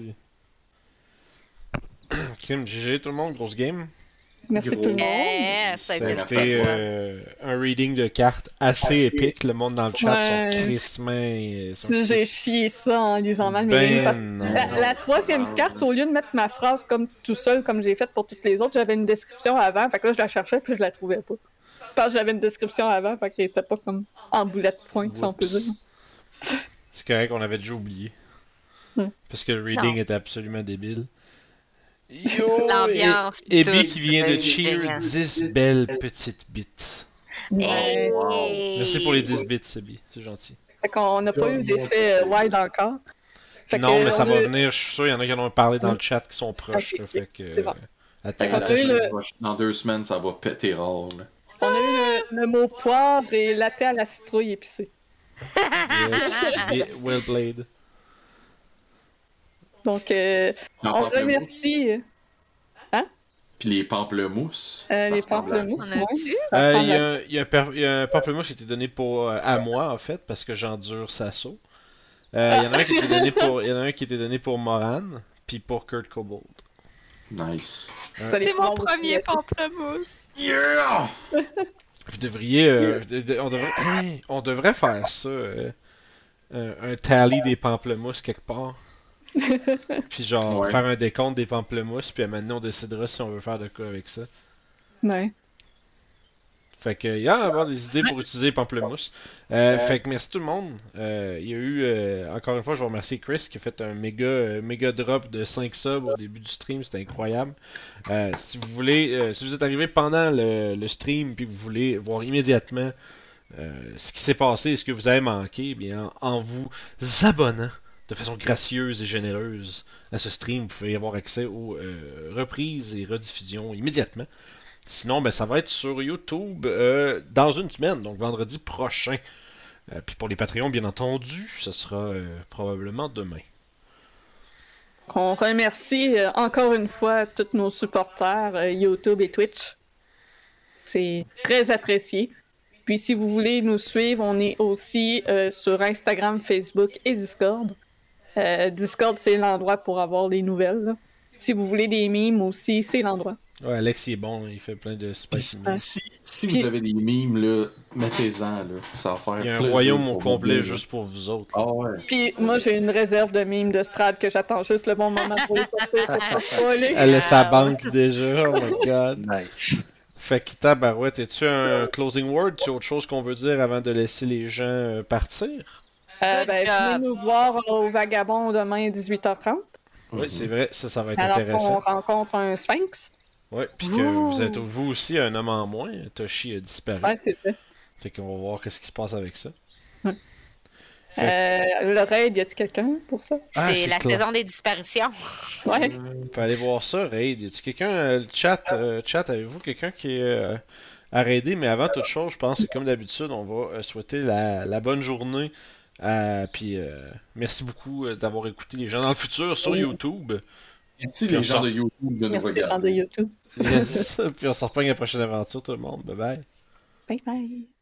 Crime, GG tout le monde, grosse game. Merci Gros. tout le monde. Eh, ça a été été euh, un reading de cartes assez épique. Le monde dans le chat Ouais. sont tristement. sont J'ai chié ça en lisant mal mes Ben lignes parce que non. la, la troisième carte, au lieu de mettre ma phrase comme tout seul, comme j'ai fait pour toutes les autres, j'avais une description avant. Fait que là, je la cherchais puis je la trouvais pas. Parce que j'avais une description avant, fait qu'elle était pas comme en bullet point, si on peut dire. [LAUGHS] C'est correct, on avait déjà oublié. Ouais. Parce que le reading Non. était absolument débile. [LAUGHS] Yo, L'ambiance. Abby qui vient de cheer génial. 10 belles petites bits. Ouais. Merci pour les 10 bits, Abby, c'est gentil. Fait qu'on n'a pas eu d'effet euh, wide encore. Fait non, mais ça va venir, je suis sûr, il y en a qui en ont parlé dans le chat qui sont proches. Là, fait que, bon. euh, attends, a eu le- Dans deux semaines, ça va péter rare. là. On a eu le, le mot poivre et latte à la citrouille épicée. yes, well played. Donc, euh, on parle le mot. remercie. Puis les pamplemousses. Euh, les pamplemousses, Euh, Il y, a un- y y a pamplemousse qui a été donné pour, euh, à moi, en fait, parce que j'endure Sasso. Euh, Il y en a un qui a été donné pour, il y en a un qui a été donné pour Moran, puis pour Kurt Cobold. Nice. C'est mon premier [LAUGHS] pamplemousse. Yeah! Vous devriez, euh, de- de- on devrait, Hey, on devrait faire ça, euh, un, un tally des pamplemousses quelque part. [LAUGHS] puis genre Ouais. faire un décompte des pamplemousses, puis maintenant on décidera si on veut faire de quoi avec ça. Ouais. Fait que, il y a avoir des idées pour utiliser les pamplemousses. Euh, fait que merci tout le monde. Euh, il y a eu, euh, encore une fois, je veux remercier Chris qui a fait un méga, méga drop de 5 subs au début du stream, c'était incroyable. Si vous voulez, si vous êtes arrivé pendant le, le stream puis que vous voulez voir immédiatement ce qui s'est passé et ce que vous avez manqué, eh bien, en, en vous abonnant de façon gracieuse et généreuse à ce stream, vous pouvez avoir accès aux reprises et rediffusions immédiatement. Sinon, ben, ça va être sur YouTube euh, dans une semaine, donc vendredi prochain. Euh, puis pour les Patreons, bien entendu, ce sera euh, probablement demain. On remercie encore une fois tous nos supporters YouTube et Twitch. C'est très apprécié. Puis si vous voulez nous suivre, on est aussi sur Instagram, Facebook et Discord. Discord, c'est l'endroit pour avoir les nouvelles. Si vous voulez des mimes aussi, c'est l'endroit. Ouais, Alex, il est bon, il fait plein de spicy memes. Si, si Puis- vous avez des mimes, là, mettez-en, là. Ça va faire Il y a un royaume au complet juste pour vous autres. Ah ouais. Puis moi, j'ai une réserve de mimes de Strad que j'attends juste le bon moment pour les sortir pour pas [LAUGHS] spoiler. Elle a sa banque déjà, oh my god. Nice. Fait que tabarouette, es-tu un closing word? Tu as autre chose qu'on veut dire avant de laisser les gens euh, partir? Euh, ben, job. venez nous voir au Vagabond demain à 18h30. Oui, c'est vrai, ça, ça va être Alors qu'on intéressant. rencontre un sphinx. Ouais, puis que Ouh. vous êtes vous aussi un homme en moins. Toshi a disparu. Ouais, c'est vrai. Fait qu'on va voir qu'est-ce qui se passe avec ça. Euh, le raid, y a-tu quelqu'un pour ça? Ah, c'est c'est la clair. saison des disparitions. Ouais. On peut aller voir ça, Raid. Y a-tu quelqu'un, euh, le chat, euh, chat, avez-vous quelqu'un qui est euh, à raider? Mais avant toute chose, je pense que comme d'habitude, on va euh, souhaiter la, la bonne journée. Euh, puis euh, merci beaucoup euh, d'avoir écouté les gens dans le futur sur Oui. YouTube. Merci Puis on les gens de YouTube de nous Merci, gens regarder. de YouTube. Puis on se reprend à la prochaine aventure, tout le monde. Bye bye. Bye bye.